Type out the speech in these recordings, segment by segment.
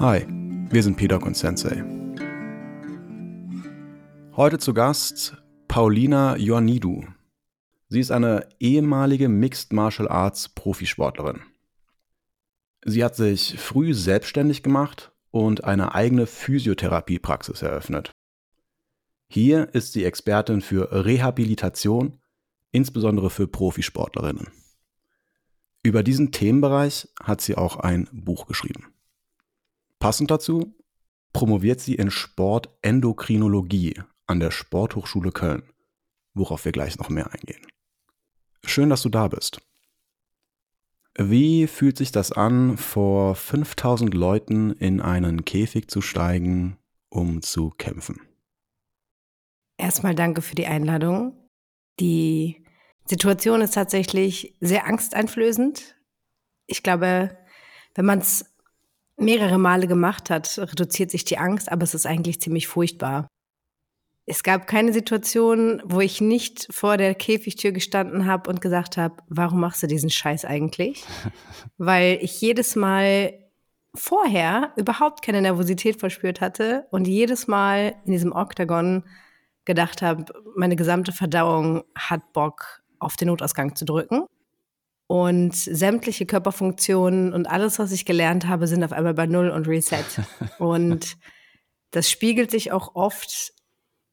Hi, wir sind Peter und Sensei. Heute zu Gast Paulina Ioannidou. Sie ist eine ehemalige Mixed Martial Arts Profisportlerin. Sie hat sich früh selbstständig gemacht und eine eigene Physiotherapiepraxis eröffnet. Hier ist sie Expertin für Rehabilitation, insbesondere für Profisportlerinnen. Über diesen Themenbereich hat sie auch ein Buch geschrieben. Passend dazu promoviert sie in Sportendokrinologie an der Sporthochschule Köln, worauf wir gleich noch mehr eingehen. Schön, dass du da bist. Wie fühlt sich das an, vor 5000 Leuten in einen Käfig zu steigen, um zu kämpfen? Erstmal danke für die Einladung. Die Situation ist tatsächlich sehr angsteinflößend. Ich glaube, wenn man es mehrere Male gemacht hat, reduziert sich die Angst, aber es ist eigentlich ziemlich furchtbar. Es gab keine Situation, wo ich nicht vor der Käfigtür gestanden habe und gesagt habe, warum machst du diesen Scheiß eigentlich? Weil ich jedes Mal vorher überhaupt keine Nervosität verspürt hatte und jedes Mal in diesem Oktagon gedacht habe, meine gesamte Verdauung hat Bock, auf den Notausgang zu drücken. Und sämtliche Körperfunktionen und alles, was ich gelernt habe, sind auf einmal bei Null und Reset. und das spiegelt sich auch oft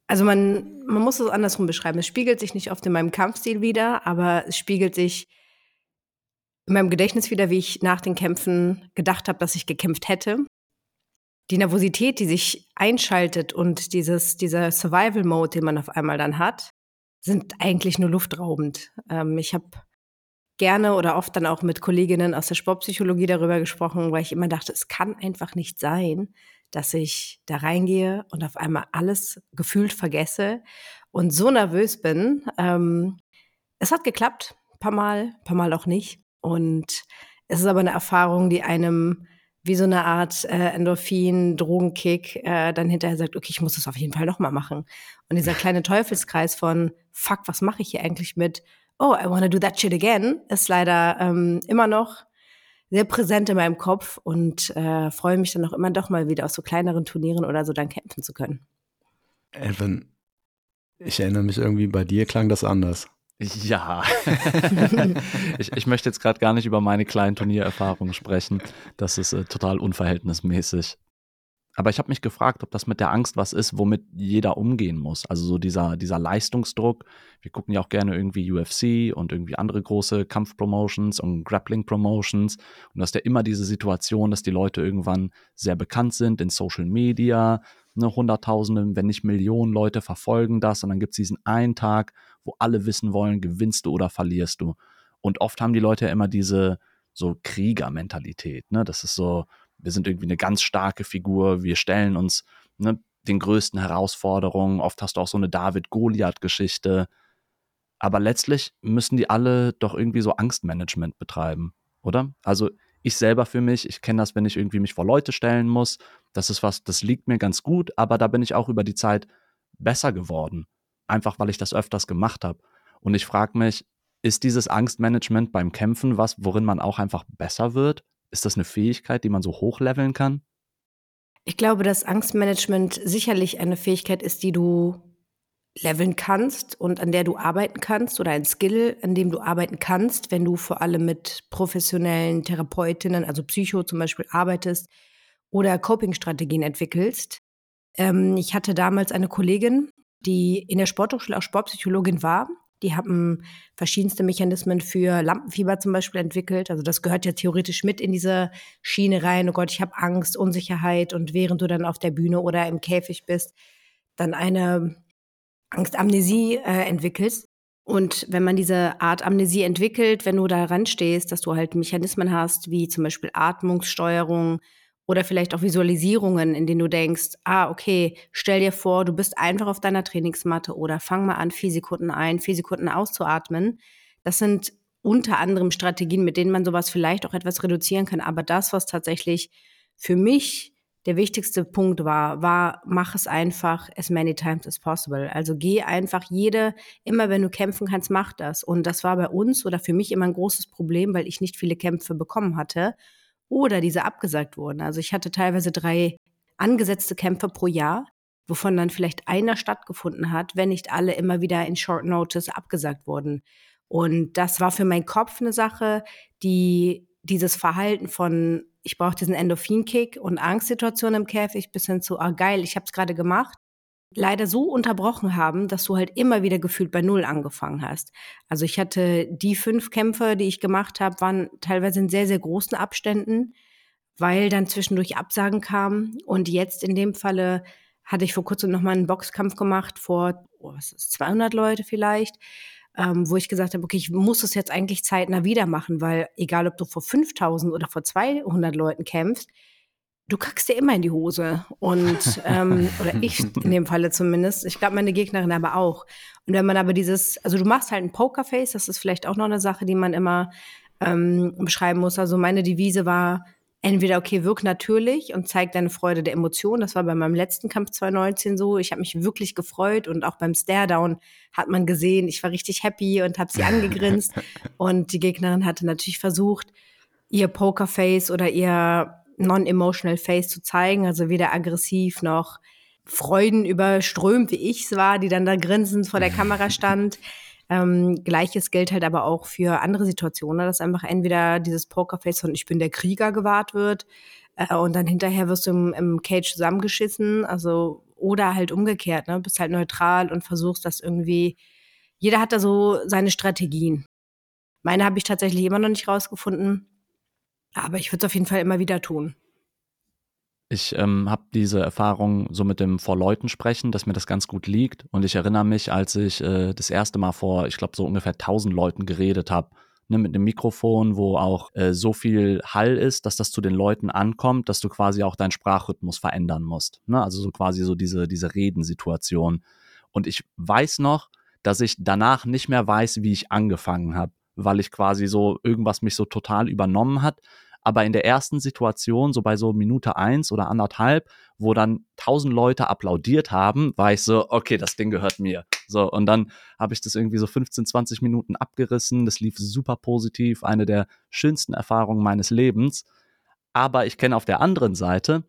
also man, man muss es andersrum beschreiben. Es spiegelt sich nicht oft in meinem Kampfstil wieder, aber es spiegelt sich in meinem Gedächtnis wieder, wie ich nach den Kämpfen gedacht habe, dass ich gekämpft hätte. Die Nervosität, die sich einschaltet und dieses, dieser Survival-Mode, den man auf einmal dann hat, sind eigentlich nur luftraubend. Ähm, ich habe gerne oder oft dann auch mit Kolleginnen aus der Sportpsychologie darüber gesprochen, weil ich immer dachte, es kann einfach nicht sein, dass ich da reingehe und auf einmal alles gefühlt vergesse und so nervös bin. Ähm, es hat geklappt, paar Mal, paar Mal auch nicht. Und es ist aber eine Erfahrung, die einem wie so eine Art äh, Endorphin, Drogenkick äh, dann hinterher sagt, okay, ich muss das auf jeden Fall nochmal machen. Und dieser kleine Teufelskreis von, fuck, was mache ich hier eigentlich mit? Oh, I wanna do that shit again, ist leider ähm, immer noch sehr präsent in meinem Kopf und äh, freue mich dann auch immer doch mal wieder aus so kleineren Turnieren oder so dann kämpfen zu können. Evan, ich erinnere mich irgendwie, bei dir klang das anders. Ja. ich, ich möchte jetzt gerade gar nicht über meine kleinen Turniererfahrungen sprechen. Das ist äh, total unverhältnismäßig. Aber ich habe mich gefragt, ob das mit der Angst was ist, womit jeder umgehen muss. Also so dieser, dieser Leistungsdruck. Wir gucken ja auch gerne irgendwie UFC und irgendwie andere große Kampfpromotions und Grappling-Promotions. Und du hast ja immer diese Situation, dass die Leute irgendwann sehr bekannt sind in Social Media. Ne, Hunderttausende, wenn nicht Millionen Leute verfolgen das. Und dann gibt es diesen einen Tag, wo alle wissen wollen, gewinnst du oder verlierst du. Und oft haben die Leute ja immer diese so Kriegermentalität. Ne? Das ist so, wir sind irgendwie eine ganz starke Figur, wir stellen uns ne, den größten Herausforderungen. Oft hast du auch so eine David-Goliath-Geschichte. Aber letztlich müssen die alle doch irgendwie so Angstmanagement betreiben, oder? Also ich selber für mich, ich kenne das, wenn ich irgendwie mich vor Leute stellen muss. Das ist was, das liegt mir ganz gut, aber da bin ich auch über die Zeit besser geworden. Einfach weil ich das öfters gemacht habe. Und ich frage mich, ist dieses Angstmanagement beim Kämpfen was, worin man auch einfach besser wird? Ist das eine Fähigkeit, die man so hochleveln kann? Ich glaube, dass Angstmanagement sicherlich eine Fähigkeit ist, die du leveln kannst und an der du arbeiten kannst oder ein Skill, an dem du arbeiten kannst, wenn du vor allem mit professionellen Therapeutinnen, also Psycho zum Beispiel, arbeitest oder Coping-Strategien entwickelst. Ähm, ich hatte damals eine Kollegin, die in der Sporthochschule auch Sportpsychologin war die haben verschiedenste Mechanismen für Lampenfieber zum Beispiel entwickelt. Also das gehört ja theoretisch mit in diese Schiene rein. Oh Gott, ich habe Angst, Unsicherheit und während du dann auf der Bühne oder im Käfig bist, dann eine Angstamnesie äh, entwickelst. Und wenn man diese Art Amnesie entwickelt, wenn du daran stehst, dass du halt Mechanismen hast, wie zum Beispiel Atmungssteuerung, oder vielleicht auch Visualisierungen, in denen du denkst, ah, okay, stell dir vor, du bist einfach auf deiner Trainingsmatte oder fang mal an, vier Sekunden ein, vier Sekunden auszuatmen. Das sind unter anderem Strategien, mit denen man sowas vielleicht auch etwas reduzieren kann. Aber das, was tatsächlich für mich der wichtigste Punkt war, war, mach es einfach as many times as possible. Also geh einfach jede, immer wenn du kämpfen kannst, mach das. Und das war bei uns oder für mich immer ein großes Problem, weil ich nicht viele Kämpfe bekommen hatte oder diese abgesagt wurden. Also ich hatte teilweise drei angesetzte Kämpfe pro Jahr, wovon dann vielleicht einer stattgefunden hat, wenn nicht alle immer wieder in Short Notice abgesagt wurden. Und das war für meinen Kopf eine Sache, die dieses Verhalten von ich brauche diesen Endorphin-Kick und Angstsituation im Käfig bis hin zu, ah geil, ich habe es gerade gemacht, leider so unterbrochen haben, dass du halt immer wieder gefühlt bei Null angefangen hast. Also ich hatte die fünf Kämpfe, die ich gemacht habe, waren teilweise in sehr, sehr großen Abständen, weil dann zwischendurch Absagen kamen. Und jetzt in dem Falle hatte ich vor kurzem nochmal einen Boxkampf gemacht vor, oh, was ist, 200 Leute vielleicht ähm, wo ich gesagt habe, okay, ich muss es jetzt eigentlich zeitnah wieder machen, weil egal, ob du vor 5000 oder vor 200 Leuten kämpfst, du kackst dir immer in die Hose. Und, ähm, oder ich in dem Falle zumindest. Ich glaube, meine Gegnerin aber auch. Und wenn man aber dieses, also du machst halt ein Pokerface, das ist vielleicht auch noch eine Sache, die man immer ähm, beschreiben muss. Also meine Devise war, entweder, okay, wirk natürlich und zeig deine Freude der Emotion. Das war bei meinem letzten Kampf 2019 so. Ich habe mich wirklich gefreut und auch beim Stare-Down hat man gesehen, ich war richtig happy und habe sie angegrinst. und die Gegnerin hatte natürlich versucht, ihr Pokerface oder ihr non-emotional Face zu zeigen, also weder aggressiv noch Freuden überströmt, wie ich es war, die dann da grinsend vor der Kamera stand. Ähm, Gleiches gilt halt aber auch für andere Situationen, dass einfach entweder dieses Pokerface von ich bin der Krieger gewahrt wird äh, und dann hinterher wirst du im, im Cage zusammengeschissen, also oder halt umgekehrt, ne, bist halt neutral und versuchst das irgendwie. Jeder hat da so seine Strategien. Meine habe ich tatsächlich immer noch nicht rausgefunden, aber ich würde es auf jeden Fall immer wieder tun. Ich ähm, habe diese Erfahrung so mit dem vor Leuten sprechen, dass mir das ganz gut liegt. Und ich erinnere mich, als ich äh, das erste Mal vor, ich glaube, so ungefähr 1000 Leuten geredet habe, ne, mit einem Mikrofon, wo auch äh, so viel Hall ist, dass das zu den Leuten ankommt, dass du quasi auch deinen Sprachrhythmus verändern musst. Ne? Also so quasi so diese, diese Redensituation. Und ich weiß noch, dass ich danach nicht mehr weiß, wie ich angefangen habe, weil ich quasi so irgendwas mich so total übernommen hat aber in der ersten Situation, so bei so Minute eins oder anderthalb, wo dann tausend Leute applaudiert haben, war ich so, okay, das Ding gehört mir. So, und dann habe ich das irgendwie so 15, 20 Minuten abgerissen. Das lief super positiv, eine der schönsten Erfahrungen meines Lebens. Aber ich kenne auf der anderen Seite,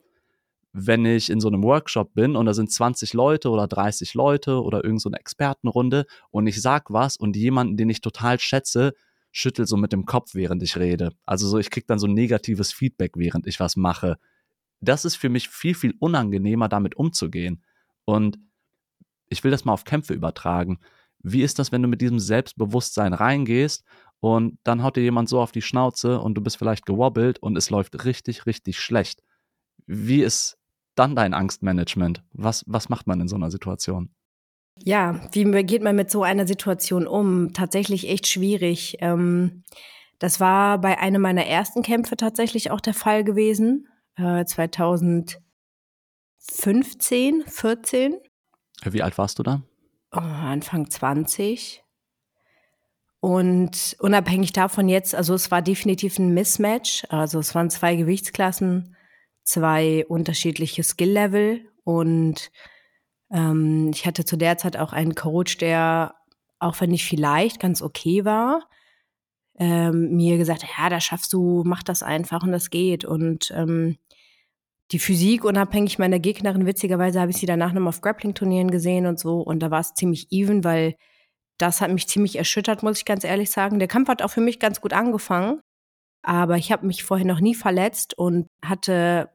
wenn ich in so einem Workshop bin und da sind 20 Leute oder 30 Leute oder irgend so Expertenrunde und ich sag was und jemanden, den ich total schätze, schüttel so mit dem Kopf, während ich rede. Also so, ich kriege dann so negatives Feedback, während ich was mache. Das ist für mich viel, viel unangenehmer, damit umzugehen. Und ich will das mal auf Kämpfe übertragen. Wie ist das, wenn du mit diesem Selbstbewusstsein reingehst und dann haut dir jemand so auf die Schnauze und du bist vielleicht gewobbelt und es läuft richtig, richtig schlecht? Wie ist dann dein Angstmanagement? Was, was macht man in so einer Situation? Ja, wie geht man mit so einer Situation um? Tatsächlich echt schwierig. Ähm, das war bei einem meiner ersten Kämpfe tatsächlich auch der Fall gewesen. Äh, 2015, 14. Wie alt warst du da? Oh, Anfang 20. Und unabhängig davon jetzt, also es war definitiv ein Mismatch. Also es waren zwei Gewichtsklassen, zwei unterschiedliche Skill-Level und ähm, ich hatte zu der Zeit auch einen Coach, der, auch wenn ich vielleicht ganz okay war, ähm, mir gesagt, ja, da schaffst du, mach das einfach und das geht. Und ähm, die Physik, unabhängig meiner Gegnerin, witzigerweise habe ich sie danach nochmal auf Grappling-Turnieren gesehen und so. Und da war es ziemlich even, weil das hat mich ziemlich erschüttert, muss ich ganz ehrlich sagen. Der Kampf hat auch für mich ganz gut angefangen. Aber ich habe mich vorher noch nie verletzt und hatte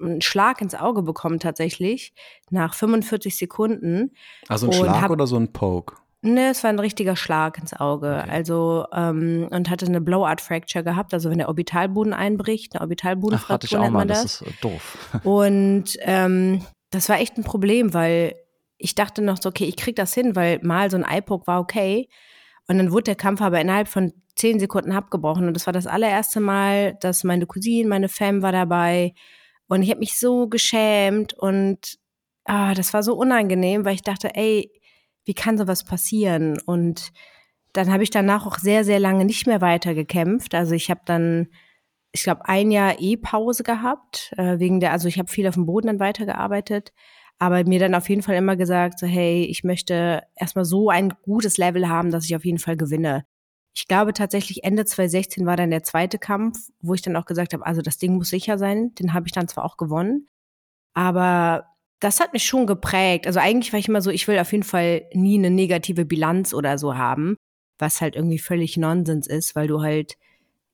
einen Schlag ins Auge bekommen tatsächlich nach 45 Sekunden. Also ein Schlag hab, oder so ein Poke? Ne, es war ein richtiger Schlag ins Auge. Okay. Also ähm, und hatte eine Blowout Fracture gehabt, also wenn der Orbitalboden einbricht, eine Orbitalbodenfraktur nennt man das. Das ist äh, doof. Und ähm, das war echt ein Problem, weil ich dachte noch so, okay, ich krieg das hin, weil mal so ein Eye-Poke war okay. Und dann wurde der Kampf aber innerhalb von zehn Sekunden abgebrochen. Und das war das allererste Mal, dass meine Cousine, meine Fam war dabei und ich habe mich so geschämt und ah, das war so unangenehm, weil ich dachte, ey, wie kann sowas passieren? Und dann habe ich danach auch sehr, sehr lange nicht mehr weiter gekämpft. Also ich habe dann, ich glaube, ein Jahr E-Pause gehabt, äh, wegen der, also ich habe viel auf dem Boden dann weitergearbeitet, aber mir dann auf jeden Fall immer gesagt, so, hey, ich möchte erstmal so ein gutes Level haben, dass ich auf jeden Fall gewinne. Ich glaube tatsächlich Ende 2016 war dann der zweite Kampf, wo ich dann auch gesagt habe, also das Ding muss sicher sein. Den habe ich dann zwar auch gewonnen, aber das hat mich schon geprägt. Also eigentlich war ich immer so, ich will auf jeden Fall nie eine negative Bilanz oder so haben, was halt irgendwie völlig Nonsens ist, weil du halt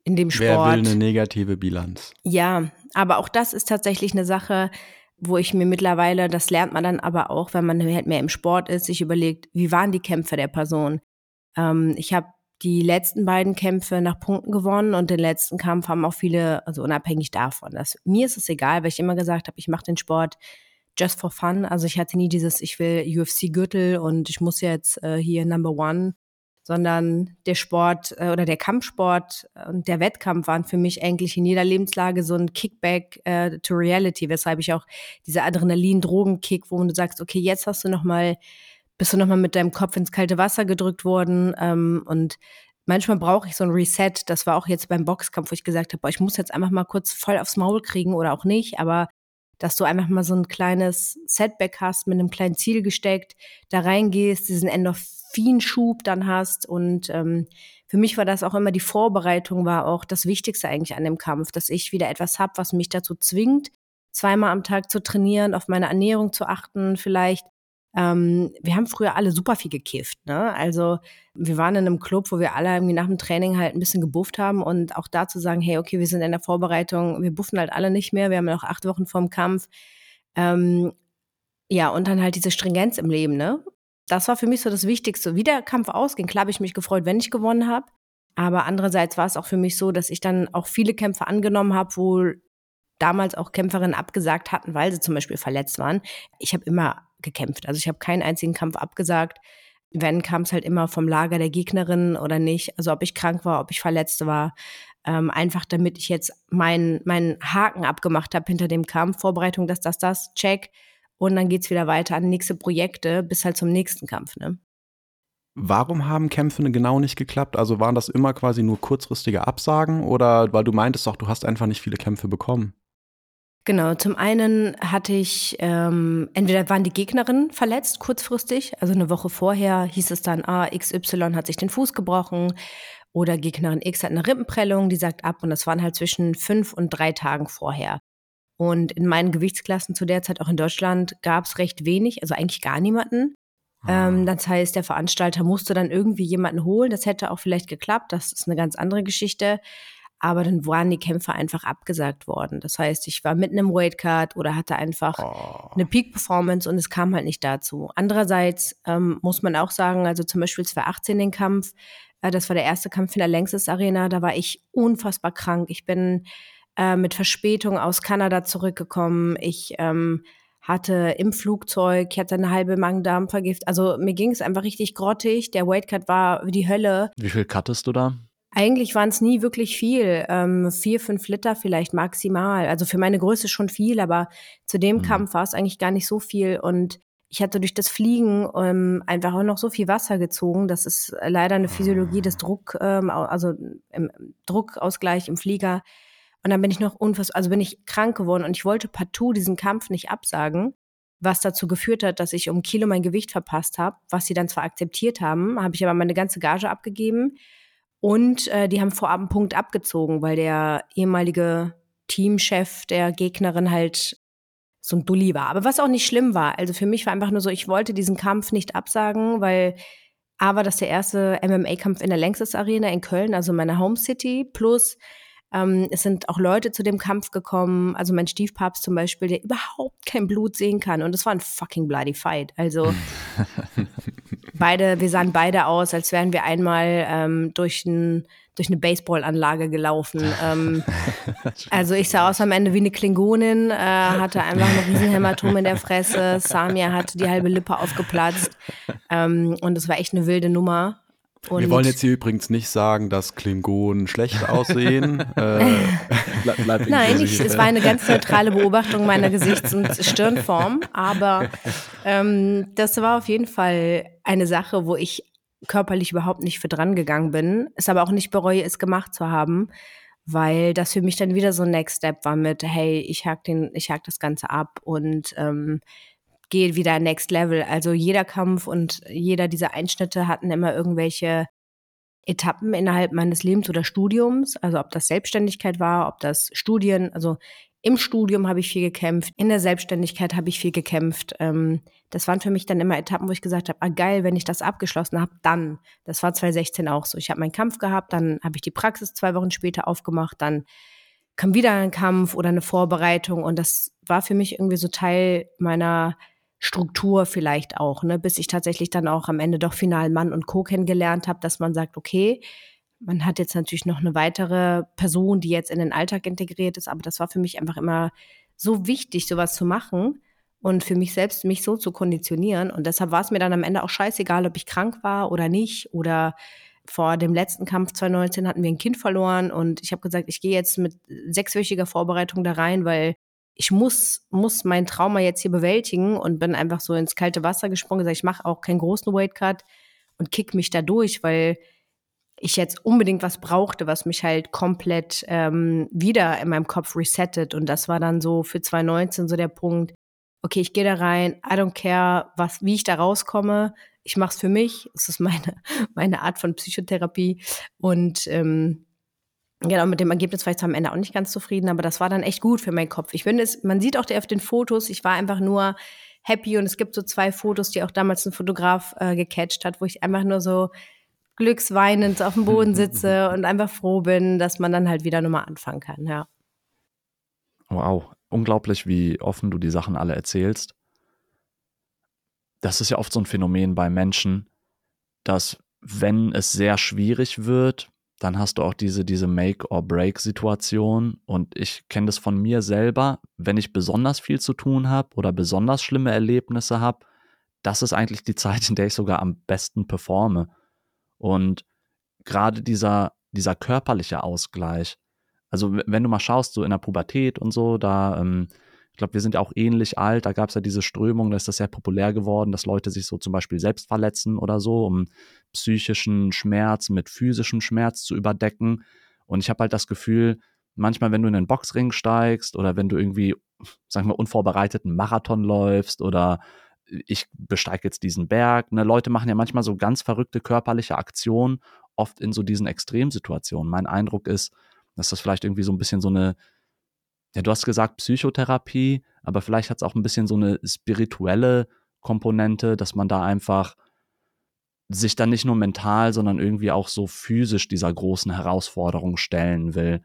in dem Sport. Wer will eine negative Bilanz? Ja, aber auch das ist tatsächlich eine Sache, wo ich mir mittlerweile, das lernt man dann aber auch, wenn man halt mehr im Sport ist, sich überlegt, wie waren die Kämpfe der Person? Ähm, ich habe die letzten beiden Kämpfe nach Punkten gewonnen und den letzten Kampf haben auch viele, also unabhängig davon. Das, mir ist es egal, weil ich immer gesagt habe, ich mache den Sport just for fun. Also ich hatte nie dieses, ich will UFC-Gürtel und ich muss jetzt äh, hier Number One, sondern der Sport äh, oder der Kampfsport und der Wettkampf waren für mich eigentlich in jeder Lebenslage so ein Kickback äh, to Reality, weshalb ich auch dieser Adrenalin-Drogen-Kick, wo du sagst, okay, jetzt hast du noch mal bist du nochmal mit deinem Kopf ins kalte Wasser gedrückt worden. Ähm, und manchmal brauche ich so ein Reset. Das war auch jetzt beim Boxkampf, wo ich gesagt habe, boah, ich muss jetzt einfach mal kurz voll aufs Maul kriegen oder auch nicht. Aber dass du einfach mal so ein kleines Setback hast, mit einem kleinen Ziel gesteckt, da reingehst, diesen Endorphinschub dann hast. Und ähm, für mich war das auch immer die Vorbereitung, war auch das Wichtigste eigentlich an dem Kampf, dass ich wieder etwas habe, was mich dazu zwingt, zweimal am Tag zu trainieren, auf meine Ernährung zu achten, vielleicht ähm, wir haben früher alle super viel gekifft. Ne? Also wir waren in einem Club, wo wir alle irgendwie nach dem Training halt ein bisschen gebufft haben und auch da zu sagen, hey, okay, wir sind in der Vorbereitung, wir buffen halt alle nicht mehr, wir haben noch acht Wochen vorm Kampf. Ähm, ja, und dann halt diese Stringenz im Leben, ne? Das war für mich so das Wichtigste. Wie der Kampf ausging, klar habe ich mich gefreut, wenn ich gewonnen habe. Aber andererseits war es auch für mich so, dass ich dann auch viele Kämpfe angenommen habe, wo damals auch Kämpferinnen abgesagt hatten, weil sie zum Beispiel verletzt waren. Ich habe immer gekämpft. Also ich habe keinen einzigen Kampf abgesagt. Wenn kam es halt immer vom Lager der Gegnerin oder nicht. Also ob ich krank war, ob ich verletzt war. Ähm, einfach damit ich jetzt meinen meinen Haken abgemacht habe hinter dem Kampf. Vorbereitung, das, das, das, check. Und dann geht's wieder weiter an nächste Projekte bis halt zum nächsten Kampf. Ne? Warum haben Kämpfe genau nicht geklappt? Also waren das immer quasi nur kurzfristige Absagen oder weil du meintest doch, du hast einfach nicht viele Kämpfe bekommen? Genau, zum einen hatte ich, ähm, entweder waren die Gegnerinnen verletzt, kurzfristig, also eine Woche vorher hieß es dann, ah, XY hat sich den Fuß gebrochen oder Gegnerin X hat eine Rippenprellung, die sagt ab und das waren halt zwischen fünf und drei Tagen vorher. Und in meinen Gewichtsklassen zu der Zeit auch in Deutschland gab es recht wenig, also eigentlich gar niemanden. Ah. Ähm, das heißt, der Veranstalter musste dann irgendwie jemanden holen. Das hätte auch vielleicht geklappt. Das ist eine ganz andere Geschichte aber dann waren die Kämpfe einfach abgesagt worden. Das heißt, ich war mitten im Weightcard oder hatte einfach oh. eine Peak-Performance und es kam halt nicht dazu. Andererseits ähm, muss man auch sagen, also zum Beispiel 2018 den Kampf, äh, das war der erste Kampf in der Längstes Arena, da war ich unfassbar krank. Ich bin äh, mit Verspätung aus Kanada zurückgekommen. Ich ähm, hatte im Flugzeug, ich hatte eine halbe Magen-Darm-Vergift. Also mir ging es einfach richtig grottig. Der Weightcut war wie die Hölle. Wie viel cuttest du da? Eigentlich waren es nie wirklich viel. Ähm, vier, fünf Liter vielleicht maximal. Also für meine Größe schon viel, aber zu dem mhm. Kampf war es eigentlich gar nicht so viel. Und ich hatte durch das Fliegen ähm, einfach auch noch so viel Wasser gezogen. Das ist leider eine Physiologie des Druck, ähm, also im Druckausgleich im Flieger. Und dann bin ich noch unfassbar, also bin ich krank geworden und ich wollte partout diesen Kampf nicht absagen, was dazu geführt hat, dass ich um Kilo mein Gewicht verpasst habe, was sie dann zwar akzeptiert haben, habe ich aber meine ganze Gage abgegeben und äh, die haben vorab einen Punkt abgezogen, weil der ehemalige Teamchef der Gegnerin halt so ein Dulli war. Aber was auch nicht schlimm war. Also für mich war einfach nur so, ich wollte diesen Kampf nicht absagen, weil A war das der erste MMA-Kampf in der Längstes Arena in Köln, also meiner Home City. Plus ähm, es sind auch Leute zu dem Kampf gekommen, also mein Stiefpapst zum Beispiel, der überhaupt kein Blut sehen kann. Und es war ein fucking bloody fight. Also beide, wir sahen beide aus, als wären wir einmal ähm, durch, ein, durch eine Baseballanlage gelaufen. Ähm, also ich sah aus am Ende wie eine Klingonin, äh, hatte einfach ein Riesenhämatom in der Fresse. Samia hatte die halbe Lippe aufgeplatzt. Ähm, und es war echt eine wilde Nummer. Und wir wollen jetzt hier übrigens nicht sagen, dass Klingonen schlecht aussehen. äh, bleib, bleib Nein, ich, es war eine ganz neutrale Beobachtung meiner Gesichts- und Stirnform, aber ähm, das war auf jeden Fall eine Sache, wo ich körperlich überhaupt nicht für dran gegangen bin, es aber auch nicht bereue, es gemacht zu haben, weil das für mich dann wieder so ein Next Step war mit, hey, ich hack den, ich hack das Ganze ab und ähm, geht wieder next level. Also jeder Kampf und jeder dieser Einschnitte hatten immer irgendwelche Etappen innerhalb meines Lebens oder Studiums, also ob das Selbstständigkeit war, ob das Studien, also im Studium habe ich viel gekämpft, in der Selbstständigkeit habe ich viel gekämpft. Ähm, das waren für mich dann immer Etappen, wo ich gesagt habe, ah geil, wenn ich das abgeschlossen habe, dann. Das war 2016 auch so. Ich habe meinen Kampf gehabt, dann habe ich die Praxis zwei Wochen später aufgemacht, dann kam wieder ein Kampf oder eine Vorbereitung und das war für mich irgendwie so Teil meiner Struktur vielleicht auch, ne, bis ich tatsächlich dann auch am Ende doch final Mann und Co. kennengelernt habe, dass man sagt, okay, man hat jetzt natürlich noch eine weitere Person, die jetzt in den Alltag integriert ist, aber das war für mich einfach immer so wichtig, sowas zu machen und für mich selbst mich so zu konditionieren. Und deshalb war es mir dann am Ende auch scheißegal, ob ich krank war oder nicht oder vor dem letzten Kampf 2019 hatten wir ein Kind verloren und ich habe gesagt, ich gehe jetzt mit sechswöchiger Vorbereitung da rein, weil ich muss, muss mein Trauma jetzt hier bewältigen und bin einfach so ins kalte Wasser gesprungen, gesagt, ich mache auch keinen großen Weightcut und kick mich da durch, weil ich jetzt unbedingt was brauchte, was mich halt komplett ähm, wieder in meinem Kopf resettet. Und das war dann so für 2019 so der Punkt, okay, ich gehe da rein, I don't care, was, wie ich da rauskomme ich mache es für mich. Es ist meine, meine Art von Psychotherapie. Und ähm, genau, mit dem Ergebnis war ich zwar am Ende auch nicht ganz zufrieden, aber das war dann echt gut für meinen Kopf. Ich finde es, man sieht auch auf den Fotos, ich war einfach nur happy und es gibt so zwei Fotos, die auch damals ein Fotograf äh, gecatcht hat, wo ich einfach nur so glücksweinend auf dem Boden sitze und einfach froh bin, dass man dann halt wieder nochmal anfangen kann, ja. Wow, unglaublich, wie offen du die Sachen alle erzählst das ist ja oft so ein Phänomen bei Menschen, dass wenn es sehr schwierig wird, dann hast du auch diese, diese Make-or-Break-Situation. Und ich kenne das von mir selber, wenn ich besonders viel zu tun habe oder besonders schlimme Erlebnisse habe, das ist eigentlich die Zeit, in der ich sogar am besten performe. Und gerade dieser, dieser körperliche Ausgleich, also wenn du mal schaust, so in der Pubertät und so, da ähm, ich glaube, wir sind ja auch ähnlich alt. Da gab es ja diese Strömung, da ist das sehr populär geworden, dass Leute sich so zum Beispiel selbst verletzen oder so, um psychischen Schmerz mit physischem Schmerz zu überdecken. Und ich habe halt das Gefühl, manchmal, wenn du in den Boxring steigst oder wenn du irgendwie, sagen wir, unvorbereiteten Marathon läufst oder ich besteige jetzt diesen Berg. Ne? Leute machen ja manchmal so ganz verrückte körperliche Aktionen, oft in so diesen Extremsituationen. Mein Eindruck ist, dass das vielleicht irgendwie so ein bisschen so eine ja, du hast gesagt Psychotherapie, aber vielleicht hat es auch ein bisschen so eine spirituelle Komponente, dass man da einfach sich dann nicht nur mental, sondern irgendwie auch so physisch dieser großen Herausforderung stellen will.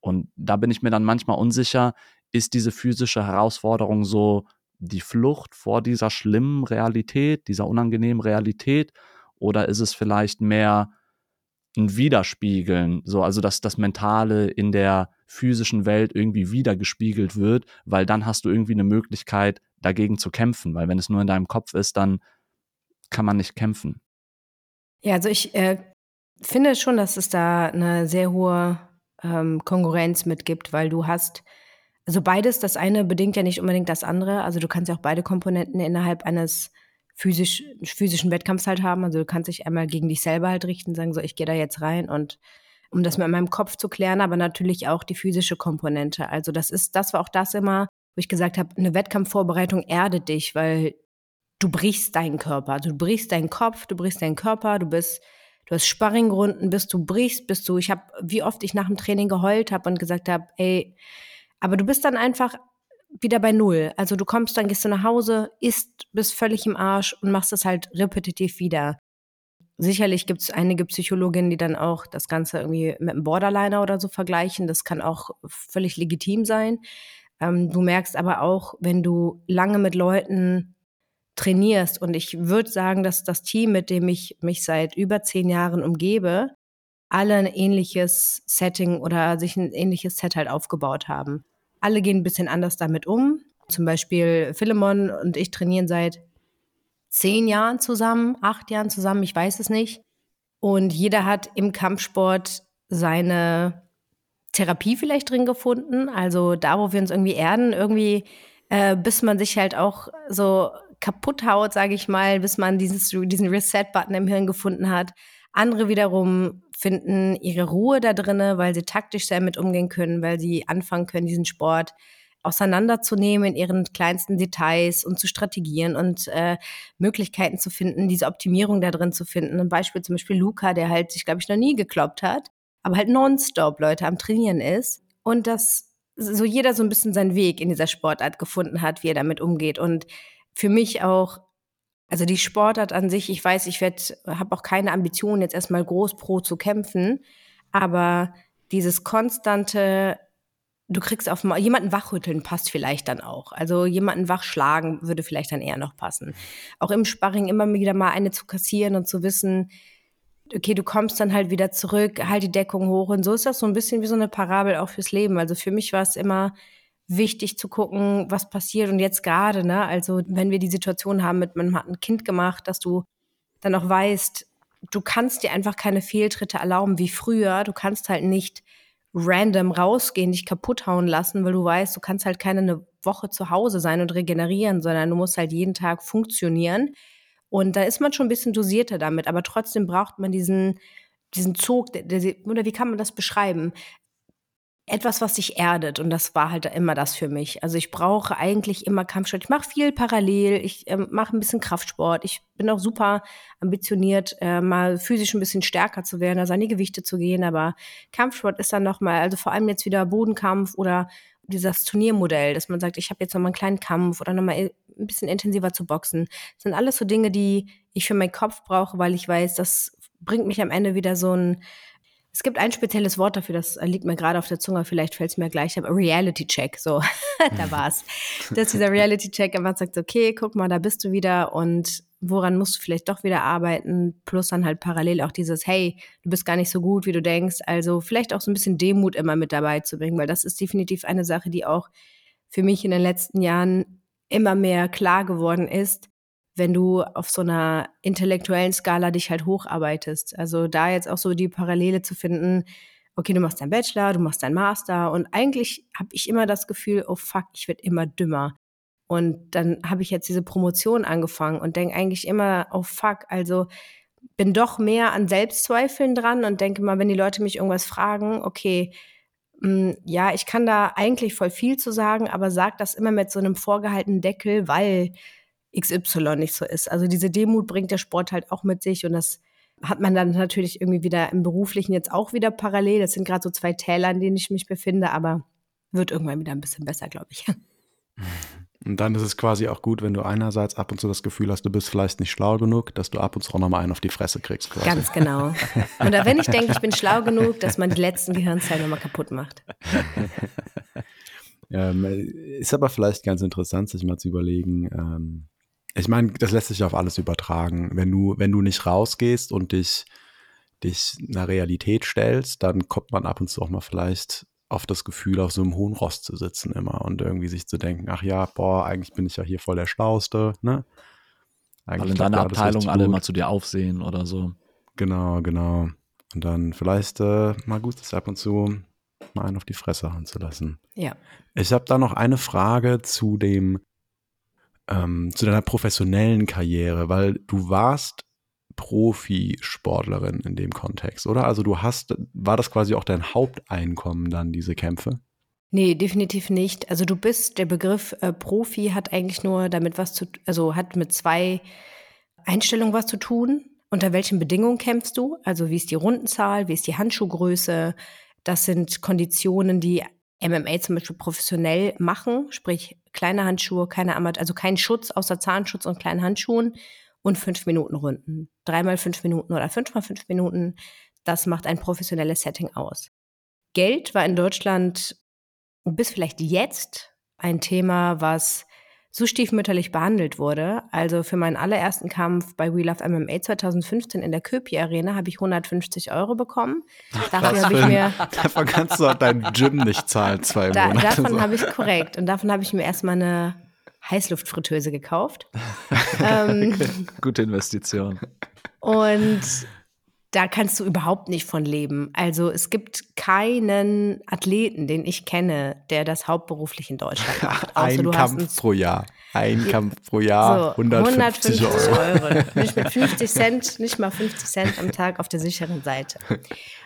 Und da bin ich mir dann manchmal unsicher, ist diese physische Herausforderung so die Flucht vor dieser schlimmen Realität, dieser unangenehmen Realität, oder ist es vielleicht mehr Widerspiegeln, so also dass das Mentale in der physischen Welt irgendwie wiedergespiegelt wird, weil dann hast du irgendwie eine Möglichkeit, dagegen zu kämpfen, weil wenn es nur in deinem Kopf ist, dann kann man nicht kämpfen. Ja, also ich äh, finde schon, dass es da eine sehr hohe ähm, Konkurrenz mitgibt, weil du hast, also beides, das eine bedingt ja nicht unbedingt das andere, also du kannst ja auch beide Komponenten innerhalb eines physisch, physischen Wettkampfs halt haben, also du kannst dich einmal gegen dich selber halt richten, sagen so, ich gehe da jetzt rein und um das mit meinem Kopf zu klären, aber natürlich auch die physische Komponente. Also das ist, das war auch das immer, wo ich gesagt habe, eine Wettkampfvorbereitung erdet dich, weil du brichst deinen Körper, du brichst deinen Kopf, du brichst deinen Körper, du bist, du hast Sparringrunden, bis du brichst, bist du, ich habe, wie oft ich nach dem Training geheult habe und gesagt habe, ey, aber du bist dann einfach wieder bei Null. Also du kommst, dann gehst du nach Hause, isst, bist völlig im Arsch und machst es halt repetitiv wieder. Sicherlich gibt es einige Psychologinnen, die dann auch das Ganze irgendwie mit einem Borderliner oder so vergleichen. Das kann auch völlig legitim sein. Ähm, du merkst aber auch, wenn du lange mit Leuten trainierst, und ich würde sagen, dass das Team, mit dem ich mich seit über zehn Jahren umgebe, alle ein ähnliches Setting oder sich ein ähnliches Set halt aufgebaut haben. Alle gehen ein bisschen anders damit um. Zum Beispiel Philemon und ich trainieren seit zehn Jahren zusammen, acht Jahren zusammen, ich weiß es nicht. Und jeder hat im Kampfsport seine Therapie vielleicht drin gefunden. Also da, wo wir uns irgendwie erden, irgendwie, äh, bis man sich halt auch so kaputt haut, sage ich mal, bis man dieses, diesen Reset-Button im Hirn gefunden hat. Andere wiederum finden ihre Ruhe da drinne, weil sie taktisch damit umgehen können, weil sie anfangen können, diesen Sport auseinanderzunehmen in ihren kleinsten Details und zu strategieren und äh, Möglichkeiten zu finden, diese Optimierung da drin zu finden. Ein Beispiel zum Beispiel Luca, der halt sich, glaube ich, noch nie gekloppt hat, aber halt nonstop Leute am Trainieren ist und dass so jeder so ein bisschen seinen Weg in dieser Sportart gefunden hat, wie er damit umgeht. Und für mich auch, also die Sportart an sich, ich weiß, ich habe auch keine Ambition, jetzt erstmal groß pro zu kämpfen, aber dieses konstante du kriegst auf jemanden wachrütteln passt vielleicht dann auch. Also jemanden wachschlagen würde vielleicht dann eher noch passen. Auch im Sparring immer wieder mal eine zu kassieren und zu wissen, okay, du kommst dann halt wieder zurück, halt die Deckung hoch und so ist das so ein bisschen wie so eine Parabel auch fürs Leben. Also für mich war es immer wichtig zu gucken, was passiert und jetzt gerade, ne? Also wenn wir die Situation haben mit man hat ein Kind gemacht, dass du dann auch weißt, du kannst dir einfach keine Fehltritte erlauben wie früher. Du kannst halt nicht random rausgehen, dich kaputt hauen lassen, weil du weißt, du kannst halt keine eine Woche zu Hause sein und regenerieren, sondern du musst halt jeden Tag funktionieren. Und da ist man schon ein bisschen dosierter damit, aber trotzdem braucht man diesen, diesen Zug, der, der, oder wie kann man das beschreiben? Etwas, was sich erdet. Und das war halt immer das für mich. Also ich brauche eigentlich immer Kampfsport. Ich mache viel parallel. Ich äh, mache ein bisschen Kraftsport. Ich bin auch super ambitioniert, äh, mal physisch ein bisschen stärker zu werden, also an die Gewichte zu gehen. Aber Kampfsport ist dann nochmal, also vor allem jetzt wieder Bodenkampf oder dieses Turniermodell, dass man sagt, ich habe jetzt nochmal einen kleinen Kampf oder nochmal ein bisschen intensiver zu boxen. Das sind alles so Dinge, die ich für meinen Kopf brauche, weil ich weiß, das bringt mich am Ende wieder so ein es gibt ein spezielles Wort dafür, das liegt mir gerade auf der Zunge, vielleicht fällt es mir gleich, aber Reality Check, so, da war's. Dass dieser Reality Check immer sagt, okay, guck mal, da bist du wieder und woran musst du vielleicht doch wieder arbeiten, plus dann halt parallel auch dieses, hey, du bist gar nicht so gut, wie du denkst, also vielleicht auch so ein bisschen Demut immer mit dabei zu bringen, weil das ist definitiv eine Sache, die auch für mich in den letzten Jahren immer mehr klar geworden ist, wenn du auf so einer intellektuellen Skala dich halt hocharbeitest. Also da jetzt auch so die Parallele zu finden, okay, du machst deinen Bachelor, du machst deinen Master und eigentlich habe ich immer das Gefühl, oh fuck, ich werde immer dümmer. Und dann habe ich jetzt diese Promotion angefangen und denke eigentlich immer, oh fuck, also bin doch mehr an Selbstzweifeln dran und denke mal, wenn die Leute mich irgendwas fragen, okay, mh, hm, ja, ich kann da eigentlich voll viel zu sagen, aber sag das immer mit so einem vorgehaltenen Deckel, weil XY nicht so ist. Also diese Demut bringt der Sport halt auch mit sich und das hat man dann natürlich irgendwie wieder im Beruflichen jetzt auch wieder parallel. Das sind gerade so zwei Täler, in denen ich mich befinde, aber wird irgendwann wieder ein bisschen besser, glaube ich. Und dann ist es quasi auch gut, wenn du einerseits ab und zu das Gefühl hast, du bist vielleicht nicht schlau genug, dass du ab und zu auch nochmal einen auf die Fresse kriegst. Quasi. Ganz genau. Oder wenn ich denke, ich bin schlau genug, dass man die letzten Gehirnzellen nochmal kaputt macht. ähm, ist aber vielleicht ganz interessant, sich mal zu überlegen, ähm, ich meine, das lässt sich auf alles übertragen. Wenn du, wenn du nicht rausgehst und dich, dich einer Realität stellst, dann kommt man ab und zu auch mal vielleicht auf das Gefühl, auf so einem hohen Rost zu sitzen immer und irgendwie sich zu denken, ach ja, boah, eigentlich bin ich ja hier voll der Schlauste, ne? Eigentlich Weil in deiner Abteilung alle mal zu dir aufsehen oder so. Genau, genau. Und dann vielleicht äh, mal gut ist ab und zu mal einen auf die Fresse hauen zu lassen. Ja. Ich habe da noch eine Frage zu dem ähm, zu deiner professionellen Karriere, weil du warst Profisportlerin in dem Kontext, oder? Also du hast, war das quasi auch dein Haupteinkommen dann, diese Kämpfe? Nee, definitiv nicht. Also du bist, der Begriff äh, Profi hat eigentlich nur damit was zu, also hat mit zwei Einstellungen was zu tun. Unter welchen Bedingungen kämpfst du? Also wie ist die Rundenzahl, wie ist die Handschuhgröße? Das sind Konditionen, die MMA zum Beispiel professionell machen, sprich kleine Handschuhe, keine Amat also kein Schutz außer Zahnschutz und kleinen Handschuhen und fünf Minuten Runden. Dreimal fünf Minuten oder fünfmal fünf Minuten, das macht ein professionelles Setting aus. Geld war in Deutschland bis vielleicht jetzt ein Thema, was so stiefmütterlich behandelt wurde. Also für meinen allerersten Kampf bei We Love MMA 2015 in der Köpi Arena habe ich 150 Euro bekommen. Dafür habe ich mir davon kannst du auch dein Gym nicht zahlen zwei da, Monate. Davon so. habe ich korrekt und davon habe ich mir erstmal eine Heißluftfritteuse gekauft. ähm, Gute Investition. Und da kannst du überhaupt nicht von leben. Also es gibt keinen Athleten, den ich kenne, der das hauptberuflich in Deutschland macht. Ein Kampf pro Jahr. Ein Kampf pro Jahr, so, 150, 150 Euro. Euro. Nicht mit 50 Cent, nicht mal 50 Cent am Tag auf der sicheren Seite.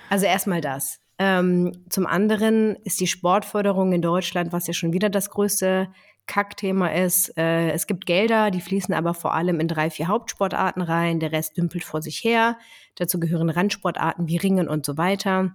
Also erstmal das. Ähm, zum anderen ist die Sportförderung in Deutschland, was ja schon wieder das größte Kackthema ist. Äh, es gibt Gelder, die fließen aber vor allem in drei, vier Hauptsportarten rein. Der Rest dümpelt vor sich her. Dazu gehören Randsportarten wie Ringen und so weiter.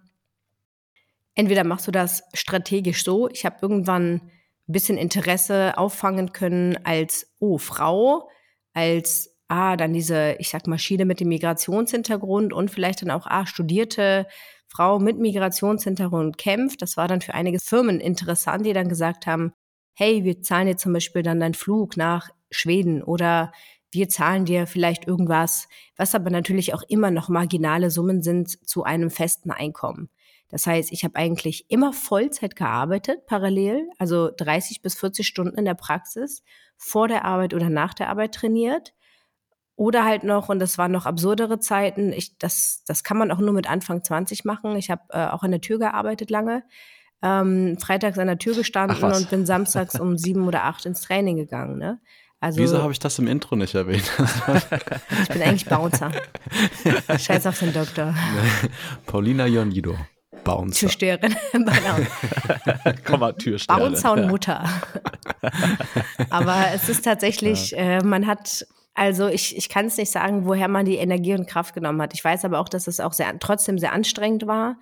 Entweder machst du das strategisch so, ich habe irgendwann ein bisschen Interesse auffangen können als, oh, Frau, als, ah, dann diese, ich sag mal, Schiene mit dem Migrationshintergrund und vielleicht dann auch, ah, studierte Frau mit Migrationshintergrund kämpft. Das war dann für einige Firmen interessant, die dann gesagt haben, hey, wir zahlen dir zum Beispiel dann deinen Flug nach Schweden oder wir zahlen dir vielleicht irgendwas, was aber natürlich auch immer noch marginale Summen sind zu einem festen Einkommen. Das heißt, ich habe eigentlich immer Vollzeit gearbeitet, parallel, also 30 bis 40 Stunden in der Praxis, vor der Arbeit oder nach der Arbeit trainiert. Oder halt noch, und das waren noch absurdere Zeiten, ich, das, das kann man auch nur mit Anfang 20 machen. Ich habe äh, auch an der Tür gearbeitet lange ähm, freitags an der Tür gestanden und bin samstags um sieben oder acht ins Training gegangen. Ne? Also, Wieso habe ich das im Intro nicht erwähnt? ich bin eigentlich Bouncer. Scheiß auf den Doktor. Paulina Ionido. Bouncer. Türsteherin. Komma, Türsteherin. Bouncer und Mutter. Aber es ist tatsächlich, ja. äh, man hat also ich, ich kann es nicht sagen, woher man die Energie und Kraft genommen hat. Ich weiß aber auch, dass es auch sehr, trotzdem sehr anstrengend war.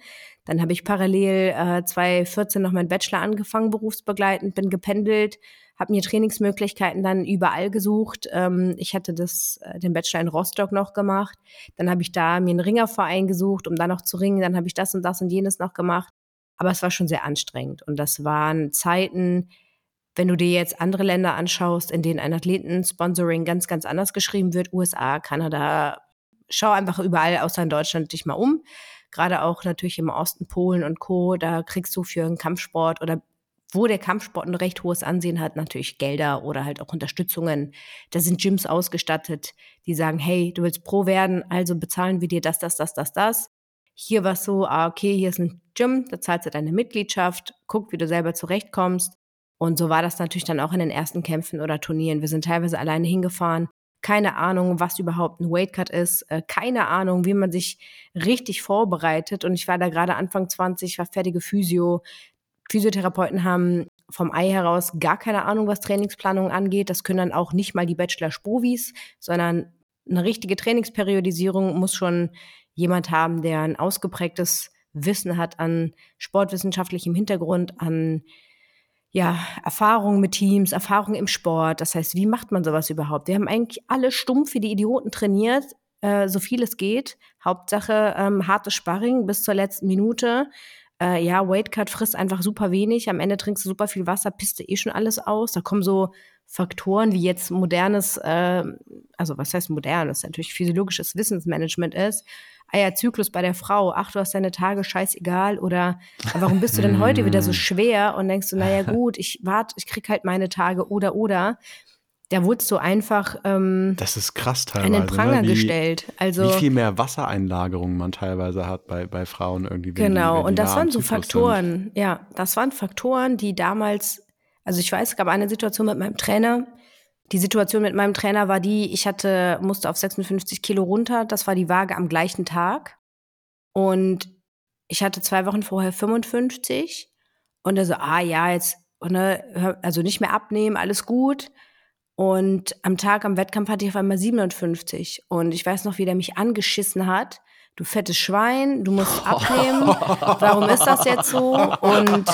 Dann habe ich parallel äh, 2014 noch meinen Bachelor angefangen, berufsbegleitend, bin gependelt, habe mir Trainingsmöglichkeiten dann überall gesucht. Ähm, ich hatte das, äh, den Bachelor in Rostock noch gemacht. Dann habe ich da mir einen Ringerverein gesucht, um da noch zu ringen. Dann habe ich das und das und jenes noch gemacht. Aber es war schon sehr anstrengend. Und das waren Zeiten, wenn du dir jetzt andere Länder anschaust, in denen ein Athleten-Sponsoring ganz, ganz anders geschrieben wird, USA, Kanada, schau einfach überall außer in Deutschland dich mal um gerade auch natürlich im Osten, Polen und Co., da kriegst du für einen Kampfsport oder wo der Kampfsport ein recht hohes Ansehen hat, natürlich Gelder oder halt auch Unterstützungen. Da sind Gyms ausgestattet, die sagen, hey, du willst Pro werden, also bezahlen wir dir das, das, das, das, das. Hier war es so, ah, okay, hier ist ein Gym, da zahlst du deine Mitgliedschaft, guck, wie du selber zurechtkommst. Und so war das natürlich dann auch in den ersten Kämpfen oder Turnieren. Wir sind teilweise alleine hingefahren, keine Ahnung, was überhaupt ein Weightcut ist, äh, keine Ahnung, wie man sich richtig vorbereitet. Und ich war da gerade Anfang 20, war fertige Physio. Physiotherapeuten haben vom Ei heraus gar keine Ahnung, was Trainingsplanung angeht. Das können dann auch nicht mal die Bachelor-Spovis, sondern eine richtige Trainingsperiodisierung muss schon jemand haben, der ein ausgeprägtes Wissen hat an sportwissenschaftlichem Hintergrund, an ja, Erfahrung mit Teams, Erfahrung im Sport. Das heißt, wie macht man sowas überhaupt? Wir haben eigentlich alle stumpf wie die Idioten trainiert, äh, so viel es geht. Hauptsache ähm, hartes Sparring bis zur letzten Minute. Äh, ja, Weightcut frisst einfach super wenig. Am Ende trinkst du super viel Wasser, pisst du eh schon alles aus. Da kommen so Faktoren wie jetzt modernes, äh, also was heißt modernes, natürlich physiologisches Wissensmanagement ist, Eierzyklus bei der Frau, ach, du hast deine Tage, scheißegal, oder warum bist du denn heute wieder so schwer? Und denkst du, naja, gut, ich warte, ich krieg halt meine Tage, oder, oder. Da wurdest du einfach ähm, das ist krass teilweise, an den Pranger ne? wie, gestellt. Also, wie viel mehr Wassereinlagerung man teilweise hat bei, bei Frauen irgendwie. Genau, die, wenn und das waren so Faktoren, sind. ja, das waren Faktoren, die damals, also ich weiß, es gab eine Situation mit meinem Trainer, die Situation mit meinem Trainer war die, ich hatte, musste auf 56 Kilo runter. Das war die Waage am gleichen Tag. Und ich hatte zwei Wochen vorher 55. Und er so, ah ja, jetzt, ne, also nicht mehr abnehmen, alles gut. Und am Tag am Wettkampf hatte ich auf einmal 57. Und ich weiß noch, wie der mich angeschissen hat du fettes Schwein, du musst abnehmen. Warum ist das jetzt so? Und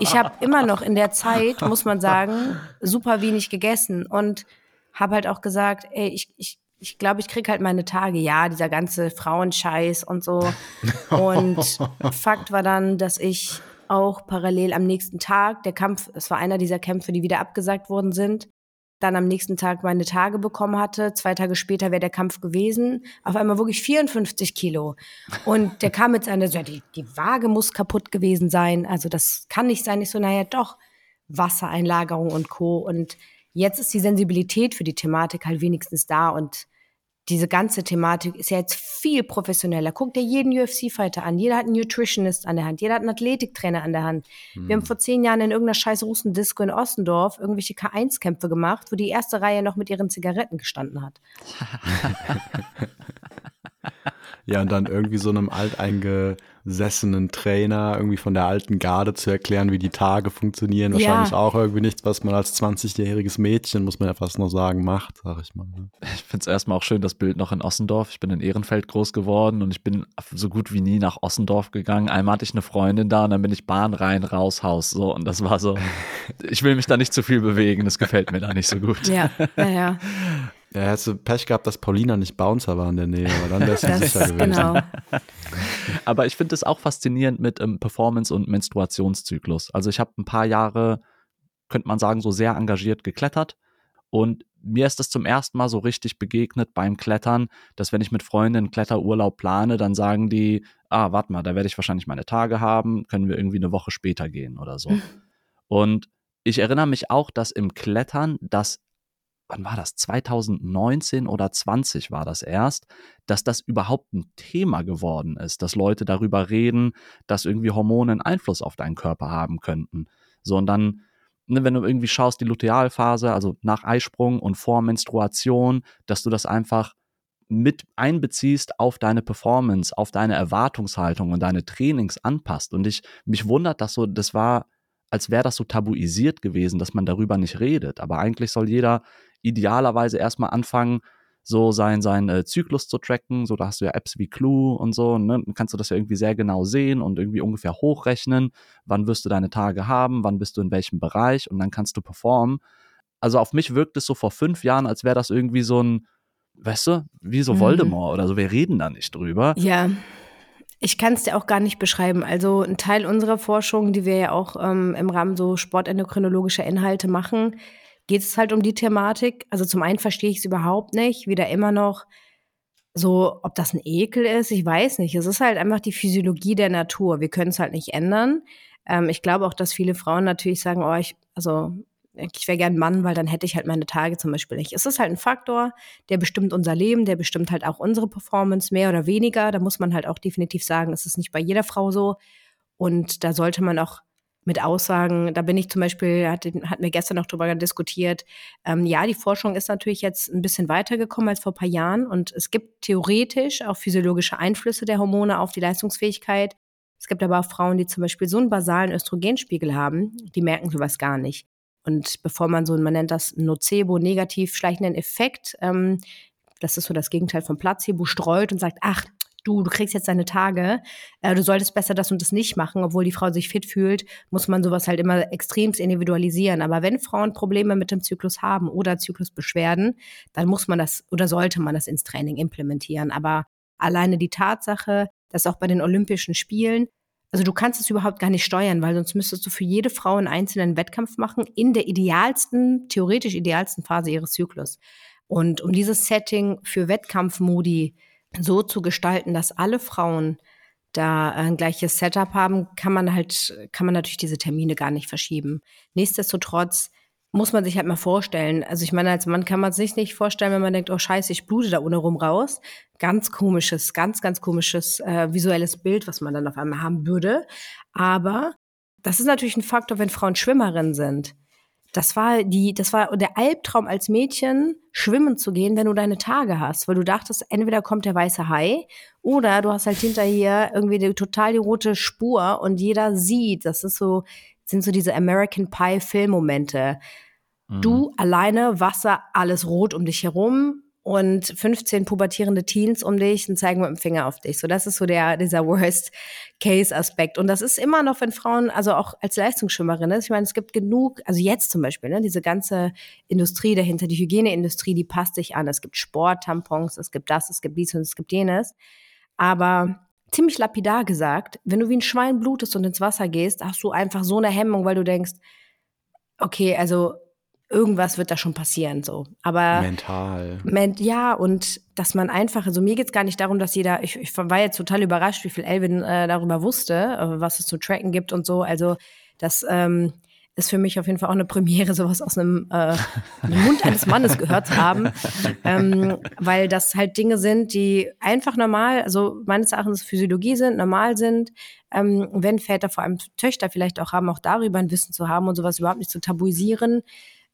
ich habe immer noch in der Zeit, muss man sagen, super wenig gegessen und habe halt auch gesagt, ey, ich, ich, ich glaube, ich krieg halt meine Tage. Ja, dieser ganze Frauenscheiß und so. Und Fakt war dann, dass ich auch parallel am nächsten Tag, der Kampf, es war einer dieser Kämpfe, die wieder abgesagt worden sind, dann am nächsten Tag meine Tage bekommen hatte. Zwei Tage später wäre der Kampf gewesen. Auf einmal wirklich 54 Kilo. Und der kam mit seiner, so, die, die Waage muss kaputt gewesen sein. Also das kann nicht sein. Ich so, naja, doch. Wassereinlagerung und Co. Und jetzt ist die Sensibilität für die Thematik halt wenigstens da und diese ganze Thematik ist ja jetzt viel professioneller. Guck dir jeden UFC-Fighter an. Jeder hat einen Nutritionist an der Hand. Jeder hat einen Athletiktrainer an der Hand. Hm. Wir haben hm. vor zehn Jahren in irgendeiner scheiß Russen-Disco in Ostendorf irgendwelche K1-Kämpfe gemacht, wo die erste Reihe noch mit ihren Zigaretten gestanden hat. Ja, und dann irgendwie so einem alteingesessenen Trainer irgendwie von der alten Garde zu erklären, wie die Tage funktionieren. Wahrscheinlich ja. auch irgendwie nichts, was man als 20-jähriges Mädchen, muss man ja fast noch sagen, macht, sag ich mal. Ne? Ich finde es erstmal auch schön, das Bild noch in Ossendorf. Ich bin in Ehrenfeld groß geworden und ich bin so gut wie nie nach Ossendorf gegangen. Einmal hatte ich eine Freundin da und dann bin ich Bahn rein, raus, Haus. So, und das war so, ich will mich da nicht zu viel bewegen, das gefällt mir da nicht so gut. Ja, ja, ja. Ja, hättest du Pech gehabt, dass Paulina nicht Bouncer war in der Nähe, aber dann wärst du sicher gewesen. Genau. aber ich finde es auch faszinierend mit ähm, Performance und Menstruationszyklus. Also ich habe ein paar Jahre, könnte man sagen, so sehr engagiert geklettert und mir ist das zum ersten Mal so richtig begegnet beim Klettern, dass wenn ich mit Freunden einen Kletterurlaub plane, dann sagen die, ah, warte mal, da werde ich wahrscheinlich meine Tage haben, können wir irgendwie eine Woche später gehen oder so. Und ich erinnere mich auch, dass im Klettern das wann war das? 2019 oder 20 war das erst, dass das überhaupt ein Thema geworden ist, dass Leute darüber reden, dass irgendwie Hormone einen Einfluss auf deinen Körper haben könnten. So, und dann, ne, wenn du irgendwie schaust, die Lutealphase, also nach Eisprung und vor Menstruation, dass du das einfach mit einbeziehst auf deine Performance, auf deine Erwartungshaltung und deine Trainings anpasst. Und ich, mich wundert, dass so, das war, als wäre das so tabuisiert gewesen, dass man darüber nicht redet. Aber eigentlich soll jeder idealerweise erstmal anfangen, so seinen sein, äh, Zyklus zu tracken. So, da hast du ja Apps wie Clue und so, ne? Dann kannst du das ja irgendwie sehr genau sehen und irgendwie ungefähr hochrechnen. Wann wirst du deine Tage haben? Wann bist du in welchem Bereich? Und dann kannst du performen. Also auf mich wirkt es so vor fünf Jahren, als wäre das irgendwie so ein, weißt du, wie so mhm. Voldemort oder so. Wir reden da nicht drüber. Ja. Ich kann es dir auch gar nicht beschreiben. Also ein Teil unserer Forschung, die wir ja auch ähm, im Rahmen so sportendokrinologischer Inhalte machen, geht es halt um die Thematik. Also zum einen verstehe ich es überhaupt nicht, wieder immer noch so, ob das ein Ekel ist, ich weiß nicht. Es ist halt einfach die Physiologie der Natur. Wir können es halt nicht ändern. Ähm, ich glaube auch, dass viele Frauen natürlich sagen, oh, ich, also ich wäre gern Mann, weil dann hätte ich halt meine Tage zum Beispiel nicht. Es ist halt ein Faktor, der bestimmt unser Leben, der bestimmt halt auch unsere Performance mehr oder weniger. Da muss man halt auch definitiv sagen, es ist nicht bei jeder Frau so. Und da sollte man auch mit Aussagen, da bin ich zum Beispiel, hat, hatten wir gestern noch drüber diskutiert, ähm, ja, die Forschung ist natürlich jetzt ein bisschen weitergekommen als vor ein paar Jahren und es gibt theoretisch auch physiologische Einflüsse der Hormone auf die Leistungsfähigkeit. Es gibt aber auch Frauen, die zum Beispiel so einen basalen Östrogenspiegel haben, die merken sowas gar nicht. Und bevor man so, man nennt das Nocebo, negativ schleichenden Effekt, ähm, das ist so das Gegenteil von Placebo, streut und sagt, ach, du, du kriegst jetzt deine Tage, äh, du solltest besser das und das nicht machen, obwohl die Frau sich fit fühlt, muss man sowas halt immer extremst individualisieren. Aber wenn Frauen Probleme mit dem Zyklus haben oder Zyklusbeschwerden, dann muss man das oder sollte man das ins Training implementieren. Aber alleine die Tatsache, dass auch bei den Olympischen Spielen also du kannst es überhaupt gar nicht steuern, weil sonst müsstest du für jede Frau einen einzelnen Wettkampf machen in der idealsten, theoretisch idealsten Phase ihres Zyklus. Und um dieses Setting für Wettkampfmodi so zu gestalten, dass alle Frauen da ein gleiches Setup haben, kann man halt, kann man natürlich diese Termine gar nicht verschieben. Nichtsdestotrotz muss man sich halt mal vorstellen. Also ich meine, als Mann kann man sich nicht vorstellen, wenn man denkt, oh scheiße, ich blute da ohne rum raus. Ganz komisches, ganz, ganz komisches äh, visuelles Bild, was man dann auf einmal haben würde. Aber das ist natürlich ein Faktor, wenn Frauen Schwimmerinnen sind. Das war die, das war der Albtraum als Mädchen, schwimmen zu gehen, wenn du deine Tage hast, weil du dachtest, entweder kommt der weiße Hai oder du hast halt hinterher irgendwie die, total die rote Spur und jeder sieht, das ist so, sind so diese American Pie Filmmomente. Mhm. Du alleine, Wasser, alles rot um dich herum, und 15 pubertierende Teens um dich und zeigen mit dem Finger auf dich. So, das ist so der, dieser Worst-Case-Aspekt. Und das ist immer noch, wenn Frauen, also auch als Leistungsschwimmerin, ne? ich meine, es gibt genug, also jetzt zum Beispiel, ne, diese ganze Industrie dahinter, die Hygieneindustrie, die passt sich an. Es gibt Sporttampons, es gibt das, es gibt dies und es gibt jenes. Aber ziemlich lapidar gesagt, wenn du wie ein Schwein blutest und ins Wasser gehst, hast du einfach so eine Hemmung, weil du denkst, okay, also irgendwas wird da schon passieren, so. Aber mental. Men ja, und dass man einfach, also mir geht's gar nicht darum, dass jeder, ich, ich war jetzt total überrascht, wie viel Elvin äh, darüber wusste, äh, was es zu tracken gibt und so. Also das ähm, ist für mich auf jeden Fall auch eine Premiere, sowas aus einem äh, Mund eines Mannes gehört zu haben, ähm, weil das halt Dinge sind, die einfach normal, also meines Erachtens Physiologie sind, normal sind. Ähm, wenn Väter, vor allem Töchter vielleicht auch haben, auch darüber ein Wissen zu haben und sowas überhaupt nicht zu tabuisieren,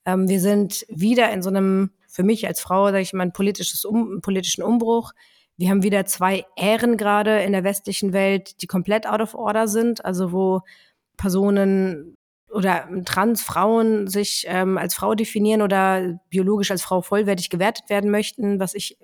ähm, wir sind wieder in so einem, für mich als Frau, sage ich mal, ein politisches um, politischen Umbruch. Wir haben wieder zwei Ähren gerade in der westlichen Welt, die komplett out of order sind, also wo Personen oder Transfrauen sich ähm, als Frau definieren oder biologisch als Frau vollwertig gewertet werden möchten, was ich,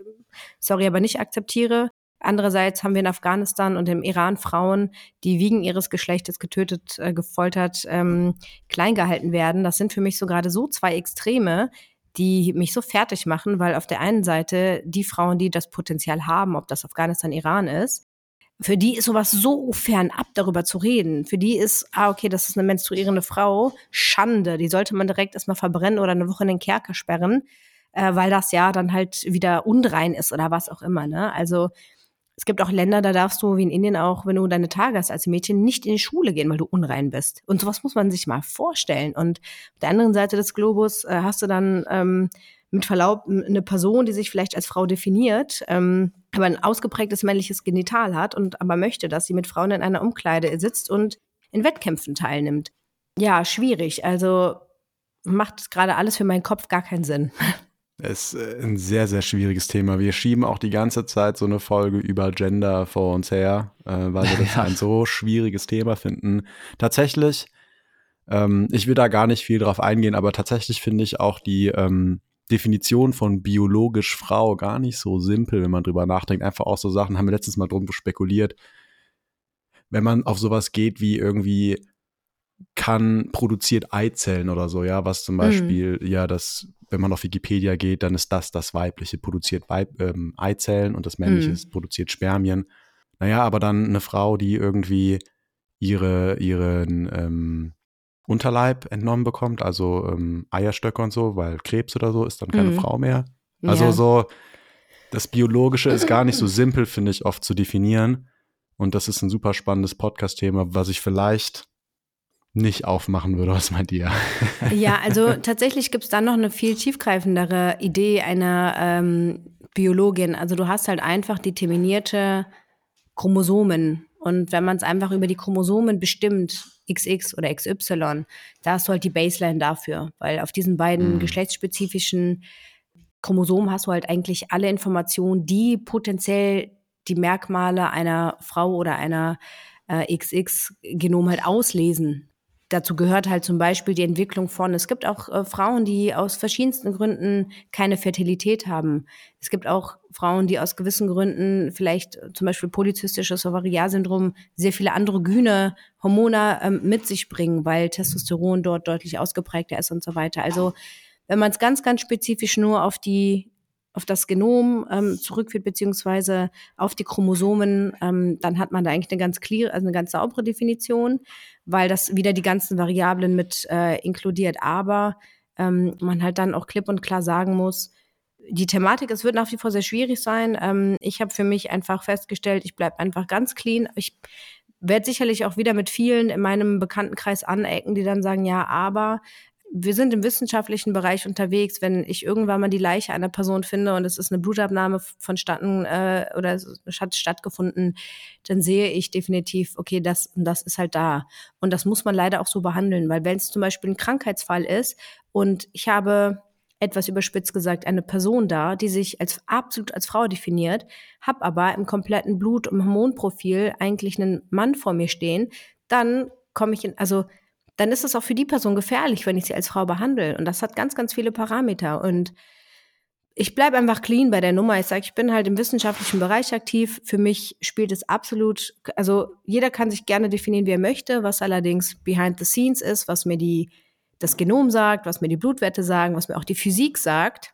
sorry, aber nicht akzeptiere. Andererseits haben wir in Afghanistan und im Iran Frauen, die wegen ihres Geschlechtes getötet, äh, gefoltert, ähm, klein gehalten werden. Das sind für mich so gerade so zwei Extreme, die mich so fertig machen, weil auf der einen Seite die Frauen, die das Potenzial haben, ob das Afghanistan, Iran ist, für die ist sowas so fernab, darüber zu reden. Für die ist, ah, okay, das ist eine menstruierende Frau, Schande. Die sollte man direkt erstmal verbrennen oder eine Woche in den Kerker sperren, äh, weil das ja dann halt wieder unrein ist oder was auch immer. Ne? Also es gibt auch Länder, da darfst du, wie in Indien auch, wenn du deine Tage hast als Mädchen, nicht in die Schule gehen, weil du unrein bist. Und sowas muss man sich mal vorstellen. Und auf der anderen Seite des Globus äh, hast du dann ähm, mit Verlaub eine Person, die sich vielleicht als Frau definiert, ähm, aber ein ausgeprägtes männliches Genital hat und aber möchte, dass sie mit Frauen in einer Umkleide sitzt und in Wettkämpfen teilnimmt. Ja, schwierig. Also macht gerade alles für meinen Kopf gar keinen Sinn. ist äh, ein sehr, sehr schwieriges Thema. Wir schieben auch die ganze Zeit so eine Folge über Gender vor uns her, äh, weil wir das ja. ein so schwieriges Thema finden. Tatsächlich, ähm, ich will da gar nicht viel drauf eingehen, aber tatsächlich finde ich auch die ähm, Definition von biologisch Frau gar nicht so simpel, wenn man drüber nachdenkt. Einfach auch so Sachen, haben wir letztens mal drum spekuliert. Wenn man auf sowas geht wie irgendwie kann produziert Eizellen oder so, ja, was zum mhm. Beispiel, mhm. ja, das wenn man auf Wikipedia geht, dann ist das das weibliche produziert Weib, ähm, Eizellen und das männliche mhm. produziert Spermien. Naja, aber dann eine Frau, die irgendwie ihre, ihren ähm, Unterleib entnommen bekommt, also ähm, Eierstöcke und so, weil Krebs oder so ist dann keine mhm. Frau mehr. Also ja. so, das Biologische ist gar nicht so simpel, finde ich, oft zu definieren. Und das ist ein super spannendes Podcast-Thema, was ich vielleicht nicht aufmachen würde. Was meint ihr? Ja, also tatsächlich gibt es dann noch eine viel tiefgreifendere Idee einer ähm, Biologin. Also du hast halt einfach determinierte Chromosomen. Und wenn man es einfach über die Chromosomen bestimmt, XX oder XY, da hast du halt die Baseline dafür. Weil auf diesen beiden mhm. geschlechtsspezifischen Chromosomen hast du halt eigentlich alle Informationen, die potenziell die Merkmale einer Frau oder einer äh, XX-Genom halt auslesen dazu gehört halt zum Beispiel die Entwicklung von, es gibt auch äh, Frauen, die aus verschiedensten Gründen keine Fertilität haben. Es gibt auch Frauen, die aus gewissen Gründen vielleicht äh, zum Beispiel polyzystisches Ovarialsyndrom sehr viele androgyne Hormone ähm, mit sich bringen, weil Testosteron dort deutlich ausgeprägter ist und so weiter. Also wenn man es ganz, ganz spezifisch nur auf die auf das Genom ähm, zurückführt, beziehungsweise auf die Chromosomen, ähm, dann hat man da eigentlich eine ganz clear, also eine ganz saubere Definition, weil das wieder die ganzen Variablen mit äh, inkludiert. Aber ähm, man halt dann auch klipp und klar sagen muss, die Thematik, es wird nach wie vor sehr schwierig sein. Ähm, ich habe für mich einfach festgestellt, ich bleibe einfach ganz clean. Ich werde sicherlich auch wieder mit vielen in meinem Bekanntenkreis anecken, die dann sagen, ja, aber wir sind im wissenschaftlichen Bereich unterwegs. Wenn ich irgendwann mal die Leiche einer Person finde und es ist eine Blutabnahme vonstatten äh, oder es hat stattgefunden, dann sehe ich definitiv, okay, das das ist halt da. Und das muss man leider auch so behandeln, weil wenn es zum Beispiel ein Krankheitsfall ist und ich habe etwas überspitzt gesagt, eine Person da, die sich als absolut als Frau definiert, habe aber im kompletten Blut- und Hormonprofil eigentlich einen Mann vor mir stehen, dann komme ich in, also dann ist es auch für die Person gefährlich, wenn ich sie als Frau behandle. Und das hat ganz, ganz viele Parameter. Und ich bleibe einfach clean bei der Nummer. Ich sage, ich bin halt im wissenschaftlichen Bereich aktiv. Für mich spielt es absolut, also jeder kann sich gerne definieren, wie er möchte, was allerdings behind the scenes ist, was mir die, das Genom sagt, was mir die Blutwerte sagen, was mir auch die Physik sagt,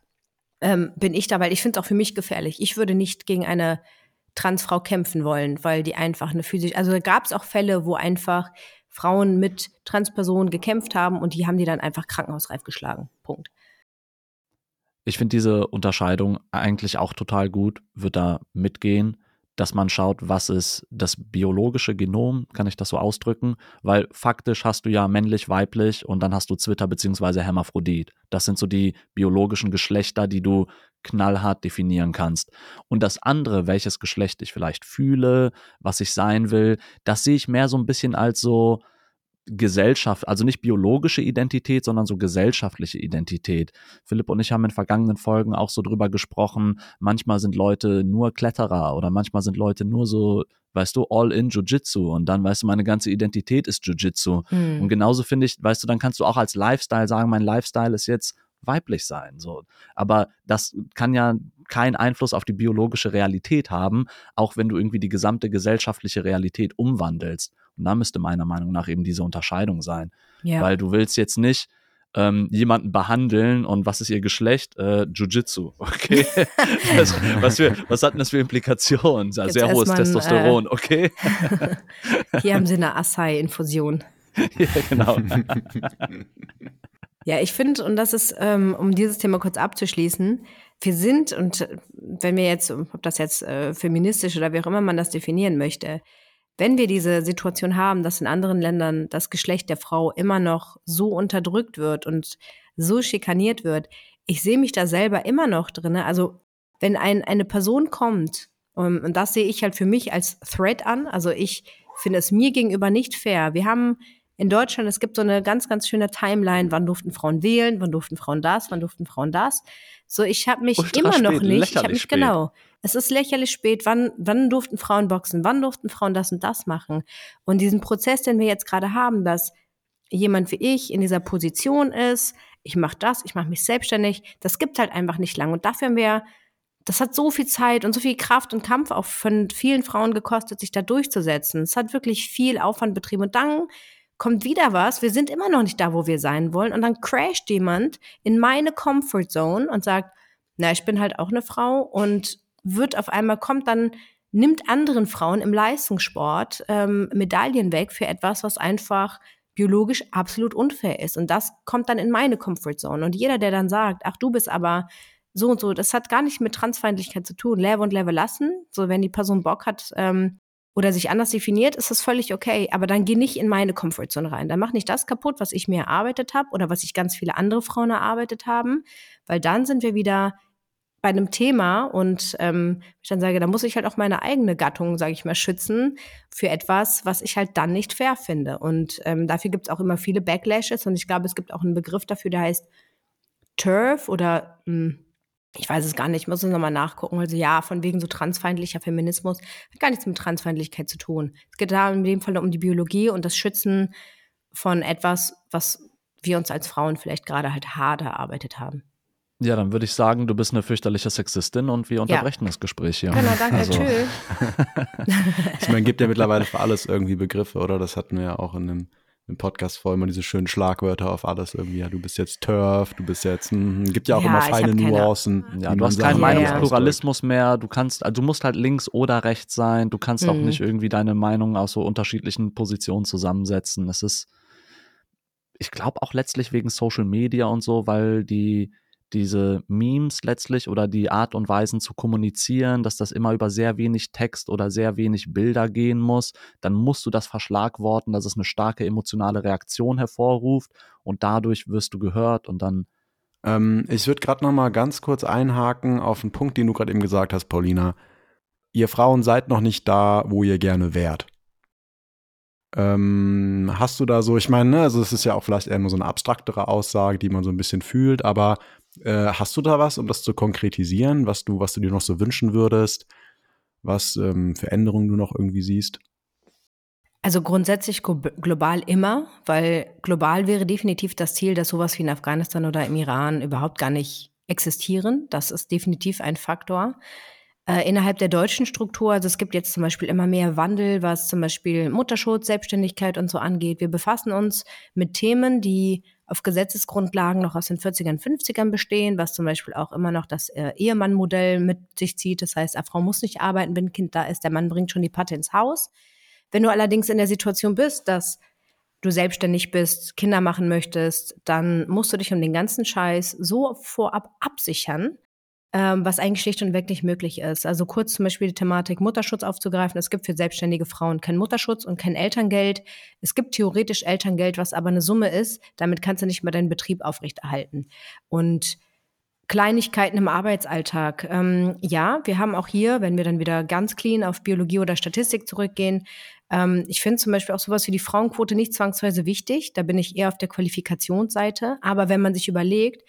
ähm, bin ich da, weil ich finde es auch für mich gefährlich. Ich würde nicht gegen eine Transfrau kämpfen wollen, weil die einfach eine physisch, also gab es auch Fälle, wo einfach Frauen mit Transpersonen gekämpft haben und die haben die dann einfach krankenhausreif geschlagen. Punkt. Ich finde diese Unterscheidung eigentlich auch total gut, wird da mitgehen, dass man schaut, was ist das biologische Genom, kann ich das so ausdrücken, weil faktisch hast du ja männlich, weiblich und dann hast du Zwitter bzw. Hermaphrodit. Das sind so die biologischen Geschlechter, die du knallhart definieren kannst. Und das andere, welches Geschlecht ich vielleicht fühle, was ich sein will, das sehe ich mehr so ein bisschen als so Gesellschaft, also nicht biologische Identität, sondern so gesellschaftliche Identität. Philipp und ich haben in vergangenen Folgen auch so drüber gesprochen, manchmal sind Leute nur Kletterer oder manchmal sind Leute nur so, weißt du, all in Jiu-Jitsu und dann weißt du, meine ganze Identität ist Jiu-Jitsu. Mhm. Und genauso finde ich, weißt du, dann kannst du auch als Lifestyle sagen, mein Lifestyle ist jetzt weiblich sein, so. Aber das kann ja keinen Einfluss auf die biologische Realität haben, auch wenn du irgendwie die gesamte gesellschaftliche Realität umwandelst. Und da müsste meiner Meinung nach eben diese Unterscheidung sein. Ja. Weil du willst jetzt nicht ähm, jemanden behandeln und was ist ihr Geschlecht? Äh, Jiu-Jitsu, okay? was, was, für, was hat denn das für Implikationen? Sehr, sehr hohes man, Testosteron, äh, okay? Hier haben sie eine Acai-Infusion. ja, genau. Ja, ich finde, und das ist, ähm, um dieses Thema kurz abzuschließen, wir sind, und wenn wir jetzt, ob das jetzt äh, feministisch oder wie auch immer man das definieren möchte, wenn wir diese Situation haben, dass in anderen Ländern das Geschlecht der Frau immer noch so unterdrückt wird und so schikaniert wird, ich sehe mich da selber immer noch drin. Also wenn ein, eine Person kommt, um, und das sehe ich halt für mich als Threat an, also ich finde es mir gegenüber nicht fair. Wir haben in Deutschland, es gibt so eine ganz, ganz schöne Timeline, wann durften Frauen wählen, wann durften Frauen das, wann durften Frauen das. So, ich habe mich Ultra immer noch nicht, ich habe mich spät. genau, es ist lächerlich spät, wann, wann durften Frauen boxen, wann durften Frauen das und das machen. Und diesen Prozess, den wir jetzt gerade haben, dass jemand wie ich in dieser Position ist, ich mache das, ich mache mich selbstständig, das gibt halt einfach nicht lang. Und dafür haben wir das hat so viel Zeit und so viel Kraft und Kampf auch von vielen Frauen gekostet, sich da durchzusetzen. Es hat wirklich viel Aufwand betrieben. Und dann kommt wieder was, wir sind immer noch nicht da, wo wir sein wollen. Und dann crasht jemand in meine Comfort Zone und sagt, na, ich bin halt auch eine Frau und wird auf einmal, kommt dann, nimmt anderen Frauen im Leistungssport ähm, Medaillen weg für etwas, was einfach biologisch absolut unfair ist. Und das kommt dann in meine Comfort Zone. Und jeder, der dann sagt, ach, du bist aber so und so, das hat gar nicht mit Transfeindlichkeit zu tun. Lehre und Lehre lassen. So, wenn die Person Bock hat, ähm, oder sich anders definiert, ist das völlig okay. Aber dann geh nicht in meine Comfortzone rein. Dann mach nicht das kaputt, was ich mir erarbeitet habe oder was sich ganz viele andere Frauen erarbeitet haben, weil dann sind wir wieder bei einem Thema und ähm, ich dann sage, da muss ich halt auch meine eigene Gattung, sage ich mal, schützen für etwas, was ich halt dann nicht fair finde. Und ähm, dafür gibt es auch immer viele Backlashes und ich glaube, es gibt auch einen Begriff dafür, der heißt Turf oder mh, hm, ich weiß es gar nicht, ich muss es nochmal nachgucken. Also ja, von wegen so transfeindlicher Feminismus hat gar nichts mit Transfeindlichkeit zu tun. Es geht da in dem Fall um die Biologie und das Schützen von etwas, was wir uns als Frauen vielleicht gerade halt hart erarbeitet haben. Ja, dann würde ich sagen, du bist eine fürchterliche Sexistin und wir unterbrechen ja. das Gespräch hier. Genau, danke, also. tschüss. ich meine, gibt ja mittlerweile für alles irgendwie Begriffe, oder? Das hatten wir ja auch in einem im Podcast vor immer diese schönen Schlagwörter auf alles irgendwie. Ja, du bist jetzt Turf, du bist jetzt, mh, gibt ja auch ja, immer feine Nuancen. Ja, du hast keinen Meinungspluralismus mehr. Du kannst, also du musst halt links oder rechts sein. Du kannst mhm. auch nicht irgendwie deine Meinung aus so unterschiedlichen Positionen zusammensetzen. Es ist, ich glaube auch letztlich wegen Social Media und so, weil die diese Memes letztlich oder die Art und Weisen zu kommunizieren, dass das immer über sehr wenig Text oder sehr wenig Bilder gehen muss, dann musst du das verschlagworten, dass es eine starke emotionale Reaktion hervorruft und dadurch wirst du gehört und dann. Ähm, ich würde gerade noch mal ganz kurz einhaken auf einen Punkt, den du gerade eben gesagt hast, Paulina. Ihr Frauen seid noch nicht da, wo ihr gerne wärt. Ähm, hast du da so, ich meine, ne, also es ist ja auch vielleicht eher nur so eine abstraktere Aussage, die man so ein bisschen fühlt, aber hast du da was, um das zu konkretisieren, was du, was du dir noch so wünschen würdest, was ähm, für Änderungen du noch irgendwie siehst? Also grundsätzlich global immer, weil global wäre definitiv das Ziel, dass sowas wie in Afghanistan oder im Iran überhaupt gar nicht existieren. Das ist definitiv ein Faktor äh, innerhalb der deutschen Struktur. Also es gibt jetzt zum Beispiel immer mehr Wandel, was zum Beispiel Mutterschutz, Selbstständigkeit und so angeht. Wir befassen uns mit Themen, die auf Gesetzesgrundlagen noch aus den 40ern, 50ern bestehen, was zum Beispiel auch immer noch das äh, Ehemann-Modell mit sich zieht. Das heißt, eine Frau muss nicht arbeiten, wenn ein Kind da ist, der Mann bringt schon die Patte ins Haus. Wenn du allerdings in der Situation bist, dass du selbstständig bist, Kinder machen möchtest, dann musst du dich um den ganzen Scheiß so vorab absichern, ähm, was eigentlich schlicht und weg nicht möglich ist. Also kurz zum Beispiel die Thematik Mutterschutz aufzugreifen. Es gibt für selbstständige Frauen keinen Mutterschutz und kein Elterngeld. Es gibt theoretisch Elterngeld, was aber eine Summe ist. Damit kannst du nicht mehr deinen Betrieb aufrechterhalten. Und Kleinigkeiten im Arbeitsalltag. Ähm, ja, wir haben auch hier, wenn wir dann wieder ganz clean auf Biologie oder Statistik zurückgehen, Ähm, ich finde zum Beispiel auch sowas wie die Frauenquote nicht zwangsweise wichtig. Da bin ich eher auf der Qualifikationsseite. Aber wenn man sich überlegt,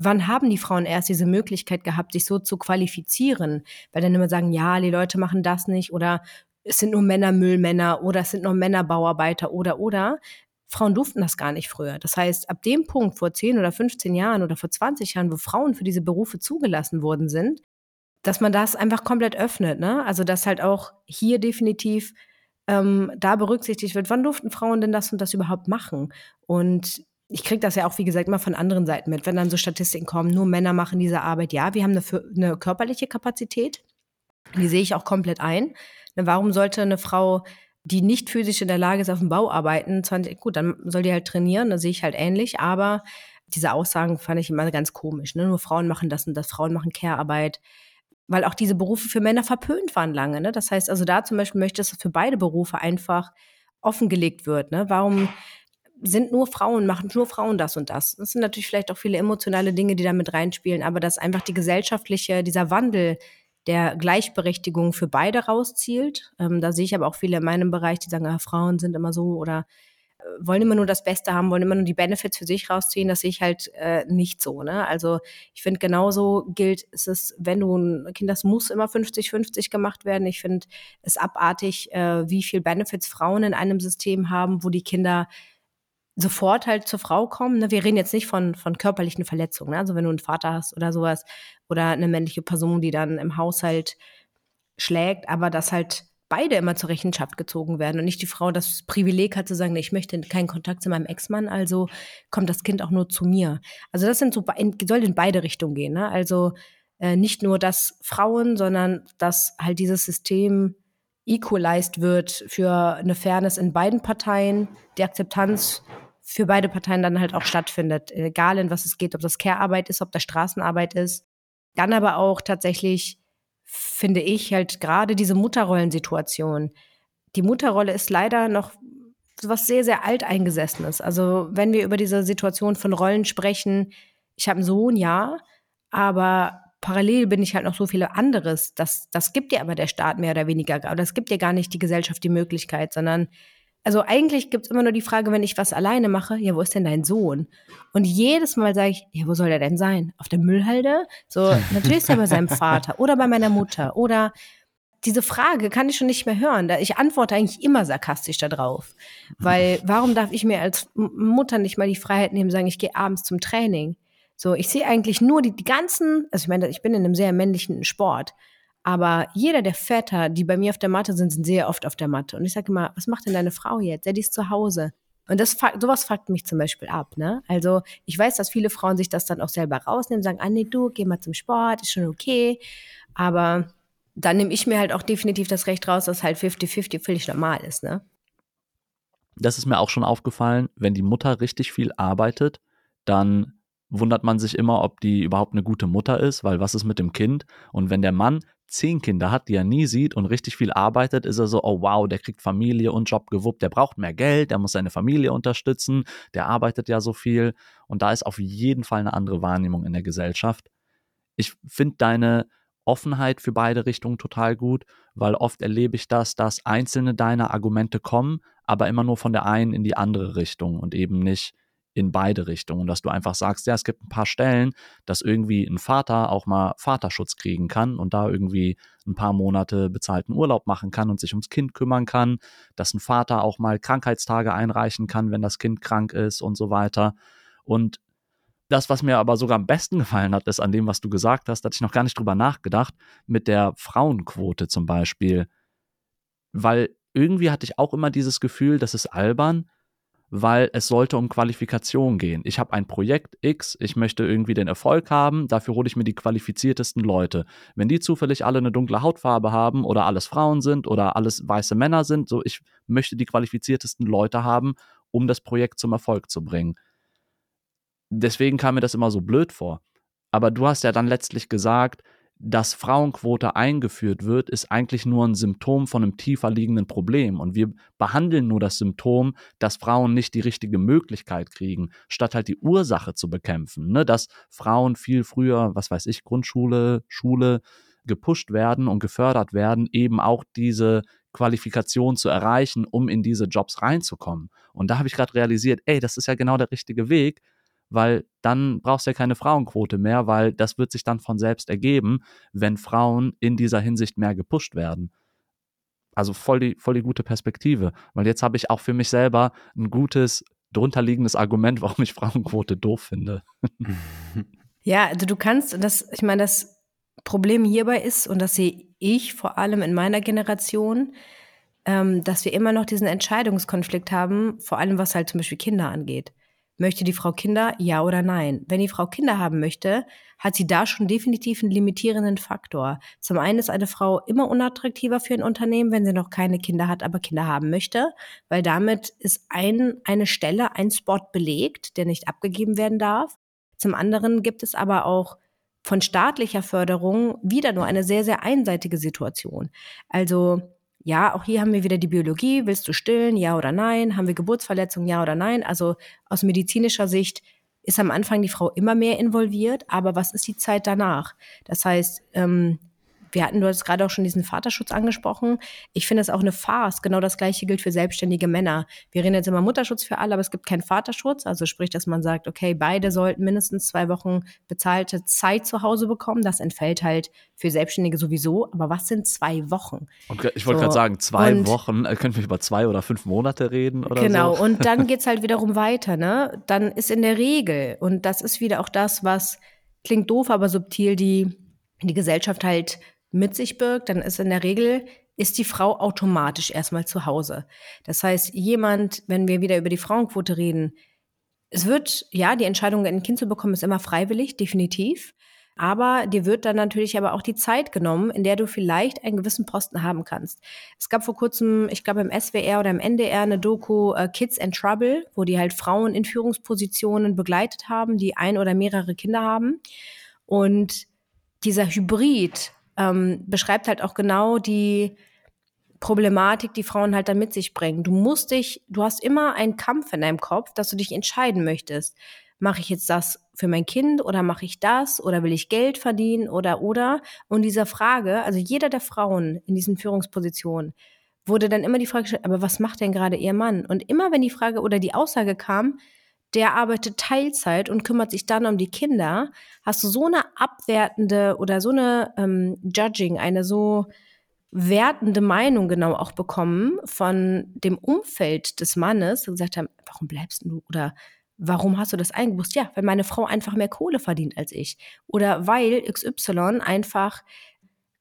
wann haben die Frauen erst diese Möglichkeit gehabt, sich so zu qualifizieren? Weil dann immer sagen, ja, die Leute machen das nicht oder es sind nur Männer Müllmänner oder es sind nur Männer Bauarbeiter oder oder. Frauen durften das gar nicht früher. Das heißt, ab dem Punkt vor 10 oder 15 Jahren oder vor 20 Jahren, wo Frauen für diese Berufe zugelassen worden sind, dass man das einfach komplett öffnet. Ne? Also dass halt auch hier definitiv ähm, da berücksichtigt wird, wann durften Frauen denn das und das überhaupt machen? Und ich kriege das ja auch, wie gesagt, immer von anderen Seiten mit, wenn dann so Statistiken kommen, nur Männer machen diese Arbeit. Ja, wir haben eine, eine körperliche Kapazität, die sehe ich auch komplett ein. Ne, warum sollte eine Frau, die nicht physisch in der Lage ist, auf dem Bau arbeiten, 20, gut, dann soll die halt trainieren, da sehe ich halt ähnlich, aber diese Aussagen fand ich immer ganz komisch. Ne? Nur Frauen machen das und das, Frauen machen Care-Arbeit, weil auch diese Berufe für Männer verpönt waren lange. Ne? Das heißt also, da zum Beispiel möchte ich, dass das für beide Berufe einfach offengelegt wird. Ne? Warum sind nur Frauen, machen nur Frauen das und das? Das sind natürlich vielleicht auch viele emotionale Dinge, die da mit reinspielen, aber dass einfach die gesellschaftliche, dieser Wandel der Gleichberechtigung für beide rauszielt. Ähm, da sehe ich aber auch viele in meinem Bereich, die sagen, ah, Frauen sind immer so oder äh, wollen immer nur das Beste haben, wollen immer nur die Benefits für sich rausziehen. Das sehe ich halt äh, nicht so. Ne? Also ich finde, genauso gilt es, ist, wenn du ein Kind, das muss immer 50-50 gemacht werden. Ich finde es abartig, äh, wie viel Benefits Frauen in einem System haben, wo die Kinder sofort halt zur Frau kommen. Ne? Wir reden jetzt nicht von, von körperlichen Verletzungen. Ne? Also wenn du einen Vater hast oder sowas oder eine männliche Person, die dann im Haushalt schlägt, aber dass halt beide immer zur Rechenschaft gezogen werden und nicht die Frau das Privileg hat zu sagen, ich möchte keinen Kontakt zu meinem Ex-Mann, also kommt das Kind auch nur zu mir. Also das sind so, soll in beide Richtungen gehen. Ne? Also äh, nicht nur das Frauen, sondern dass halt dieses System equalized wird für eine Fairness in beiden Parteien, die Akzeptanz für beide Parteien dann halt auch stattfindet. Egal in was es geht, ob das Care-Arbeit ist, ob das Straßenarbeit ist. Dann aber auch tatsächlich, finde ich, halt gerade diese Mutterrollensituation. Die Mutterrolle ist leider noch was sehr, sehr alteingesessenes. Also wenn wir über diese Situation von Rollen sprechen, ich habe einen Sohn, ja, aber parallel bin ich halt noch so viele anderes. Das, das gibt dir aber der Staat mehr oder weniger. Aber das gibt dir gar nicht die Gesellschaft die Möglichkeit, sondern also eigentlich gibt es immer nur die Frage, wenn ich was alleine mache, ja, wo ist denn dein Sohn? Und jedes Mal sage ich, ja, wo soll der denn sein? Auf der Müllhalde? So, natürlich ist er bei seinem Vater oder bei meiner Mutter. Oder diese Frage kann ich schon nicht mehr hören. Ich antworte eigentlich immer sarkastisch darauf. Weil warum darf ich mir als Mutter nicht mal die Freiheit nehmen, sagen, ich gehe abends zum Training? So, ich sehe eigentlich nur die, die ganzen, also ich meine, ich bin in einem sehr männlichen Sport. Aber jeder der Väter, die bei mir auf der Matte sind, sind sehr oft auf der Matte. Und ich sage immer, was macht denn deine Frau jetzt? Ja, die ist zu Hause. Und das sowas fuckt mich zum Beispiel ab. Ne? Also ich weiß, dass viele Frauen sich das dann auch selber rausnehmen, sagen, ah nee, du, geh mal zum Sport, ist schon okay. Aber dann nehme ich mir halt auch definitiv das Recht raus, dass halt 50-50 völlig normal ist. Ne? Das ist mir auch schon aufgefallen, wenn die Mutter richtig viel arbeitet, dann wundert man sich immer, ob die überhaupt eine gute Mutter ist, weil was ist mit dem Kind? Und wenn der Mann zehn Kinder hat, die er nie sieht und richtig viel arbeitet, ist er so, oh wow, der kriegt Familie und Job gewuppt, der braucht mehr Geld, der muss seine Familie unterstützen, der arbeitet ja so viel und da ist auf jeden Fall eine andere Wahrnehmung in der Gesellschaft. Ich finde deine Offenheit für beide Richtungen total gut, weil oft erlebe ich das, dass einzelne deiner Argumente kommen, aber immer nur von der einen in die andere Richtung und eben nicht in beide Richtungen, dass du einfach sagst, ja, es gibt ein paar Stellen, dass irgendwie ein Vater auch mal Vaterschutz kriegen kann und da irgendwie ein paar Monate bezahlten Urlaub machen kann und sich ums Kind kümmern kann, dass ein Vater auch mal Krankheitstage einreichen kann, wenn das Kind krank ist und so weiter. Und das, was mir aber sogar am besten gefallen hat, ist an dem, was du gesagt hast, da hatte ich noch gar nicht drüber nachgedacht, mit der Frauenquote zum Beispiel. Weil irgendwie hatte ich auch immer dieses Gefühl, das ist albern, weil es sollte um Qualifikation gehen. Ich habe ein Projekt X, ich möchte irgendwie den Erfolg haben, dafür hole ich mir die qualifiziertesten Leute. Wenn die zufällig alle eine dunkle Hautfarbe haben oder alles Frauen sind oder alles weiße Männer sind, so ich möchte die qualifiziertesten Leute haben, um das Projekt zum Erfolg zu bringen. Deswegen kam mir das immer so blöd vor. Aber du hast ja dann letztlich gesagt, dass Frauenquote eingeführt wird, ist eigentlich nur ein Symptom von einem tiefer liegenden Problem. Und wir behandeln nur das Symptom, dass Frauen nicht die richtige Möglichkeit kriegen, statt halt die Ursache zu bekämpfen. Ne? Dass Frauen viel früher, was weiß ich, Grundschule, Schule, gepusht werden und gefördert werden, eben auch diese Qualifikation zu erreichen, um in diese Jobs reinzukommen. Und da habe ich gerade realisiert, ey, das ist ja genau der richtige Weg, weil dann brauchst du ja keine Frauenquote mehr, weil das wird sich dann von selbst ergeben, wenn Frauen in dieser Hinsicht mehr gepusht werden. Also voll die, voll die gute Perspektive, weil jetzt habe ich auch für mich selber ein gutes, drunterliegendes Argument, warum ich Frauenquote doof finde. Ja, also du kannst, das, ich meine, das Problem hierbei ist, und das sehe ich vor allem in meiner Generation, ähm, dass wir immer noch diesen Entscheidungskonflikt haben, vor allem was halt zum Beispiel Kinder angeht. Möchte die Frau Kinder, ja oder nein? Wenn die Frau Kinder haben möchte, hat sie da schon definitiv einen limitierenden Faktor. Zum einen ist eine Frau immer unattraktiver für ein Unternehmen, wenn sie noch keine Kinder hat, aber Kinder haben möchte, weil damit ist ein, eine Stelle, ein Spot belegt, der nicht abgegeben werden darf. Zum anderen gibt es aber auch von staatlicher Förderung wieder nur eine sehr, sehr einseitige Situation. Also ja, auch hier haben wir wieder die Biologie. Willst du stillen? Ja oder nein? Haben wir Geburtsverletzungen? Ja oder nein? Also aus medizinischer Sicht ist am Anfang die Frau immer mehr involviert, aber was ist die Zeit danach? Das heißt, ähm, wir hatten, du hast gerade auch schon diesen Vaterschutz angesprochen. Ich finde es auch eine Farce. Genau das Gleiche gilt für selbstständige Männer. Wir reden jetzt immer Mutterschutz für alle, aber es gibt keinen Vaterschutz. Also sprich, dass man sagt, okay, beide sollten mindestens zwei Wochen bezahlte Zeit zu Hause bekommen. Das entfällt halt für Selbstständige sowieso. Aber was sind zwei Wochen? Und ich wollte so, gerade sagen, zwei und, Wochen, äh, können wir über zwei oder fünf Monate reden oder genau, so? Genau, und dann geht es halt wiederum weiter. Ne? Dann ist in der Regel, und das ist wieder auch das, was klingt doof, aber subtil, die, die Gesellschaft halt mit sich birgt, dann ist in der Regel ist die Frau automatisch erstmal zu Hause. Das heißt, jemand, wenn wir wieder über die Frauenquote reden, es wird, ja, die Entscheidung, ein Kind zu bekommen, ist immer freiwillig, definitiv. Aber dir wird dann natürlich aber auch die Zeit genommen, in der du vielleicht einen gewissen Posten haben kannst. Es gab vor kurzem, ich glaube im SWR oder im NDR eine Doku uh, Kids and Trouble, wo die halt Frauen in Führungspositionen begleitet haben, die ein oder mehrere Kinder haben. Und dieser Hybrid ähm, beschreibt halt auch genau die Problematik, die Frauen halt dann mit sich bringen. Du musst dich, du hast immer einen Kampf in deinem Kopf, dass du dich entscheiden möchtest. Mache ich jetzt das für mein Kind oder mache ich das oder will ich Geld verdienen oder oder? Und dieser Frage, also jeder der Frauen in diesen Führungspositionen, wurde dann immer die Frage gestellt, aber was macht denn gerade ihr Mann? Und immer wenn die Frage oder die Aussage kam, der arbeitet Teilzeit und kümmert sich dann um die Kinder, hast du so eine abwertende oder so eine ähm, Judging, eine so wertende Meinung genau auch bekommen von dem Umfeld des Mannes, und gesagt haben, warum bleibst du oder warum hast du das eingebusst? Ja, weil meine Frau einfach mehr Kohle verdient als ich oder weil XY einfach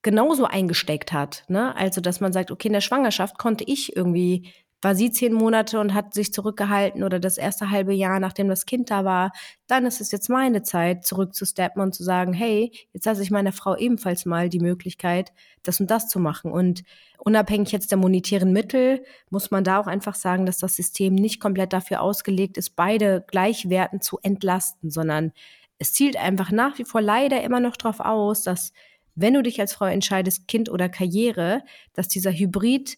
genauso eingesteckt hat. Ne? Also, dass man sagt, okay, in der Schwangerschaft konnte ich irgendwie war sie zehn Monate und hat sich zurückgehalten oder das erste halbe Jahr, nachdem das Kind da war, dann ist es jetzt meine Zeit, zurückzusteppen und zu sagen, hey, jetzt lasse ich meiner Frau ebenfalls mal die Möglichkeit, das und das zu machen. Und unabhängig jetzt der monetären Mittel, muss man da auch einfach sagen, dass das System nicht komplett dafür ausgelegt ist, beide gleichwerten zu entlasten, sondern es zielt einfach nach wie vor leider immer noch darauf aus, dass wenn du dich als Frau entscheidest, Kind oder Karriere, dass dieser Hybrid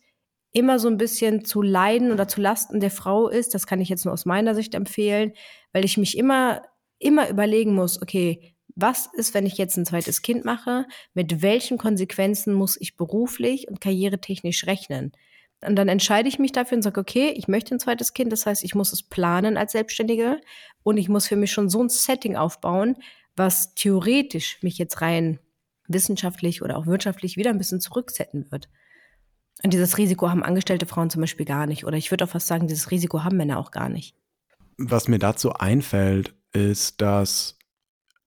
immer so ein bisschen zu leiden oder zu Lasten der Frau ist. Das kann ich jetzt nur aus meiner Sicht empfehlen, weil ich mich immer, immer überlegen muss, okay, was ist, wenn ich jetzt ein zweites Kind mache? Mit welchen Konsequenzen muss ich beruflich und karrieretechnisch rechnen? Und dann entscheide ich mich dafür und sage, okay, ich möchte ein zweites Kind. Das heißt, ich muss es planen als Selbstständige und ich muss für mich schon so ein Setting aufbauen, was theoretisch mich jetzt rein wissenschaftlich oder auch wirtschaftlich wieder ein bisschen zurücksetzen wird. Und dieses Risiko haben angestellte Frauen zum Beispiel gar nicht. Oder ich würde auch fast sagen, dieses Risiko haben Männer auch gar nicht. Was mir dazu einfällt, ist, dass,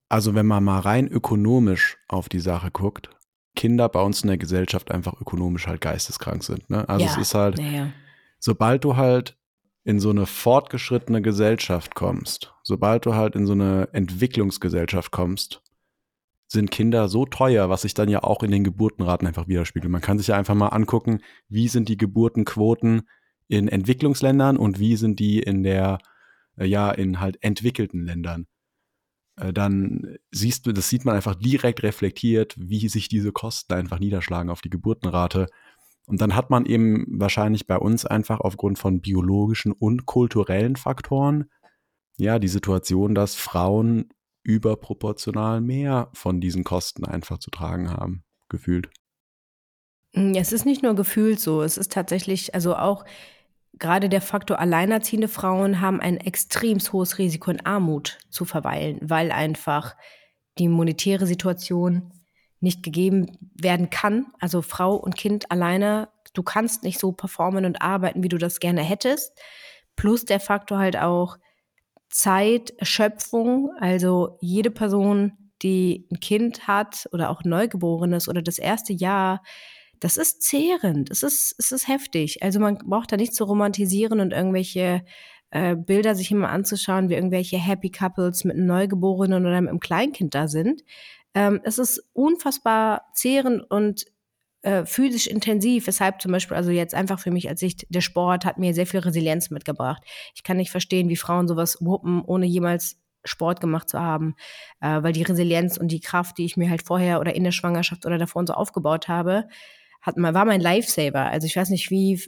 also wenn man mal rein ökonomisch auf die Sache guckt, Kinder bei uns in der Gesellschaft einfach ökonomisch halt geisteskrank sind. Ne? Also ja, es ist halt, ja. sobald du halt in so eine fortgeschrittene Gesellschaft kommst, sobald du halt in so eine Entwicklungsgesellschaft kommst, sind Kinder so teuer, was sich dann ja auch in den Geburtenraten einfach widerspiegelt. Man kann sich ja einfach mal angucken, wie sind die Geburtenquoten in Entwicklungsländern und wie sind die in der, äh, ja, in halt entwickelten Ländern. Äh, dann siehst du, das sieht man einfach direkt reflektiert, wie sich diese Kosten einfach niederschlagen auf die Geburtenrate. Und dann hat man eben wahrscheinlich bei uns einfach aufgrund von biologischen und kulturellen Faktoren ja die Situation, dass Frauen überproportional mehr von diesen Kosten einfach zu tragen haben, gefühlt. Mm, es ist nicht nur gefühlt so, es ist tatsächlich, also auch gerade der Faktor alleinerziehende Frauen haben ein extrem hohes Risiko in Armut zu verweilen, weil einfach die monetäre Situation nicht gegeben werden kann. Also Frau und Kind alleine, du kannst nicht so performen und arbeiten, wie du das gerne hättest. Plus der Faktor halt auch Zeit, Erschöpfung. Also jede Person, die ein Kind hat oder auch Neugeborenes oder das erste Jahr, das ist zehrend, es ist, es ist heftig. Also man braucht da nicht zu romantisieren und irgendwelche äh, Bilder sich immer anzuschauen, wie irgendwelche Happy Couples mit einem Neugeborenen oder mit einem Kleinkind da sind. Ähm, es ist unfassbar zehrend und äh, physisch intensiv, weshalb zum Beispiel, also jetzt einfach für mich als Sicht, der Sport hat mir sehr viel Resilienz mitgebracht. Ich kann nicht verstehen, wie Frauen sowas wuppen, ohne jemals Sport gemacht zu haben, äh, weil die Resilienz und die Kraft, die ich mir halt vorher oder in der Schwangerschaft oder davor und so aufgebaut habe, hat mal, war mein Lifesaver. Also ich weiß nicht, wie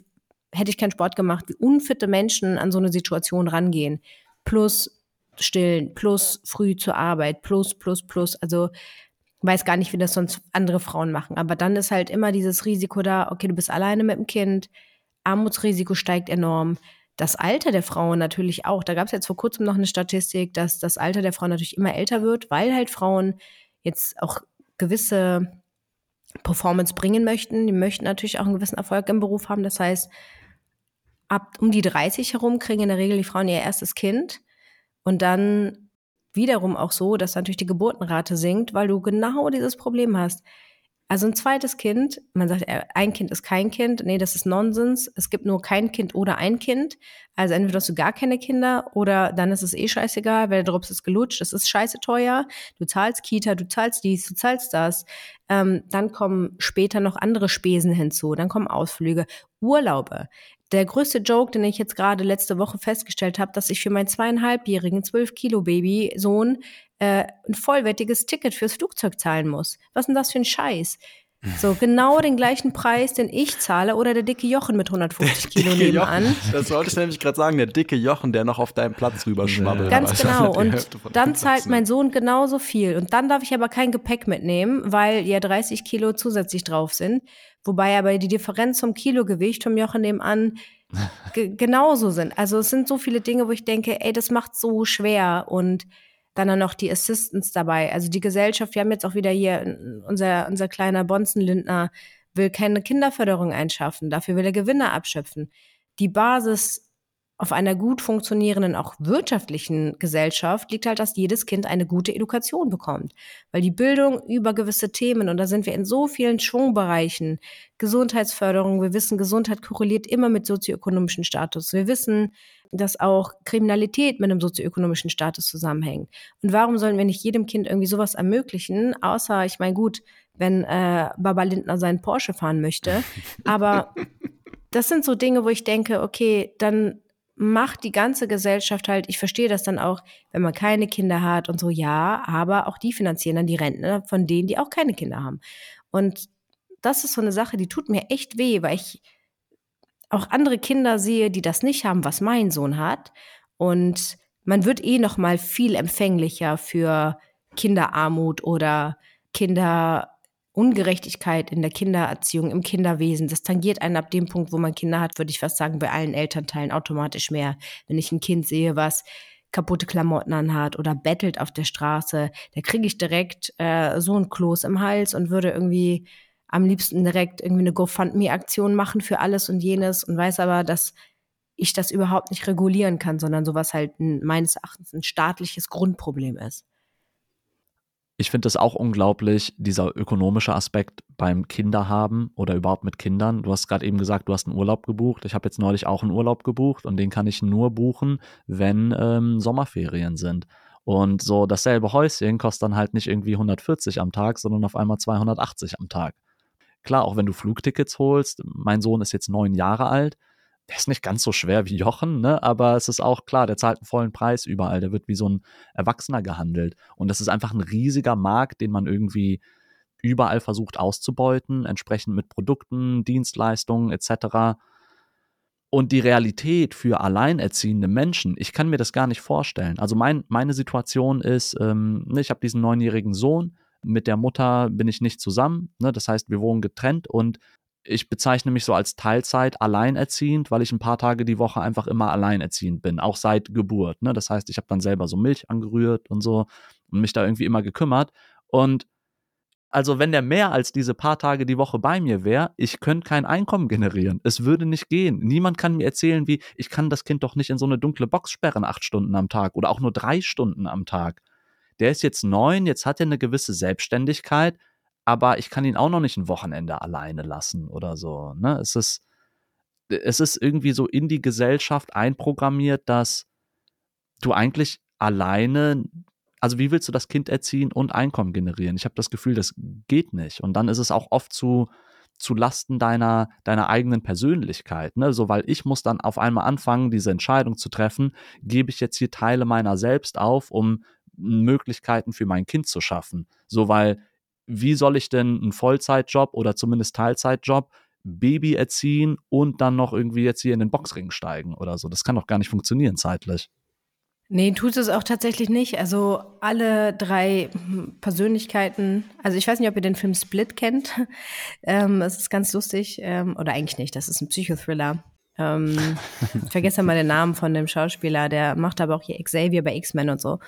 hätte ich keinen Sport gemacht, wie unfitte Menschen an so eine Situation rangehen. Plus stillen, plus früh zur Arbeit, plus, plus, plus. Also weiß gar nicht, wie das sonst andere Frauen machen. Aber dann ist halt immer dieses Risiko da, okay, du bist alleine mit dem Kind, Armutsrisiko steigt enorm. Das Alter der Frauen natürlich auch. Da gab es jetzt vor kurzem noch eine Statistik, dass das Alter der Frauen natürlich immer älter wird, weil halt Frauen jetzt auch gewisse Performance bringen möchten. Die möchten natürlich auch einen gewissen Erfolg im Beruf haben. Das heißt, ab um die 30 herum kriegen in der Regel die Frauen ihr erstes Kind. Und dann wiederum auch so, dass natürlich die Geburtenrate sinkt, weil du genau dieses Problem hast. Also ein zweites Kind, man sagt, äh, ein Kind ist kein Kind. Nee, das ist Nonsens. Es gibt nur kein Kind oder ein Kind. Also entweder hast du gar keine Kinder oder dann ist es eh scheißegal, weil der Drops ist gelutscht, es ist scheiße teuer. Du zahlst Kita, du zahlst dies, du zahlst das. Ähm, dann kommen später noch andere Spesen hinzu. Dann kommen Ausflüge, Urlaube. Der größte Joke, den ich jetzt gerade letzte Woche festgestellt habe, dass ich für meinen zweieinhalbjährigen, zwölf Kilo Baby-Sohn äh, ein vollwertiges Ticket fürs Flugzeug zahlen muss. Was ist denn das für ein Scheiß? So, genau den gleichen Preis, den ich zahle, oder der dicke Jochen mit 150 Kilo nebenan. Jochen, das wollte ich nämlich gerade sagen, der dicke Jochen, der noch auf deinem Platz rüberschwabbelt. Ganz genau. Und dann zahlt mein Sohn genauso viel. Und dann darf ich aber kein Gepäck mitnehmen, weil ja 30 Kilo zusätzlich drauf sind. Wobei aber die Differenz zum Kilogewicht vom Jochen nebenan genauso sind. Also es sind so viele Dinge, wo ich denke, ey, das macht so schwer. Und dann, dann noch die Assistants dabei. Also die Gesellschaft, wir haben jetzt auch wieder hier, unser, unser kleiner Bonzenlindner will keine Kinderförderung einschaffen, dafür will er Gewinne abschöpfen. Die Basis auf einer gut funktionierenden, auch wirtschaftlichen Gesellschaft liegt halt, dass jedes Kind eine gute Education bekommt. Weil die Bildung über gewisse Themen, und da sind wir in so vielen Schwungbereichen, Gesundheitsförderung, wir wissen, Gesundheit korreliert immer mit sozioökonomischem Status. Wir wissen, dass auch Kriminalität mit einem sozioökonomischen Status zusammenhängt. Und warum sollen wir nicht jedem Kind irgendwie sowas ermöglichen? Außer, ich meine, gut, wenn äh, Baba Lindner seinen Porsche fahren möchte. Aber das sind so Dinge, wo ich denke, okay, dann macht die ganze Gesellschaft halt, ich verstehe das dann auch, wenn man keine Kinder hat und so, ja, aber auch die finanzieren dann die Rentner von denen, die auch keine Kinder haben. Und das ist so eine Sache, die tut mir echt weh, weil ich auch andere Kinder sehe, die das nicht haben, was mein Sohn hat. Und man wird eh noch mal viel empfänglicher für Kinderarmut oder Kinderungerechtigkeit in der Kindererziehung, im Kinderwesen. Das tangiert einen ab dem Punkt, wo man Kinder hat, würde ich fast sagen, bei allen Elternteilen automatisch mehr. Wenn ich ein Kind sehe, was kaputte Klamotten anhat oder bettelt auf der Straße, da kriege ich direkt äh, so ein Kloß im Hals und würde irgendwie am liebsten direkt irgendwie eine GoFundMe-Aktion machen für alles und jenes und weiß aber, dass ich das überhaupt nicht regulieren kann, sondern sowas halt ein, meines Erachtens ein staatliches Grundproblem ist. Ich finde das auch unglaublich, dieser ökonomische Aspekt beim Kinderhaben oder überhaupt mit Kindern. Du hast gerade eben gesagt, du hast einen Urlaub gebucht. Ich habe jetzt neulich auch einen Urlaub gebucht und den kann ich nur buchen, wenn ähm, Sommerferien sind. Und so dasselbe Häuschen kostet dann halt nicht irgendwie 140 am Tag, sondern auf einmal 280 am Tag. Klar, auch wenn du Flugtickets holst, mein Sohn ist jetzt neun Jahre alt, der ist nicht ganz so schwer wie Jochen, ne? aber es ist auch klar, der zahlt einen vollen Preis überall, der wird wie so ein Erwachsener gehandelt. Und das ist einfach ein riesiger Markt, den man irgendwie überall versucht auszubeuten, entsprechend mit Produkten, Dienstleistungen etc. Und die Realität für alleinerziehende Menschen, ich kann mir das gar nicht vorstellen. Also mein, meine Situation ist, ähm, ne, ich habe diesen neunjährigen Sohn, mit der Mutter bin ich nicht zusammen. Ne? Das heißt, wir wohnen getrennt und ich bezeichne mich so als Teilzeit alleinerziehend, weil ich ein paar Tage die Woche einfach immer alleinerziehend bin, auch seit Geburt. Ne? Das heißt, ich habe dann selber so Milch angerührt und so und mich da irgendwie immer gekümmert. Und also wenn der mehr als diese paar Tage die Woche bei mir wäre, ich könnte kein Einkommen generieren. Es würde nicht gehen. Niemand kann mir erzählen, wie, ich kann das Kind doch nicht in so eine dunkle Box sperren, acht Stunden am Tag oder auch nur drei Stunden am Tag. Der ist jetzt neun, jetzt hat er eine gewisse Selbstständigkeit, aber ich kann ihn auch noch nicht ein Wochenende alleine lassen oder so. Ne? Es ist, es ist irgendwie so in die Gesellschaft einprogrammiert, dass du eigentlich alleine also wie willst du das Kind erziehen und Einkommen generieren? Ich habe das Gefühl, das geht nicht. Und dann ist es auch oft zu, zu Lasten deiner, deiner eigenen Persönlichkeit. Ne? So, weil ich muss dann auf einmal anfangen, diese Entscheidung zu treffen, gebe ich jetzt hier Teile meiner selbst auf, um Möglichkeiten für mein Kind zu schaffen. So, weil wie soll ich denn einen Vollzeitjob oder zumindest Teilzeitjob Baby erziehen und dann noch irgendwie jetzt hier in den Boxring steigen oder so? Das kann doch gar nicht funktionieren zeitlich. Nee, tut es auch tatsächlich nicht. Also alle drei Persönlichkeiten, also ich weiß nicht, ob ihr den Film Split kennt. Ähm, es ist ganz lustig, ähm, oder eigentlich nicht, das ist ein Psychothriller. Ähm, ich vergesse mal den Namen von dem Schauspieler, der macht aber auch hier Xavier bei X-Men und so.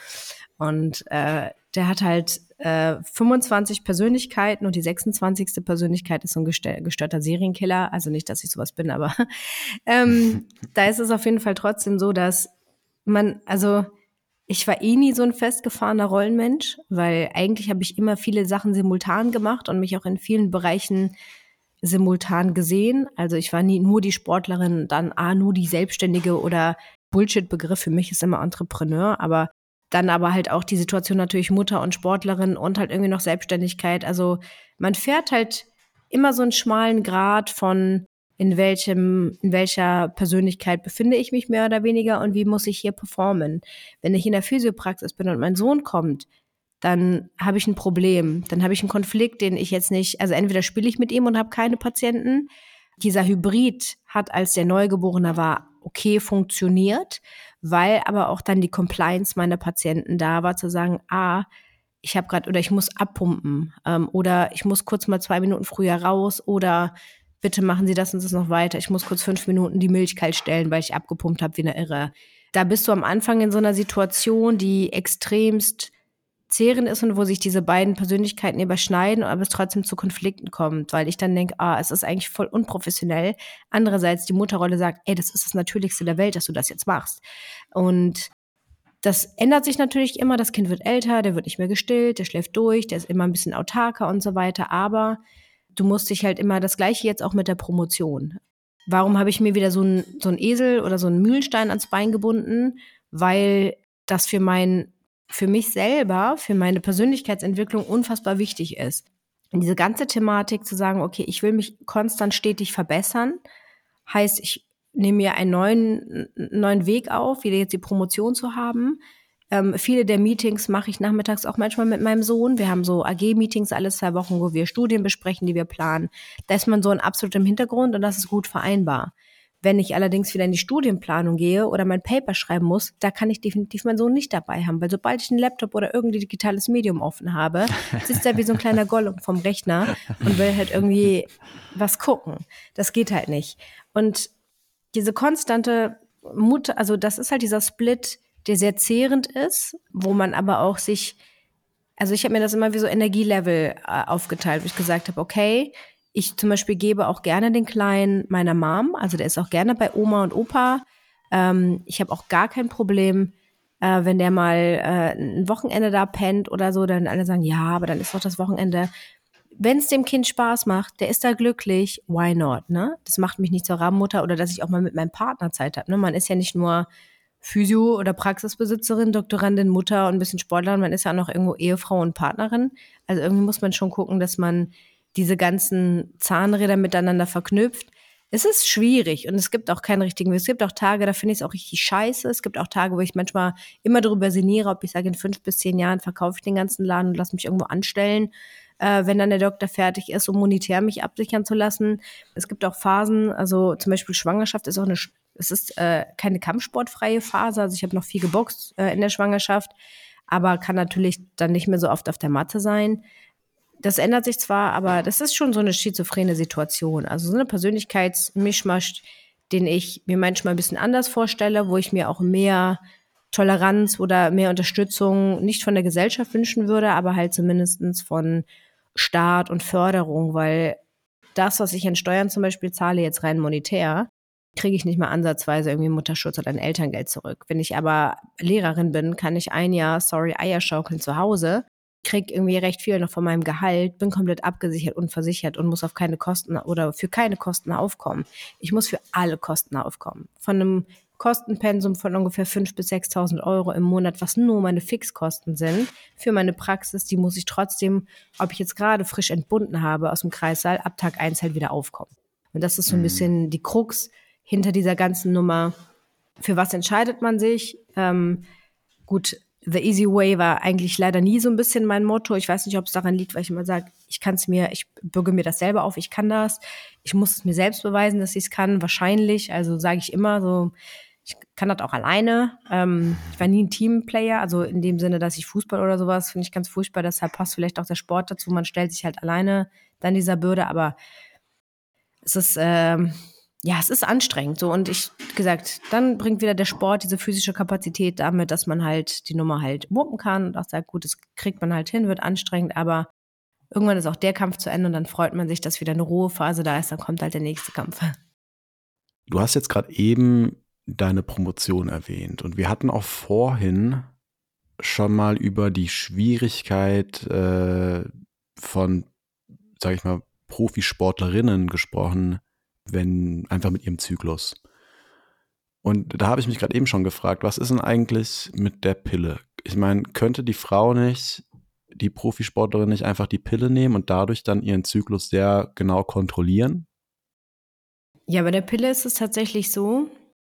Und äh, der hat halt äh, 25 Persönlichkeiten und die 26. Persönlichkeit ist so ein gestörter Serienkiller. Also nicht, dass ich sowas bin, aber ähm, da ist es auf jeden Fall trotzdem so, dass man, also ich war eh nie so ein festgefahrener Rollenmensch, weil eigentlich habe ich immer viele Sachen simultan gemacht und mich auch in vielen Bereichen simultan gesehen. Also ich war nie nur die Sportlerin, dann ah, nur die Selbstständige oder Bullshit-Begriff für mich ist immer Entrepreneur, aber dann aber halt auch die Situation natürlich Mutter und Sportlerin und halt irgendwie noch Selbstständigkeit. Also man fährt halt immer so einen schmalen Grad von in welchem, in welcher Persönlichkeit befinde ich mich mehr oder weniger und wie muss ich hier performen. Wenn ich in der Physiopraxis bin und mein Sohn kommt, dann habe ich ein Problem, dann habe ich einen Konflikt, den ich jetzt nicht, also entweder spiele ich mit ihm und habe keine Patienten. Dieser Hybrid hat, als der Neugeborene war, okay funktioniert, weil aber auch dann die Compliance meiner Patienten da war, zu sagen, ah, ich habe gerade oder ich muss abpumpen ähm, oder ich muss kurz mal zwei Minuten früher raus oder bitte machen Sie das und das noch weiter. Ich muss kurz fünf Minuten die Milch kalt stellen, weil ich abgepumpt habe wie eine Irre. Da bist du am Anfang in so einer Situation, die extremst zehrend ist und wo sich diese beiden Persönlichkeiten überschneiden, aber es trotzdem zu Konflikten kommt, weil ich dann denke, ah, es ist eigentlich voll unprofessionell. Andererseits die Mutterrolle sagt, ey, das ist das Natürlichste der Welt, dass du das jetzt machst. Und das ändert sich natürlich immer. Das Kind wird älter, der wird nicht mehr gestillt, der schläft durch, der ist immer ein bisschen autarker und so weiter. Aber du musst dich halt immer das Gleiche jetzt auch mit der Promotion. Warum habe ich mir wieder so ein, so Esel oder so einen Mühlstein ans Bein gebunden? Weil das für mein, für mich selber, für meine Persönlichkeitsentwicklung unfassbar wichtig ist. Und diese ganze Thematik zu sagen, okay, ich will mich konstant stetig verbessern, heißt, ich nehme mir einen neuen, neuen Weg auf, wieder jetzt die Promotion zu haben, ähm, viele der Meetings mache ich nachmittags auch manchmal mit meinem Sohn. Wir haben so AG-Meetings alle zwei Wochen, wo wir Studien besprechen, die wir planen. Da ist man so ein absolut im Hintergrund und das ist gut vereinbar. Wenn ich allerdings wieder in die Studienplanung gehe oder mein Paper schreiben muss, da kann ich definitiv meinen Sohn nicht dabei haben, weil sobald ich einen Laptop oder irgendein digitales Medium offen habe, sitzt er wie so ein kleiner Gollum vom Rechner und will halt irgendwie was gucken. Das geht halt nicht. Und diese konstante Mut, also das ist halt dieser Split, der sehr zehrend ist, wo man aber auch sich, also ich habe mir das immer wie so Energielevel äh, aufgeteilt, wo ich gesagt habe, okay, ich zum Beispiel gebe auch gerne den Kleinen meiner Mom, also der ist auch gerne bei Oma und Opa. Ähm, ich habe auch gar kein Problem, äh, wenn der mal äh, ein Wochenende da pennt oder so, dann alle sagen, ja, aber dann ist doch das Wochenende. Wenn es dem Kind Spaß macht, der ist da glücklich, why not, ne? Das macht mich nicht zur Rabenmutter oder dass ich auch mal mit meinem Partner Zeit habe, ne? Man ist ja nicht nur Physio- oder Praxisbesitzerin, Doktorandin, Mutter und ein bisschen Sportlerin. Man ist ja auch noch irgendwo Ehefrau und Partnerin. Also irgendwie muss man schon gucken, dass man diese ganzen Zahnräder miteinander verknüpft. Es ist schwierig und es gibt auch keinen richtigen Weg. Es gibt auch Tage, da finde ich es auch richtig scheiße. Es gibt auch Tage, wo ich manchmal immer darüber sinniere, ob ich sage, in fünf bis zehn Jahren verkaufe ich den ganzen Laden und lasse mich irgendwo anstellen, äh, wenn dann der Doktor fertig ist, um monetär mich absichern zu lassen. Es gibt auch Phasen, also zum Beispiel Schwangerschaft ist auch eine es ist äh, keine kampfsportfreie Phase, also ich habe noch viel geboxt äh, in der Schwangerschaft, aber kann natürlich dann nicht mehr so oft auf der Matte sein. Das ändert sich zwar, aber das ist schon so eine schizophrene Situation. Also so eine Persönlichkeitsmischmasch, den ich mir manchmal ein bisschen anders vorstelle, wo ich mir auch mehr Toleranz oder mehr Unterstützung nicht von der Gesellschaft wünschen würde, aber halt zumindestens von Staat und Förderung, weil das, was ich an Steuern zum Beispiel zahle, jetzt rein monetär, kriege ich nicht mal ansatzweise irgendwie Mutterschutz oder ein Elterngeld zurück. Wenn ich aber Lehrerin bin, kann ich ein Jahr, sorry, Eierschaukeln zu Hause, kriege irgendwie recht viel noch von meinem Gehalt, bin komplett abgesichert und versichert und muss auf keine Kosten oder für keine Kosten aufkommen. Ich muss für alle Kosten aufkommen. Von einem Kostenpensum von ungefähr 5.000 bis 6.000 Euro im Monat, was nur meine Fixkosten sind. Für meine Praxis, die muss ich trotzdem, ob ich jetzt gerade frisch entbunden habe aus dem Kreissaal, ab Tag 1 halt wieder aufkommen. Und das ist so ein mhm. bisschen die Krux hinter dieser ganzen Nummer. Für was entscheidet man sich? Ähm, gut, The Easy Way war eigentlich leider nie so ein bisschen mein Motto. Ich weiß nicht, ob es daran liegt, weil ich immer sage, ich kann es mir, ich bürge mir das selber auf, ich kann das. Ich muss es mir selbst beweisen, dass ich es kann. Wahrscheinlich, also sage ich immer so, ich kann das auch alleine. Ähm, ich war nie ein Teamplayer, also in dem Sinne, dass ich Fußball oder sowas finde ich ganz furchtbar. Deshalb passt vielleicht auch der Sport dazu. Man stellt sich halt alleine dann dieser Bürde, aber es ist, ähm, ja, es ist anstrengend. So und ich gesagt, dann bringt wieder der Sport diese physische Kapazität damit, dass man halt die Nummer halt wuppen kann und auch sagt, gut, das kriegt man halt hin, wird anstrengend, aber irgendwann ist auch der Kampf zu Ende und dann freut man sich, dass wieder eine Ruhephase da ist, dann kommt halt der nächste Kampf. Du hast jetzt gerade eben deine Promotion erwähnt. Und wir hatten auch vorhin schon mal über die Schwierigkeit äh, von, sage ich mal, Profisportlerinnen gesprochen, wenn einfach mit ihrem Zyklus. Und da habe ich mich gerade eben schon gefragt, was ist denn eigentlich mit der Pille? Ich meine, könnte die Frau nicht, die Profisportlerin nicht einfach die Pille nehmen und dadurch dann ihren Zyklus sehr genau kontrollieren? Ja, bei der Pille ist es tatsächlich so,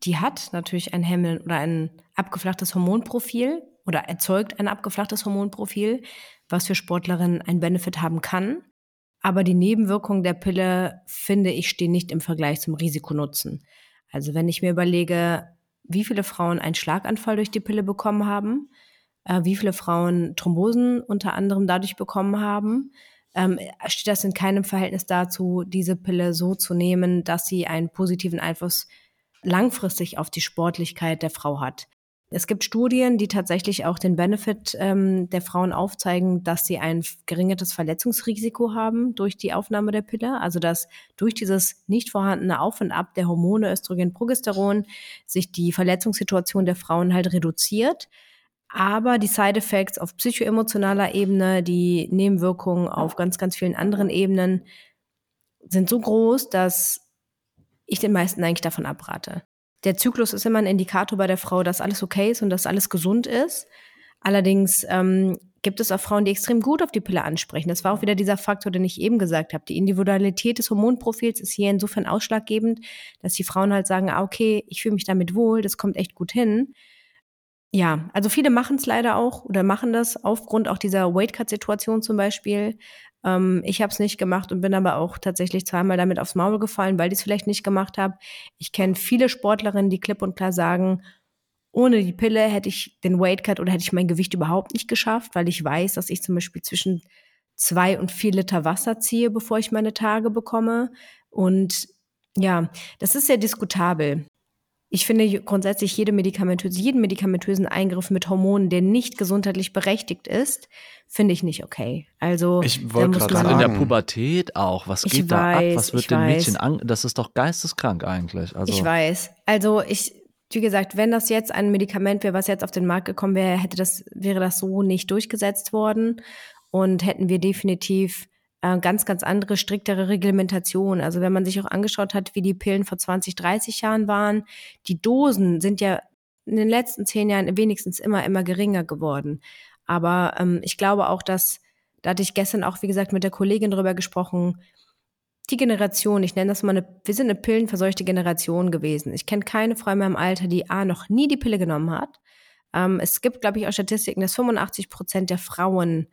die hat natürlich ein Hemmel oder ein abgeflachtes Hormonprofil oder erzeugt ein abgeflachtes Hormonprofil, was für Sportlerinnen ein Benefit haben kann. Aber die Nebenwirkungen der Pille, finde ich, stehen nicht im Vergleich zum Risikonutzen. Also wenn ich mir überlege, wie viele Frauen einen Schlaganfall durch die Pille bekommen haben, äh, wie viele Frauen Thrombosen unter anderem dadurch bekommen haben, ähm, steht das in keinem Verhältnis dazu, diese Pille so zu nehmen, dass sie einen positiven Einfluss langfristig auf die Sportlichkeit der Frau hat. Es gibt Studien, die tatsächlich auch den Benefit ähm, der Frauen aufzeigen, dass sie ein geringeres Verletzungsrisiko haben durch die Aufnahme der Pille. Also dass durch dieses nicht vorhandene Auf und Ab der Hormone Östrogen, Progesteron sich die Verletzungssituation der Frauen halt reduziert. Aber die Side Effects auf psychoemotionaler Ebene, die Nebenwirkungen auf ganz, ganz vielen anderen Ebenen sind so groß, dass ich den meisten eigentlich davon abrate. Der Zyklus ist immer ein Indikator bei der Frau, dass alles okay ist und dass alles gesund ist. Allerdings ähm, gibt es auch Frauen, die extrem gut auf die Pille ansprechen. Das war auch wieder dieser Faktor, den ich eben gesagt habe. Die Individualität des Hormonprofils ist hier insofern ausschlaggebend, dass die Frauen halt sagen, ah, okay, ich fühle mich damit wohl, das kommt echt gut hin. Ja, also viele machen es leider auch oder machen das aufgrund auch dieser Weightcut-Situation zum Beispiel. Ähm, ich habe es nicht gemacht und bin aber auch tatsächlich zweimal damit aufs Maul gefallen, weil ich es vielleicht nicht gemacht habe. Ich kenne viele Sportlerinnen, die klipp und klar sagen, ohne die Pille hätte ich den Weightcut oder hätte ich mein Gewicht überhaupt nicht geschafft, weil ich weiß, dass ich zum Beispiel zwischen zwei und vier Liter Wasser ziehe, bevor ich meine Tage bekomme. Und ja, das ist sehr diskutabel. Ich finde grundsätzlich jede medikamentöse, jeden medikamentösen Eingriff mit Hormonen, der nicht gesundheitlich berechtigt ist, finde ich nicht okay. Also ich wollte gerade sagen, in der Pubertät auch. Was geht ich da weiß, ab? Was wird dem Mädchen an? Das ist doch geisteskrank eigentlich. Also ich weiß. Also ich, wie gesagt, wenn das jetzt ein Medikament wäre, was jetzt auf den Markt gekommen wäre, hätte das wäre das so nicht durchgesetzt worden und hätten wir definitiv ganz, ganz andere, striktere Reglementation. Also wenn man sich auch angeschaut hat, wie die Pillen vor 20, 30 Jahren waren, die Dosen sind ja in den letzten zehn Jahren wenigstens immer, immer geringer geworden. Aber ähm, ich glaube auch, dass, da hatte ich gestern auch, wie gesagt, mit der Kollegin drüber gesprochen, die Generation, ich nenne das mal eine, wir sind eine pillenverseuchte Generation gewesen. Ich kenne keine Frau in meinem Alter, die A, noch nie die Pille genommen hat. Ähm, es gibt, glaube ich, auch Statistiken, dass 85 Prozent der Frauen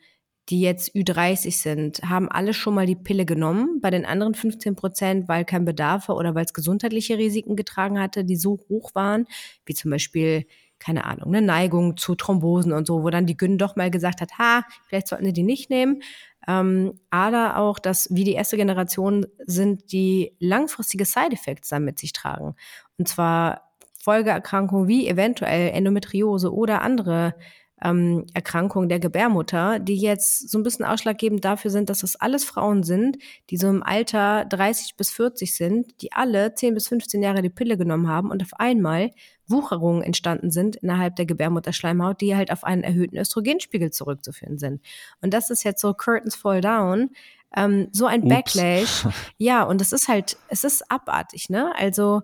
die jetzt Ü30 sind, haben alle schon mal die Pille genommen. Bei den anderen 15 Prozent, weil kein Bedarf war oder weil es gesundheitliche Risiken getragen hatte, die so hoch waren, wie zum Beispiel, keine Ahnung, eine Neigung zu Thrombosen und so, wo dann die Gyn doch mal gesagt hat, ha, vielleicht sollten sie die nicht nehmen. Ähm, aber auch, dass wie die erste Generation sind, die langfristige Side-Effects dann mit sich tragen. Und zwar Folgeerkrankungen wie eventuell Endometriose oder andere ähm, Erkrankungen der Gebärmutter, die jetzt so ein bisschen ausschlaggebend dafür sind, dass das alles Frauen sind, die so im Alter 30 bis 40 sind, die alle 10 bis 15 Jahre die Pille genommen haben und auf einmal Wucherungen entstanden sind innerhalb der Gebärmutterschleimhaut, die halt auf einen erhöhten Östrogenspiegel zurückzuführen sind. Und das ist jetzt so Curtains Fall Down, ähm, so ein Ups. Backlash. Ja, und es ist halt, es ist abartig, ne? Also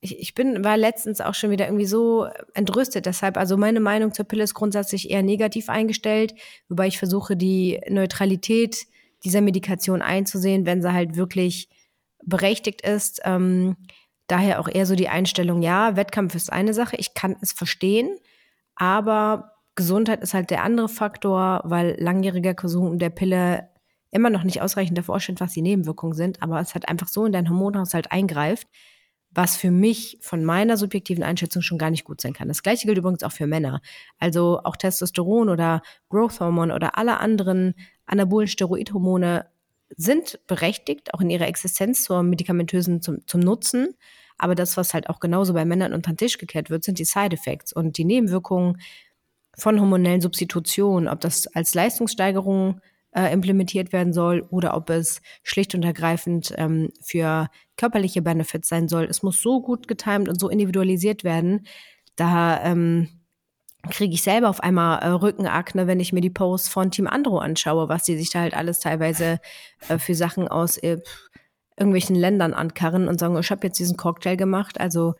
ich, ich bin, war letztens auch schon wieder irgendwie so entrüstet. Deshalb, also meine Meinung zur Pille ist grundsätzlich eher negativ eingestellt, wobei ich versuche, die Neutralität dieser Medikation einzusehen, wenn sie halt wirklich berechtigt ist. Ähm, daher auch eher so die Einstellung, ja, Wettkampf ist eine Sache, ich kann es verstehen, aber Gesundheit ist halt der andere Faktor, weil langjähriger Konsum der Pille immer noch nicht ausreichend davor steht, was die Nebenwirkungen sind, aber es halt einfach so in deinen Hormonhaushalt eingreift, was für mich von meiner subjektiven Einschätzung schon gar nicht gut sein kann. Das gleiche gilt übrigens auch für Männer. Also auch Testosteron oder Growth Hormone oder alle anderen anabolen Steroidhormone sind berechtigt, auch in ihrer Existenz zur medikamentösen zum, zum Nutzen. Aber das, was halt auch genauso bei Männern unter den Tisch gekehrt wird, sind die Side Effects und die Nebenwirkungen von hormonellen Substitutionen, ob das als Leistungssteigerung äh, implementiert werden soll oder ob es schlicht und ergreifend ähm, für körperliche Benefits sein soll. Es muss so gut getimt und so individualisiert werden. Da ähm, kriege ich selber auf einmal äh, Rückenakne, wenn ich mir die Posts von Team Andro anschaue, was die sich da halt alles teilweise äh, für Sachen aus äh, irgendwelchen Ländern ankarren und sagen, ich habe jetzt diesen Cocktail gemacht. Also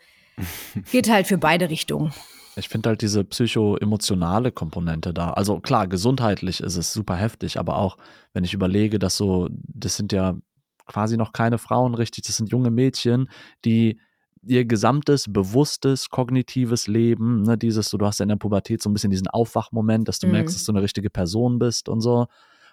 geht halt für beide Richtungen. Ich finde halt diese psycho-emotionale Komponente da. Also klar, gesundheitlich ist es super heftig, aber auch wenn ich überlege, dass so, das sind ja quasi noch keine Frauen richtig, das sind junge Mädchen, die ihr gesamtes bewusstes, kognitives Leben, ne, dieses, so, du hast ja in der Pubertät so ein bisschen diesen Aufwachmoment, dass du mhm. merkst, dass du eine richtige Person bist und so.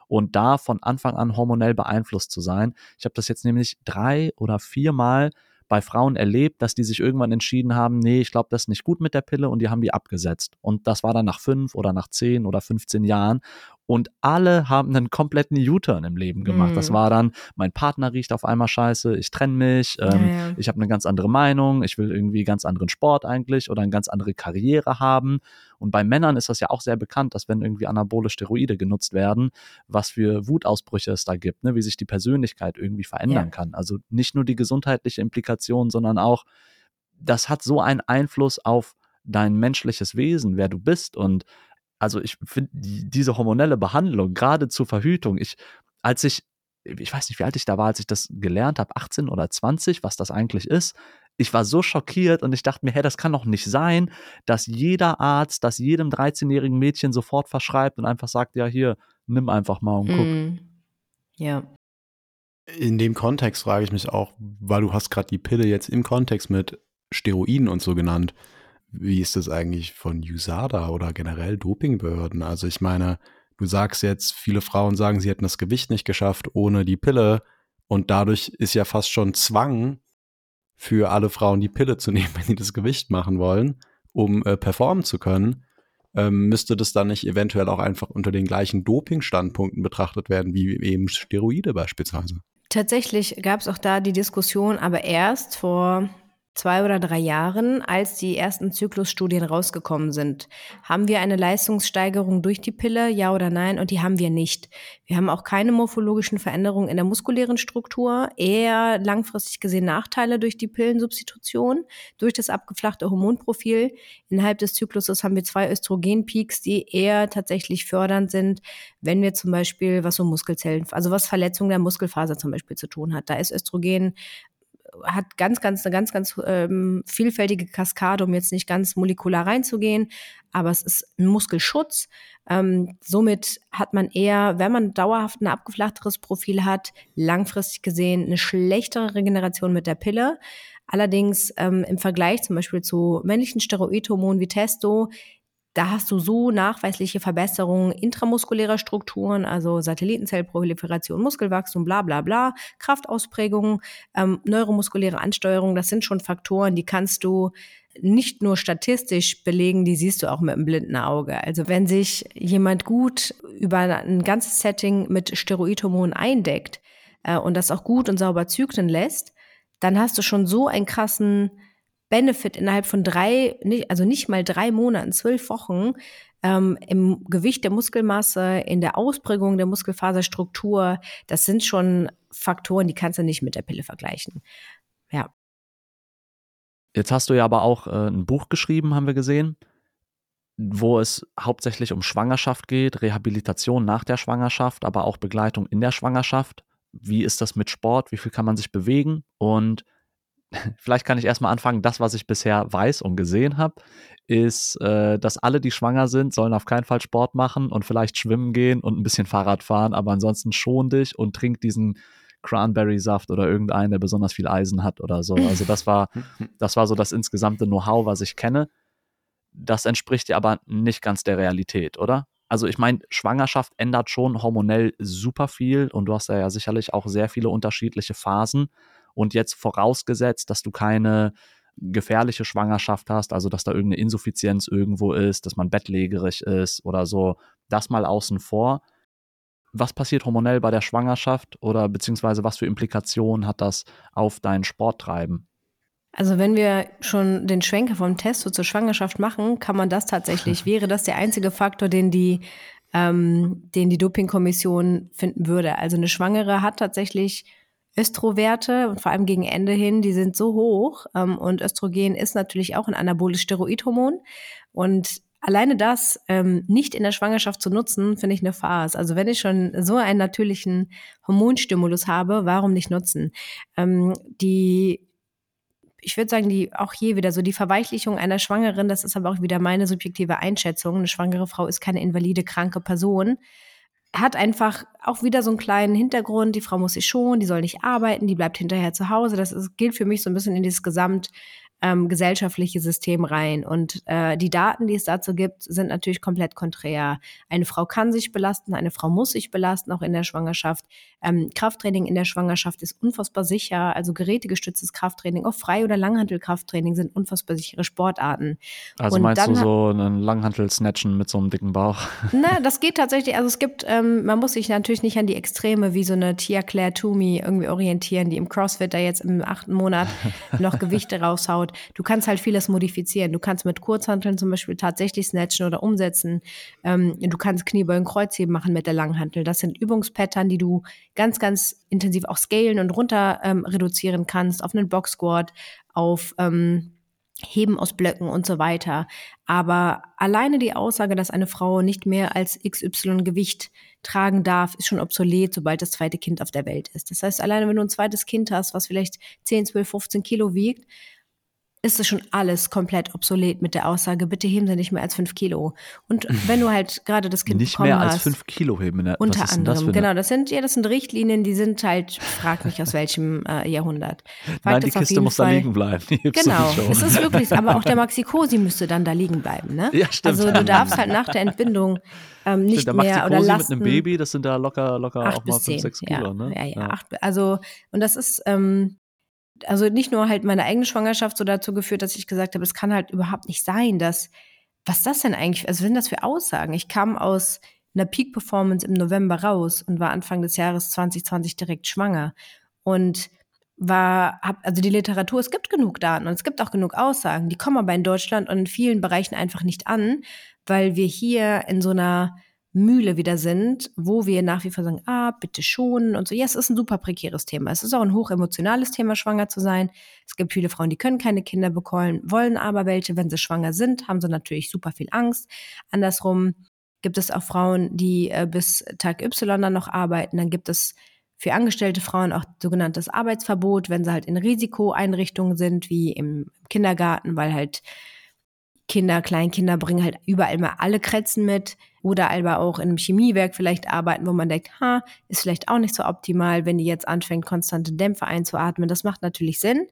Und da von Anfang an hormonell beeinflusst zu sein. Ich habe das jetzt nämlich drei oder viermal bei Frauen erlebt, dass die sich irgendwann entschieden haben, nee, ich glaube, das ist nicht gut mit der Pille und die haben die abgesetzt. Und das war dann nach fünf oder nach zehn oder 15 Jahren und alle haben einen kompletten U-Turn im Leben gemacht. Mhm. Das war dann, mein Partner riecht auf einmal scheiße, ich trenne mich, ähm, ja, ja. ich habe eine ganz andere Meinung, ich will irgendwie ganz anderen Sport eigentlich oder eine ganz andere Karriere haben. Und bei Männern ist das ja auch sehr bekannt, dass wenn irgendwie anabole Steroide genutzt werden, was für Wutausbrüche es da gibt, ne? wie sich die Persönlichkeit irgendwie verändern ja. kann. Also nicht nur die gesundheitliche Implikation, sondern auch, das hat so einen Einfluss auf dein menschliches Wesen, wer du bist und also ich finde diese hormonelle Behandlung, gerade zur Verhütung, ich, als ich, ich weiß nicht, wie alt ich da war, als ich das gelernt habe, 18 oder 20, was das eigentlich ist, ich war so schockiert und ich dachte mir, hey, das kann doch nicht sein, dass jeder Arzt das jedem 13-jährigen Mädchen sofort verschreibt und einfach sagt, ja, hier, nimm einfach mal und guck. Mm. Ja. In dem Kontext frage ich mich auch, weil du hast gerade die Pille jetzt im Kontext mit Steroiden und so genannt. Wie ist das eigentlich von USADA oder generell Dopingbehörden? Also ich meine, du sagst jetzt, viele Frauen sagen, sie hätten das Gewicht nicht geschafft ohne die Pille und dadurch ist ja fast schon Zwang für alle Frauen die Pille zu nehmen, wenn sie das Gewicht machen wollen, um äh, performen zu können. Ähm, müsste das dann nicht eventuell auch einfach unter den gleichen Doping-Standpunkten betrachtet werden, wie eben Steroide beispielsweise? Tatsächlich gab es auch da die Diskussion, aber erst vor zwei oder drei Jahren, als die ersten Zyklusstudien rausgekommen sind. Haben wir eine Leistungssteigerung durch die Pille, ja oder nein? Und die haben wir nicht. Wir haben auch keine morphologischen Veränderungen in der muskulären Struktur, eher langfristig gesehen Nachteile durch die Pillensubstitution, durch das abgeflachte Hormonprofil. Innerhalb des Zykluses haben wir zwei Östrogenpeaks, die eher tatsächlich fördernd sind, wenn wir zum Beispiel was so Muskelzellen, also was Verletzung der Muskelfaser zum Beispiel zu tun hat. Da ist Östrogen hat ganz, ganz, eine ganz, ganz ähm, vielfältige Kaskade, um jetzt nicht ganz molekular reinzugehen, aber es ist ein Muskelschutz. Ähm, somit hat man eher, wenn man dauerhaft ein abgeflachteres Profil hat, langfristig gesehen eine schlechtere Regeneration mit der Pille. Allerdings ähm, im Vergleich zum Beispiel zu männlichen Steroidhormonen wie Testo da hast du so nachweisliche Verbesserungen intramuskulärer Strukturen, also Satellitenzellproliferation, Muskelwachstum, bla bla bla, Kraftausprägung, ähm, neuromuskuläre Ansteuerung, das sind schon Faktoren, die kannst du nicht nur statistisch belegen, die siehst du auch mit einem blinden Auge. Also wenn sich jemand gut über ein ganzes Setting mit Steroidhormonen eindeckt äh, und das auch gut und sauber zyklen lässt, dann hast du schon so einen krassen Benefit innerhalb von drei, also nicht mal drei Monaten, zwölf Wochen, ähm, im Gewicht der Muskelmasse, in der Ausprägung der Muskelfaserstruktur. Das sind schon Faktoren, die kannst du nicht mit der Pille vergleichen. Ja. Jetzt hast du ja aber auch äh, ein Buch geschrieben, haben wir gesehen, wo es hauptsächlich um Schwangerschaft geht, Rehabilitation nach der Schwangerschaft, aber auch Begleitung in der Schwangerschaft. Wie ist das mit Sport? Wie viel kann man sich bewegen? Und vielleicht kann ich erstmal anfangen, das, was ich bisher weiß und gesehen habe, ist, äh, dass alle, die schwanger sind, sollen auf keinen Fall Sport machen und vielleicht schwimmen gehen und ein bisschen Fahrrad fahren, aber ansonsten schon dich und trink diesen Cranberry-Saft oder irgendeinen, der besonders viel Eisen hat oder so. Also das war, das war so das insgesamte Know-how, was ich kenne. Das entspricht ja aber nicht ganz der Realität, oder? Also ich meine, Schwangerschaft ändert schon hormonell super viel und du hast ja, ja sicherlich auch sehr viele unterschiedliche Phasen. Und jetzt vorausgesetzt, dass du keine gefährliche Schwangerschaft hast, also dass da irgendeine Insuffizienz irgendwo ist, dass man bettlägerig ist oder so, das mal außen vor. Was passiert hormonell bei der Schwangerschaft oder beziehungsweise was für Implikationen hat das auf dein Sporttreiben? Also wenn wir schon den Schwenker vom Testo zur Schwangerschaft machen, kann man das tatsächlich, wäre das der einzige Faktor, den die, ähm, den die Dopingkommission finden würde. Also eine Schwangere hat tatsächlich Östrowerte und vor allem gegen Ende hin, die sind so hoch. Ähm, und Östrogen ist natürlich auch ein anaboles Steroidhormon. Und alleine das ähm, nicht in der Schwangerschaft zu nutzen, finde ich eine Farce. Also wenn ich schon so einen natürlichen Hormonstimulus habe, warum nicht nutzen? Ähm, die ich würde sagen, die auch hier wieder so die Verweichlichung einer Schwangeren, das ist aber auch wieder meine subjektive Einschätzung. Eine schwangere Frau ist keine invalide, kranke Person hat einfach auch wieder so einen kleinen Hintergrund. Die Frau muss sich schon, die soll nicht arbeiten, die bleibt hinterher zu Hause. Das ist, gilt für mich so ein bisschen in dieses Gesamt ähm, gesellschaftliche System rein. Und äh, die Daten, die es dazu gibt, sind natürlich komplett konträr. Eine Frau kann sich belasten, eine Frau muss sich belasten, auch in der Schwangerschaft. Ähm, Krafttraining in der Schwangerschaft ist unfassbar sicher. Also gerätegestütztes Krafttraining, auch Frei- oder Langhantelkrafttraining sind unfassbar sichere Sportarten. Also Und meinst du so einen Langhantel-Snatchen mit so einem dicken Bauch? Na, das geht tatsächlich. Also es gibt, ähm, man muss sich natürlich nicht an die Extreme wie so eine Tia Claire Toomey irgendwie orientieren, die im CrossFit da jetzt im achten Monat noch Gewichte raushaut aufgebaut. Du kannst halt vieles modifizieren. Du kannst mit Kurzhanteln zum Beispiel tatsächlich snatchen oder umsetzen. Ähm, du kannst Kniebeugen, Kreuzheben machen mit der Langhantel. Das sind Übungspattern, die du ganz, ganz intensiv auch scalen und runter ähm, reduzieren kannst auf einen Box Squat, auf ähm, Heben aus Blöcken und so weiter. Aber alleine die Aussage, dass eine Frau nicht mehr als XY Gewicht tragen darf, ist schon obsolet, sobald das zweite Kind auf der Welt ist. Das heißt, alleine wenn du ein zweites Kind hast, was vielleicht 10, 12, 15 Kilo wiegt, ist es schon alles komplett obsolet mit der Aussage, bitte heben Sie nicht mehr als fünf Kilo. Und wenn du halt gerade das Kind nicht mehr als hast, fünf Kilo heben, ne? unter anderem, das genau, das sind ja, das sind Richtlinien, die sind halt, frag mich aus welchem äh, Jahrhundert. Frag Nein, die Kiste muss Fall, da liegen bleiben. Genau, es ist wirklich, aber auch der Maxi-Cosi müsste dann da liegen bleiben, ne? Ja, stimmt. Also du darfst halt nach der Entbindung ähm, nicht stimmt, mehr oder Lasten, mit einem Baby, das sind da locker, locker auch mal fünf, sechs Kilo, ja, ne? Ja, ja, ja. Acht, also und das ist ähm, also nicht nur halt meine eigene Schwangerschaft so dazu geführt, dass ich gesagt habe, es kann halt überhaupt nicht sein, dass, was das denn eigentlich, also wenn das für Aussagen? Ich kam aus einer Peak Performance im November raus und war Anfang des Jahres 2020 direkt schwanger und war, hab, also die Literatur, es gibt genug Daten und es gibt auch genug Aussagen, die kommen aber in Deutschland und in vielen Bereichen einfach nicht an, weil wir hier in so einer Mühle wieder sind, wo wir nach wie vor sagen, ah, bitte schon und so. Ja, es ist ein super prekäres Thema. Es ist auch ein hochemotionales Thema, schwanger zu sein. Es gibt viele Frauen, die können keine Kinder bekommen, wollen aber welche. Wenn sie schwanger sind, haben sie natürlich super viel Angst. Andersrum gibt es auch Frauen, die äh, bis Tag Y dann noch arbeiten. Dann gibt es für angestellte Frauen auch sogenanntes Arbeitsverbot, wenn sie halt in Risikoeinrichtungen sind, wie im Kindergarten, weil halt Kinder, Kleinkinder bringen halt überall mal alle Kretzen mit oder aber auch in einem Chemiewerk vielleicht arbeiten, wo man denkt, ha, ist vielleicht auch nicht so optimal, wenn die jetzt anfängt, konstante Dämpfe einzuatmen. Das macht natürlich Sinn.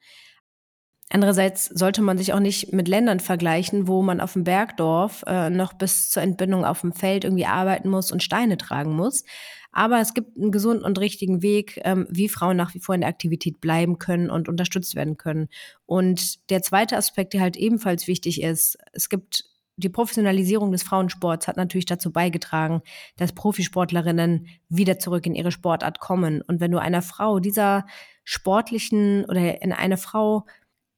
Andererseits sollte man sich auch nicht mit Ländern vergleichen, wo man auf dem Bergdorf äh, noch bis zur Entbindung auf dem Feld irgendwie arbeiten muss und Steine tragen muss. Aber es gibt einen gesunden und richtigen Weg, ähm, wie Frauen nach wie vor in der Aktivität bleiben können und unterstützt werden können. Und der zweite Aspekt, der halt ebenfalls wichtig ist, es gibt die Professionalisierung des Frauensports hat natürlich dazu beigetragen, dass Profisportlerinnen wieder zurück in ihre Sportart kommen. Und wenn du einer Frau dieser sportlichen oder in eine Frau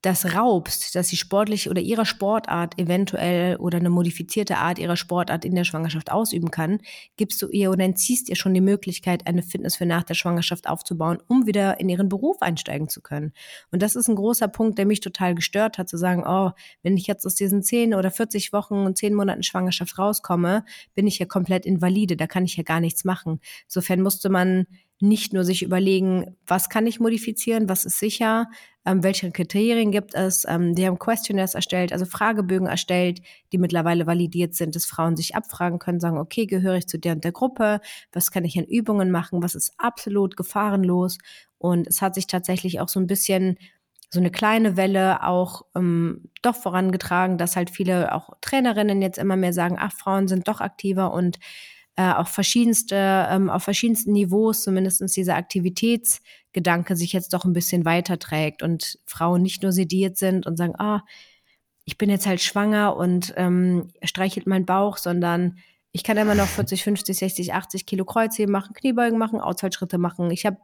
das raubst, dass sie sportlich oder ihrer Sportart eventuell oder eine modifizierte Art ihrer Sportart in der Schwangerschaft ausüben kann, gibst du ihr oder entziehst ihr schon die Möglichkeit, eine Fitness für nach der Schwangerschaft aufzubauen, um wieder in ihren Beruf einsteigen zu können. Und das ist ein großer Punkt, der mich total gestört hat, zu sagen, oh, wenn ich jetzt aus diesen 10 oder 40 Wochen und 10 Monaten Schwangerschaft rauskomme, bin ich ja komplett invalide, da kann ich ja gar nichts machen. Insofern musste man nicht nur sich überlegen, was kann ich modifizieren, was ist sicher, ähm, welche Kriterien gibt es. Ähm, die haben Questionnaires erstellt, also Fragebögen erstellt, die mittlerweile validiert sind, dass Frauen sich abfragen können, sagen, okay, gehöre ich zu der und der Gruppe, was kann ich an Übungen machen, was ist absolut gefahrenlos. Und es hat sich tatsächlich auch so ein bisschen so eine kleine Welle auch ähm, doch vorangetragen, dass halt viele auch Trainerinnen jetzt immer mehr sagen, ach, Frauen sind doch aktiver und äh, auch verschiedenste, ähm, auf verschiedensten Niveaus zumindestens dieser Aktivitätsgedanke sich jetzt doch ein bisschen weiterträgt und Frauen nicht nur sediert sind und sagen, ah, ich bin jetzt halt schwanger und ähm, streichelt mein Bauch, sondern ich kann immer noch 40, 50, 60, 80 Kilo Kreuzheben machen, Kniebeugen machen, Ausfallschritte machen. Ich habe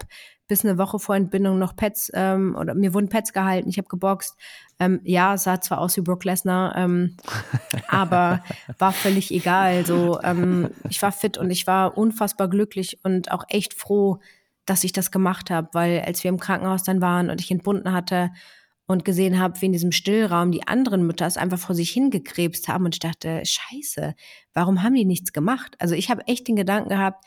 bis eine Woche vor Entbindung noch Pets ähm, oder mir wurden Pets gehalten. Ich habe geboxt. Ähm, ja, sah zwar aus wie Brock Lesnar, ähm, aber war völlig egal. So, ähm, ich war fit und ich war unfassbar glücklich und auch echt froh, dass ich das gemacht habe, weil als wir im Krankenhaus dann waren und ich entbunden hatte und gesehen habe, wie in diesem Stillraum die anderen Mütter es einfach vor sich hingekrebst haben und ich dachte, scheiße, warum haben die nichts gemacht? Also ich habe echt den Gedanken gehabt,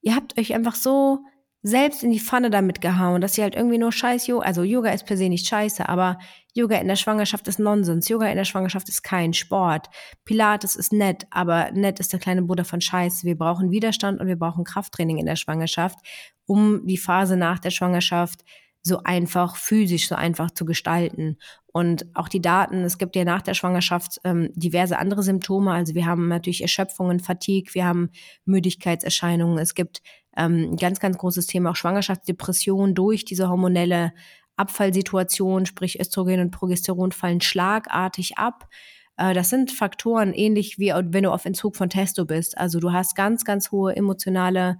ihr habt euch einfach so selbst in die Pfanne damit gehauen, dass ihr halt irgendwie nur scheiß Yoga, also Yoga ist per se nicht scheiße, aber Yoga in der Schwangerschaft ist Nonsens. Yoga in der Schwangerschaft ist kein Sport. Pilates ist nett, aber nett ist der kleine Bruder von Scheiße. Wir brauchen Widerstand und wir brauchen Krafttraining in der Schwangerschaft, um die Phase nach der Schwangerschaft so einfach physisch so einfach zu gestalten. Und auch die Daten, es gibt ja nach der Schwangerschaft ähm, diverse andere Symptome. Also wir haben natürlich Erschöpfungen, Fatigue, wir haben Müdigkeitserscheinungen. Es gibt ähm, ein ganz, ganz großes Thema auch Schwangerschaftsdepression durch diese hormonelle Abfallsituation, sprich Östrogen und Progesteron fallen schlagartig ab. Äh, das sind Faktoren ähnlich wie wenn du auf Entzug von Testo bist. Also du hast ganz, ganz hohe emotionale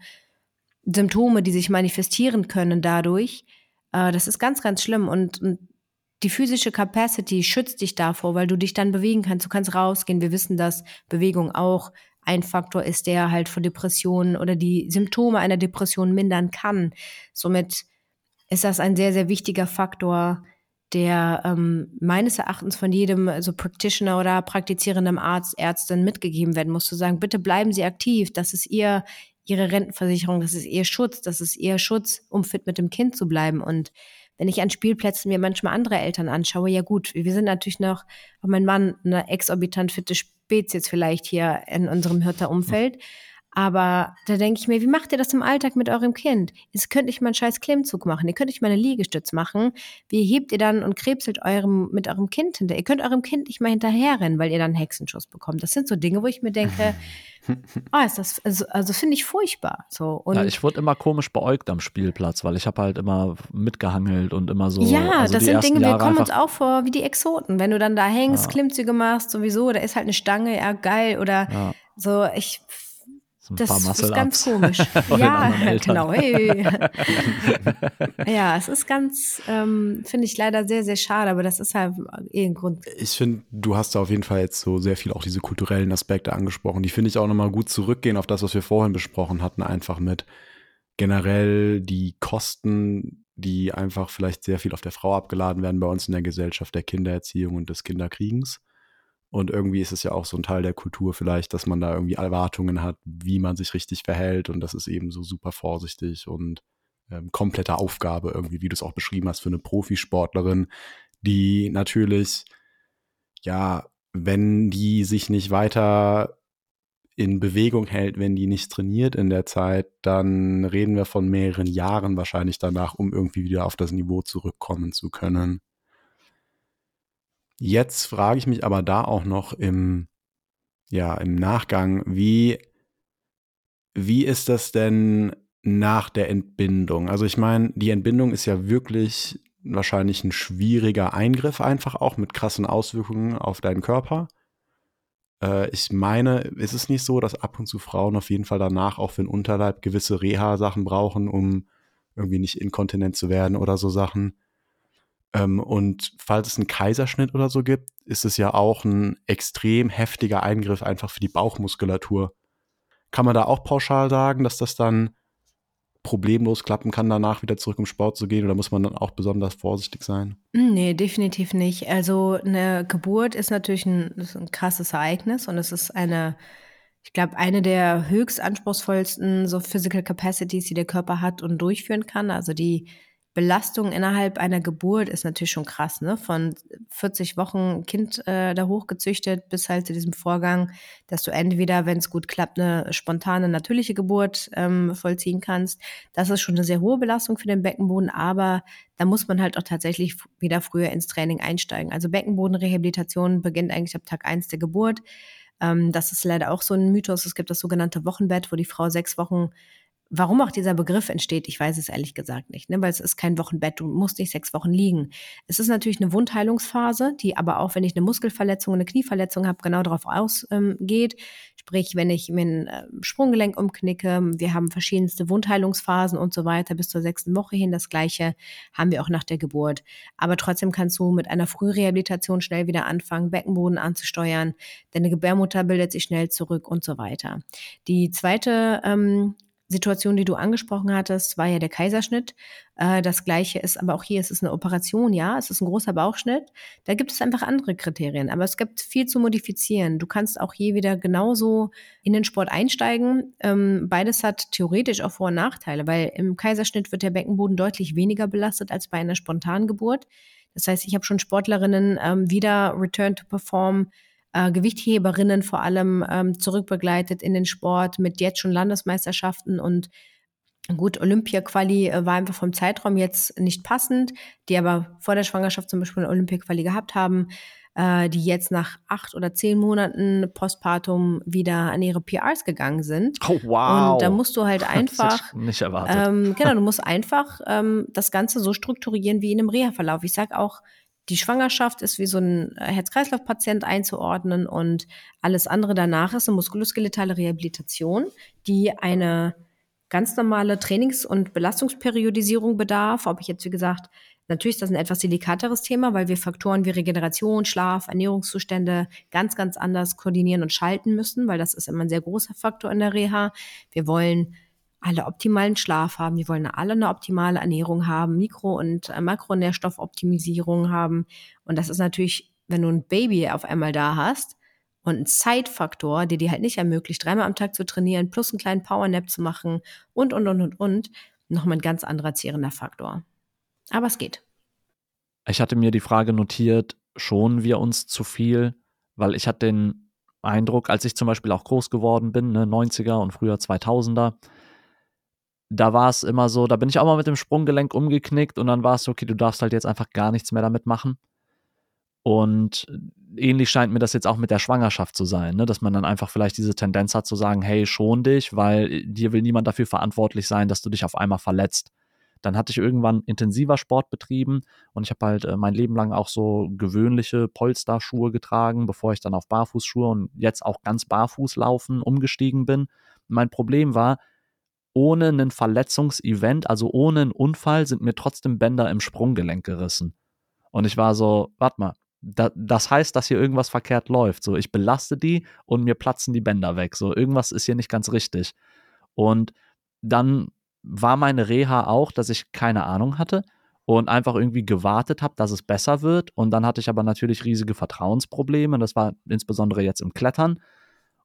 Symptome, die sich manifestieren können dadurch. Äh, das ist ganz, ganz schlimm und, und die physische Capacity schützt dich davor, weil du dich dann bewegen kannst. Du kannst rausgehen. Wir wissen, dass Bewegung auch ein Faktor ist, der halt von Depressionen oder die Symptome einer Depression mindern kann. Somit ist das ein sehr, sehr wichtiger Faktor, der ähm, meines Erachtens von jedem also Practitioner oder praktizierendem Arzt, Ärztin mitgegeben werden muss, zu sagen, bitte bleiben Sie aktiv, das ist Ihr, ihre Rentenversicherung, das ist ihr Schutz, das ist ihr Schutz, um fit mit dem Kind zu bleiben. Und wenn ich an Spielplätzen mir manchmal andere Eltern anschaue, ja gut, wir sind natürlich noch, mein Mann, eine exorbitant fitte Spezies vielleicht hier in unserem Hirter-Umfeld. Aber da denke ich mir, wie macht ihr das im Alltag mit eurem Kind? Jetzt könnt nicht mal einen scheiß Klimmzug machen, ihr könnt nicht mal eine Liegestütz machen. Wie hebt ihr dann und krebselt eurem, mit eurem Kind hinter? Ihr könnt eurem Kind nicht mal hinterherrennen, weil ihr dann einen Hexenschuss bekommt. Das sind so Dinge, wo ich mir denke, ah, ist das, also, also finde ich furchtbar. So. Und ja, ich wurde immer komisch beäugt am Spielplatz, weil ich habe halt immer mitgehangelt und immer so. Ja, also das sind Dinge, Jahre wir kommen uns auch vor wie die Exoten. Wenn du dann da hängst, ja. Klimmzüge machst, sowieso, da ist halt eine Stange, ja geil. Oder ja. so, ich so ein das paar ist ganz komisch. ja, genau. Hey. ja, es ist ganz, ähm, finde ich leider sehr, sehr schade, aber das ist halt eh ein Grund. Ich finde, du hast da auf jeden Fall jetzt so sehr viel auch diese kulturellen Aspekte angesprochen. Die finde ich auch nochmal gut zurückgehen auf das, was wir vorhin besprochen hatten, einfach mit generell die Kosten, die einfach vielleicht sehr viel auf der Frau abgeladen werden bei uns in der Gesellschaft der Kindererziehung und des Kinderkriegens. Und irgendwie ist es ja auch so ein Teil der Kultur vielleicht, dass man da irgendwie Erwartungen hat, wie man sich richtig verhält. Und das ist eben so super vorsichtig und ähm, komplette Aufgabe irgendwie, wie du es auch beschrieben hast, für eine Profisportlerin, die natürlich, ja, wenn die sich nicht weiter in Bewegung hält, wenn die nicht trainiert in der Zeit, dann reden wir von mehreren Jahren wahrscheinlich danach, um irgendwie wieder auf das Niveau zurückkommen zu können. Jetzt frage ich mich aber da auch noch im, ja, im Nachgang, wie, wie ist das denn nach der Entbindung? Also ich meine, die Entbindung ist ja wirklich wahrscheinlich ein schwieriger Eingriff einfach auch mit krassen Auswirkungen auf deinen Körper. Äh, ich meine, ist es nicht so, dass ab und zu Frauen auf jeden Fall danach auch für den Unterleib gewisse Reha-Sachen brauchen, um irgendwie nicht inkontinent zu werden oder so Sachen. Ähm, und falls es einen Kaiserschnitt oder so gibt, ist es ja auch ein extrem heftiger Eingriff einfach für die Bauchmuskulatur. Kann man da auch pauschal sagen, dass das dann problemlos klappen kann, danach wieder zurück im Sport zu gehen? Oder muss man dann auch besonders vorsichtig sein? Hm, nee, definitiv nicht. Also eine Geburt ist natürlich ein, ist ein krasses Ereignis und es ist eine, ich glaube, eine der höchst anspruchsvollsten so Physical Capacities, die der Körper hat und durchführen kann. Also die Belastung innerhalb einer Geburt ist natürlich schon krass, ne? Von 40 Wochen Kind äh, da hochgezüchtet bis halt zu diesem Vorgang, dass du entweder, wenn es gut klappt, eine spontane, natürliche Geburt ähm, vollziehen kannst. Das ist schon eine sehr hohe Belastung für den Beckenboden, aber da muss man halt auch tatsächlich wieder früher ins Training einsteigen. Also Beckenbodenrehabilitation beginnt eigentlich ab Tag eins der Geburt. Ähm, das ist leider auch so ein Mythos. Es gibt das sogenannte Wochenbett, wo die Frau sechs Wochen Warum auch dieser Begriff entsteht, ich weiß es ehrlich gesagt nicht, ne? weil es ist kein Wochenbett, du musst nicht sechs Wochen liegen. Es ist natürlich eine Wundheilungsphase, die aber auch, wenn ich eine Muskelverletzung, eine Knieverletzung habe, genau darauf ausgeht. Ähm, Sprich, wenn ich mir ein äh, Sprunggelenk umknicke, wir haben verschiedenste Wundheilungsphasen und so weiter bis zur sechsten Woche hin. Das gleiche haben wir auch nach der Geburt. Aber trotzdem kannst du mit einer Frührehabilitation schnell wieder anfangen, Beckenboden anzusteuern. Deine Gebärmutter bildet sich schnell zurück und so weiter. Die zweite ähm, Situation, die du angesprochen hattest, war ja der Kaiserschnitt. Äh, das gleiche ist, aber auch hier ist es eine Operation, ja, es ist ein großer Bauchschnitt. Da gibt es einfach andere Kriterien, aber es gibt viel zu modifizieren. Du kannst auch hier wieder genauso in den Sport einsteigen. Ähm, beides hat theoretisch auch Vor- und Nachteile, weil im Kaiserschnitt wird der Beckenboden deutlich weniger belastet als bei einer spontanen Geburt. Das heißt, ich habe schon Sportlerinnen ähm, wieder Return to Perform äh, Gewichtheberinnen vor allem ähm, zurückbegleitet in den Sport mit jetzt schon Landesmeisterschaften und Gut, Olympia-Quali äh, war einfach vom Zeitraum jetzt nicht passend, die aber vor der Schwangerschaft zum Beispiel eine Olympia-Quali gehabt haben, äh, die jetzt nach acht oder zehn Monaten Postpartum wieder an ihre PRs gegangen sind. Oh, wow. Und da musst du halt einfach. nicht erwartet. Ähm, genau, du musst einfach ähm, das Ganze so strukturieren wie in einem Reha-Verlauf. Ich sag auch, die Schwangerschaft ist wie so ein äh, Herz-Kreislauf-Patient einzuordnen und alles andere danach ist eine muskuloskeletale Rehabilitation, die eine ganz normale Trainings- und Belastungsperiodisierung bedarf. Ob ich jetzt, wie gesagt, natürlich ist das ein etwas delikateres Thema, weil wir Faktoren wie Regeneration, Schlaf, Ernährungszustände ganz, ganz anders koordinieren und schalten müssen, weil das ist immer ein sehr großer Faktor in der Reha. Wir wollen alle optimalen Schlaf haben, die wollen alle eine optimale Ernährung haben, Mikro- und äh, Makronährstoffoptimisierung haben. Und das ist natürlich, wenn du ein Baby auf einmal da hast und einen Zeitfaktor, der dir halt nicht ermöglicht, dreimal am Tag zu trainieren, plus einen kleinen Powernap zu machen und, und, und, und, und, nochmal ein ganz anderer zehrender Faktor. Aber es geht. Ich hatte mir die Frage notiert, schonen wir uns zu viel? Weil ich hatte den Eindruck, als ich zum Beispiel auch groß geworden bin, ne, 90er und früher 2000er, da war es immer so, da bin ich auch mal mit dem Sprunggelenk umgeknickt und dann war es so, okay, du darfst halt jetzt einfach gar nichts mehr damit machen. Und ähnlich scheint mir das jetzt auch mit der Schwangerschaft zu sein, ne? dass man dann einfach vielleicht diese Tendenz hat zu sagen, hey, schon dich, weil dir will niemand dafür verantwortlich sein, dass du dich auf einmal verletzt. Dann hatte ich irgendwann intensiver Sport betrieben und ich habe halt äh, mein Leben lang auch so gewöhnliche Polsterschuhe getragen, bevor ich dann auf Barfußschuhe und jetzt auch ganz barfuß laufen umgestiegen bin. Mein Problem war, ohne einen Verletzungsevent, also ohne einen Unfall, sind mir trotzdem Bänder im Sprunggelenk gerissen. Und ich war so, warte mal, da, das heißt, dass hier irgendwas verkehrt läuft. So, ich belaste die und mir platzen die Bänder weg. So, irgendwas ist hier nicht ganz richtig. Und dann war meine Reha auch, dass ich keine Ahnung hatte und einfach irgendwie gewartet habe, dass es besser wird. Und dann hatte ich aber natürlich riesige Vertrauensprobleme. Das war insbesondere jetzt im Klettern.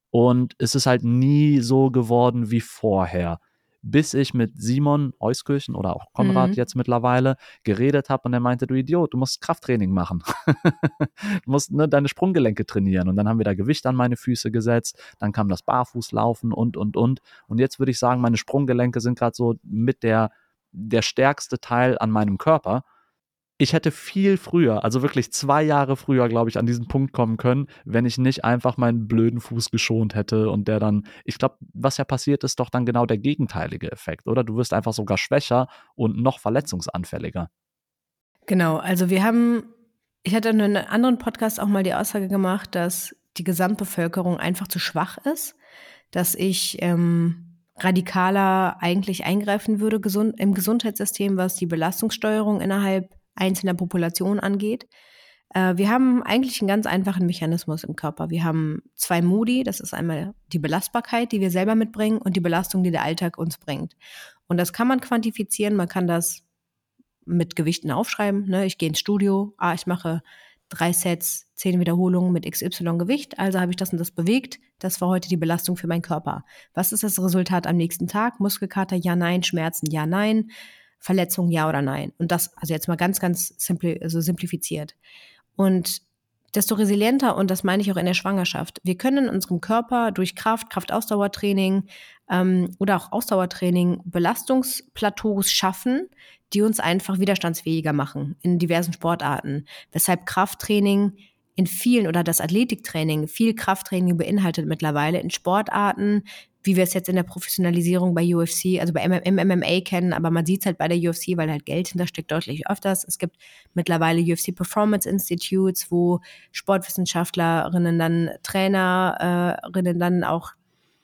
Und es ist halt nie so geworden wie vorher bis ich mit Simon Euskirchen oder auch Konrad mhm. jetzt mittlerweile geredet habe und er meinte, du Idiot, du musst Krafttraining machen. du musst ne, deine Sprunggelenke trainieren. Und dann haben wir da Gewicht an meine Füße gesetzt, dann kam das Barfußlaufen und, und, und. Und jetzt würde ich sagen, meine Sprunggelenke sind gerade so mit der, der stärkste Teil an meinem Körper ich hätte viel früher, also wirklich zwei Jahre früher, glaube ich, an diesen Punkt kommen können, wenn ich nicht einfach meinen blöden Fuß geschont hätte und der dann, ich glaube, was ja passiert, ist doch dann genau der gegenteilige Effekt, oder? Du wirst einfach sogar schwächer und noch verletzungsanfälliger. Genau, also wir haben, ich hatte in einem anderen Podcast auch mal die Aussage gemacht, dass die Gesamtbevölkerung einfach zu schwach ist, dass ich ähm, radikaler eigentlich eingreifen würde gesund, im Gesundheitssystem, was die Belastungssteuerung innerhalb einzelner Populationen angeht. Äh, wir haben eigentlich einen ganz einfachen Mechanismus im Körper. Wir haben zwei Modi. Das ist einmal die Belastbarkeit, die wir selber mitbringen und die Belastung, die der Alltag uns bringt. Und das kann man quantifizieren. Man kann das mit Gewichten aufschreiben. Ne? Ich gehe ins Studio. Ah, ich mache drei Sets, zehn Wiederholungen mit XY Gewicht. Also habe ich das und das bewegt. Das war heute die Belastung für meinen Körper. Was ist das Resultat am nächsten Tag? Muskelkater, ja, nein. Schmerzen, ja, nein. Verletzung, ja oder nein. Und das, also jetzt mal ganz, ganz simpli also simplifiziert. Und desto resilienter, und das meine ich auch in der Schwangerschaft, wir können in unserem Körper durch Kraft, Kraftausdauertraining ähm, oder auch Ausdauertraining Belastungsplateaus schaffen, die uns einfach widerstandsfähiger machen in diversen Sportarten. Weshalb Krafttraining in vielen oder das Athletiktraining viel Krafttraining beinhaltet mittlerweile in Sportarten, wie wir es jetzt in der Professionalisierung bei UFC, also bei MMA kennen, aber man sieht es halt bei der UFC, weil halt Geld hintersteckt deutlich öfters. Es gibt mittlerweile UFC Performance Institutes, wo Sportwissenschaftlerinnen dann Trainerinnen dann auch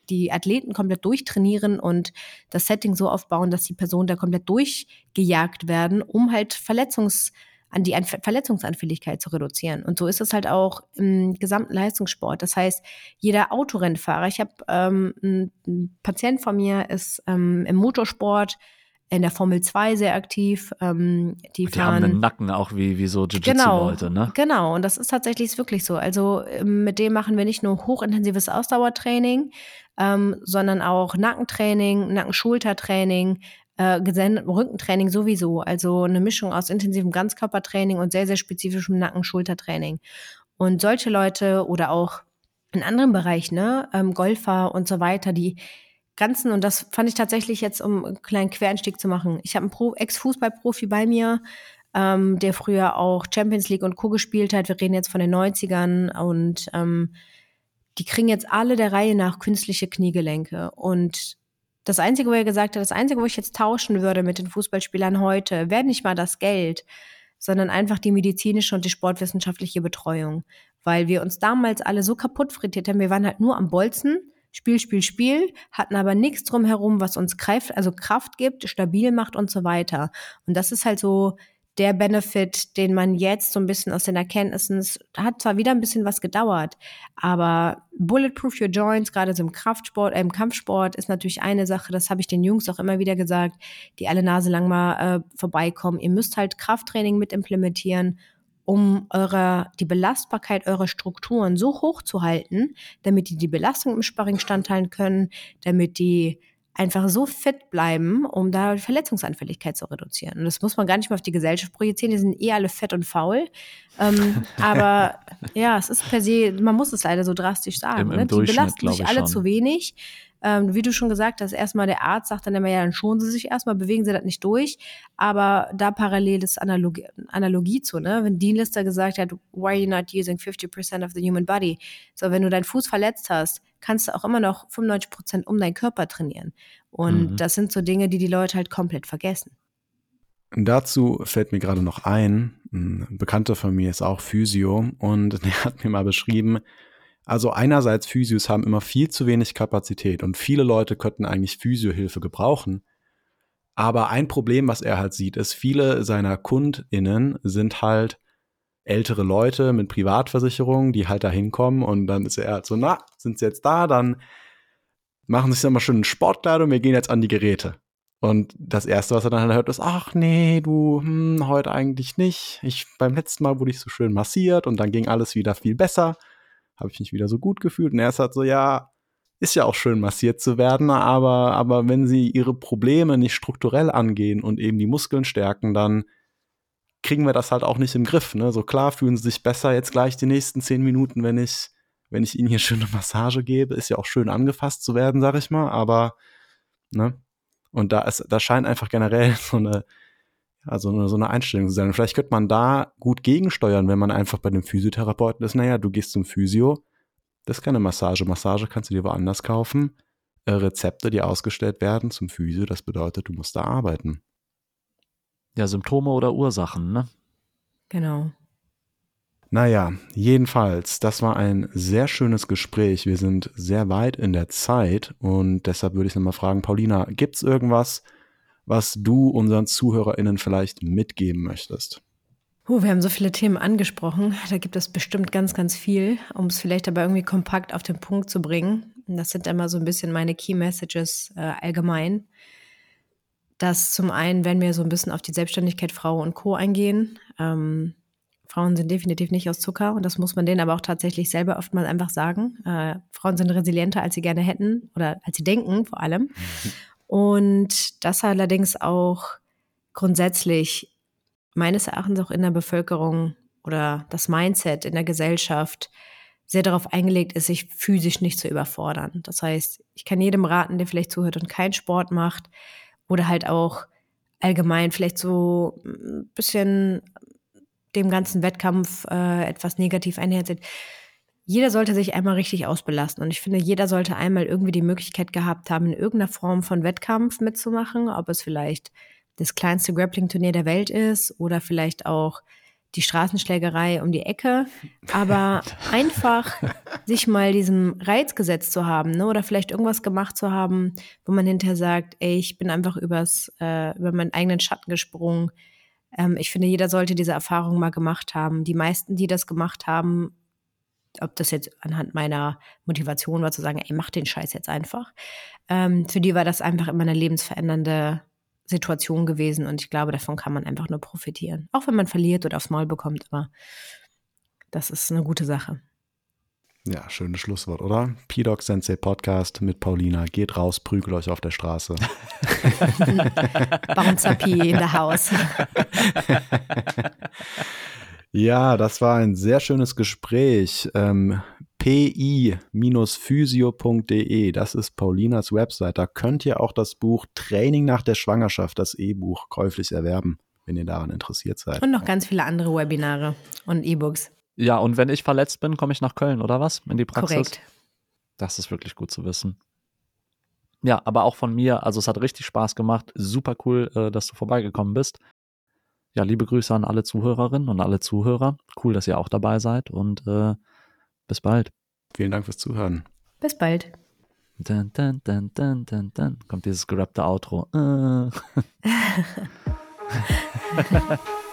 die Athleten komplett durchtrainieren und das Setting so aufbauen, dass die Personen da komplett durchgejagt werden, um halt Verletzungs- an die Verletzungsanfälligkeit zu reduzieren. Und so ist es halt auch im gesamten Leistungssport. Das heißt, jeder Autorennfahrer, ich habe ähm, ein Patient von mir ist ähm, im Motorsport in der Formel 2 sehr aktiv. Ähm, die, die fahren, haben einen Nacken auch wie, wie so Jiu-Jitsu-Leute, genau, ne? Genau, und das ist tatsächlich wirklich so. Also ähm, mit dem machen wir nicht nur hochintensives Ausdauertraining, ähm, sondern auch Nackentraining, Nacken-Schultertraining, äh, Rückentraining sowieso. Also eine Mischung aus intensivem Ganzkörpertraining und sehr, sehr spezifischem Nacken-Schultertraining. Und solche Leute oder auch in anderen Bereichen, ne, ähm, Golfer und so weiter, die ganzen, und das fand ich tatsächlich jetzt, um einen kleinen Quereinstieg zu machen. Ich habe einen Ex-Fußballprofi bei mir, ähm, der früher auch Champions League und Co. gespielt hat. Wir reden jetzt von den 90ern und ähm, die kriegen jetzt alle der Reihe nach künstliche Kniegelenke. Und das Einzige, wo er gesagt hat, das Einzige, wo ich jetzt tauschen würde mit den Fußballspielern heute, wäre nicht mal das Geld, sondern einfach die medizinische und die sportwissenschaftliche Betreuung. Weil wir uns damals alle so kaputt frittiert haben. Wir waren halt nur am Bolzen, Spiel, Spiel, Spiel, hatten aber nichts drumherum, was uns Kraft, also Kraft gibt, stabil macht und so weiter. Und das ist halt so der Benefit, den man jetzt so ein bisschen aus den Erkenntnissen, hat zwar wieder ein bisschen was gedauert, aber Bulletproof Your Joints, gerade so im Kraftsport, äh, im Kampfsport, ist natürlich eine Sache, das habe ich den Jungs auch immer wieder gesagt, die alle Nase lang mal äh, vorbeikommen. Ihr müsst halt Krafttraining mit implementieren, um eure, die Belastbarkeit eurer Strukturen so hoch zu halten, damit die die Belastung im Sparring standhalten können, damit die einfach so fit bleiben, um da Verletzungsanfälligkeit zu reduzieren. Und das muss man gar nicht mehr auf die Gesellschaft projizieren, die sind eh alle fett und faul. Ähm, aber ja, es ist per se, man muss es leider so drastisch sagen. Im, im ne? Die belasten sich alle schon. zu wenig. Ähm, wie du schon gesagt hast, erstmal der Arzt sagt dann immer, ja, dann schonen sie sich erstmal, bewegen sie das nicht durch. Aber da parallel ist Analogie, Analogie zu, ne? Wenn Dean Lister gesagt hat, why are you not using 50% of the human body? So, wenn du deinen Fuß verletzt hast, kannst du auch immer noch 95% um deinen Körper trainieren. Und mhm. das sind so Dinge, die die Leute halt komplett vergessen. Dazu fällt mir gerade noch ein, ein Bekannter von mir ist auch Physio und der hat mir mal beschrieben, also einerseits Physios haben immer viel zu wenig Kapazität und viele Leute könnten eigentlich Physiohilfe gebrauchen. Aber ein Problem, was er halt sieht, ist, viele seiner KundInnen sind halt ältere Leute mit Privatversicherungen, die halt da hinkommen und dann ist er halt so, na, sind sie jetzt da, dann machen sie sich mal schön in Sportkleidung, wir gehen jetzt an die Geräte. Und das erste, was er dann halt hört, ist, ach nee, du, hm, heute eigentlich nicht. Ich, beim letzten Mal wurde ich so schön massiert und dann ging alles wieder viel besser habe ich mich wieder so gut gefühlt. Und er ist halt so, ja, ist ja auch schön massiert zu werden, aber, aber wenn sie ihre Probleme nicht strukturell angehen und eben die Muskeln stärken, dann kriegen wir das halt auch nicht im Griff. Ne? So klar fühlen sie sich besser jetzt gleich die nächsten zehn Minuten, wenn ich, wenn ich ihnen hier schöne Massage gebe. Ist ja auch schön angefasst zu werden, sag ich mal, aber, ne? Und da ist, da scheint einfach generell so eine, Also nur so eine Einstellung zu sein. vielleicht könnte man da gut gegensteuern, wenn man einfach bei dem Physiotherapeuten ist. Naja, du gehst zum Physio, das ist keine Massage. Massage kannst du dir woanders kaufen. Äh, Rezepte, die ausgestellt werden zum Physio, das bedeutet, du musst da arbeiten. Ja, Symptome oder Ursachen, ne? Genau. Naja, jedenfalls, das war ein sehr schönes Gespräch. Wir sind sehr weit in der Zeit und deshalb würde ich nochmal fragen, Paulina, gibt es irgendwas, was du unseren ZuhörerInnen vielleicht mitgeben möchtest? Oh, wir haben so viele Themen angesprochen. Da gibt es bestimmt ganz, ganz viel, um es vielleicht aber irgendwie kompakt auf den Punkt zu bringen. Das sind immer so ein bisschen meine Key Messages äh, allgemein. Dass zum einen, wenn wir so ein bisschen auf die Selbstständigkeit Frau und Co. eingehen, ähm, Frauen sind definitiv nicht aus Zucker und das muss man denen aber auch tatsächlich selber oft mal einfach sagen. Äh, Frauen sind resilienter, als sie gerne hätten oder als sie denken vor allem. Und das allerdings auch grundsätzlich meines Erachtens auch in der Bevölkerung oder das Mindset in der Gesellschaft sehr darauf eingelegt ist, sich physisch nicht zu überfordern. Das heißt, ich kann jedem raten, der vielleicht zuhört und keinen Sport macht oder halt auch allgemein vielleicht so ein bisschen dem ganzen Wettkampf äh, etwas negativ einhersetzt. Jeder sollte sich einmal richtig ausbelasten. Und ich finde, jeder sollte einmal irgendwie die Möglichkeit gehabt haben, in irgendeiner Form von Wettkampf mitzumachen. Ob es vielleicht das kleinste Grappling-Turnier der Welt ist oder vielleicht auch die Straßenschlägerei um die Ecke. Aber einfach sich mal diesem Reiz gesetzt zu haben, ne? oder vielleicht irgendwas gemacht zu haben, wo man hinterher sagt, ey, ich bin einfach übers, äh, über meinen eigenen Schatten gesprungen ähm, ich finde, jeder sollte diese Erfahrung mal gemacht haben. Die meisten, die das gemacht haben, ob das jetzt anhand meiner Motivation war, zu sagen, ey, mach den Scheiß jetzt einfach. Ähm, für die war das einfach immer eine lebensverändernde Situation gewesen und ich glaube, davon kann man einfach nur profitieren. Auch wenn man verliert oder aufs Maul bekommt, aber das ist eine gute Sache. Ja, schönes Schlusswort, oder? P-Doc Sensei Podcast mit Paulina. Geht raus, prügelt euch auf der Straße. Bouncer in the house. ja, das war ein sehr schönes Gespräch. Ähm, pi-physio.de, das ist Paulinas Website. Da könnt ihr auch das Buch Training nach der Schwangerschaft, das E-Buch, käuflich erwerben, wenn ihr daran interessiert seid. Und noch ganz viele andere Webinare und E-Books. Ja, und wenn ich verletzt bin, komme ich nach Köln, oder was? In die Praxis? Korrekt. Das ist wirklich gut zu wissen. Ja, aber auch von mir, also es hat richtig Spaß gemacht. Super cool, äh, dass du vorbeigekommen bist. Ja, liebe Grüße an alle Zuhörerinnen und alle Zuhörer. Cool, dass ihr auch dabei seid und äh, bis bald. Vielen Dank fürs Zuhören. Bis bald. Dun, dun, dun, dun, dun, dun. Kommt dieses gerappte Outro. Äh.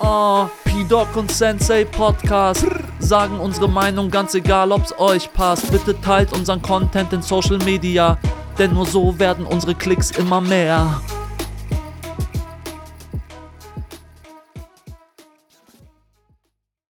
oh, P-Doc und Sensei Podcast sagen unsere Meinung, ganz egal, ob's euch passt. Bitte teilt unseren Content in Social Media, denn nur so werden unsere Klicks immer mehr.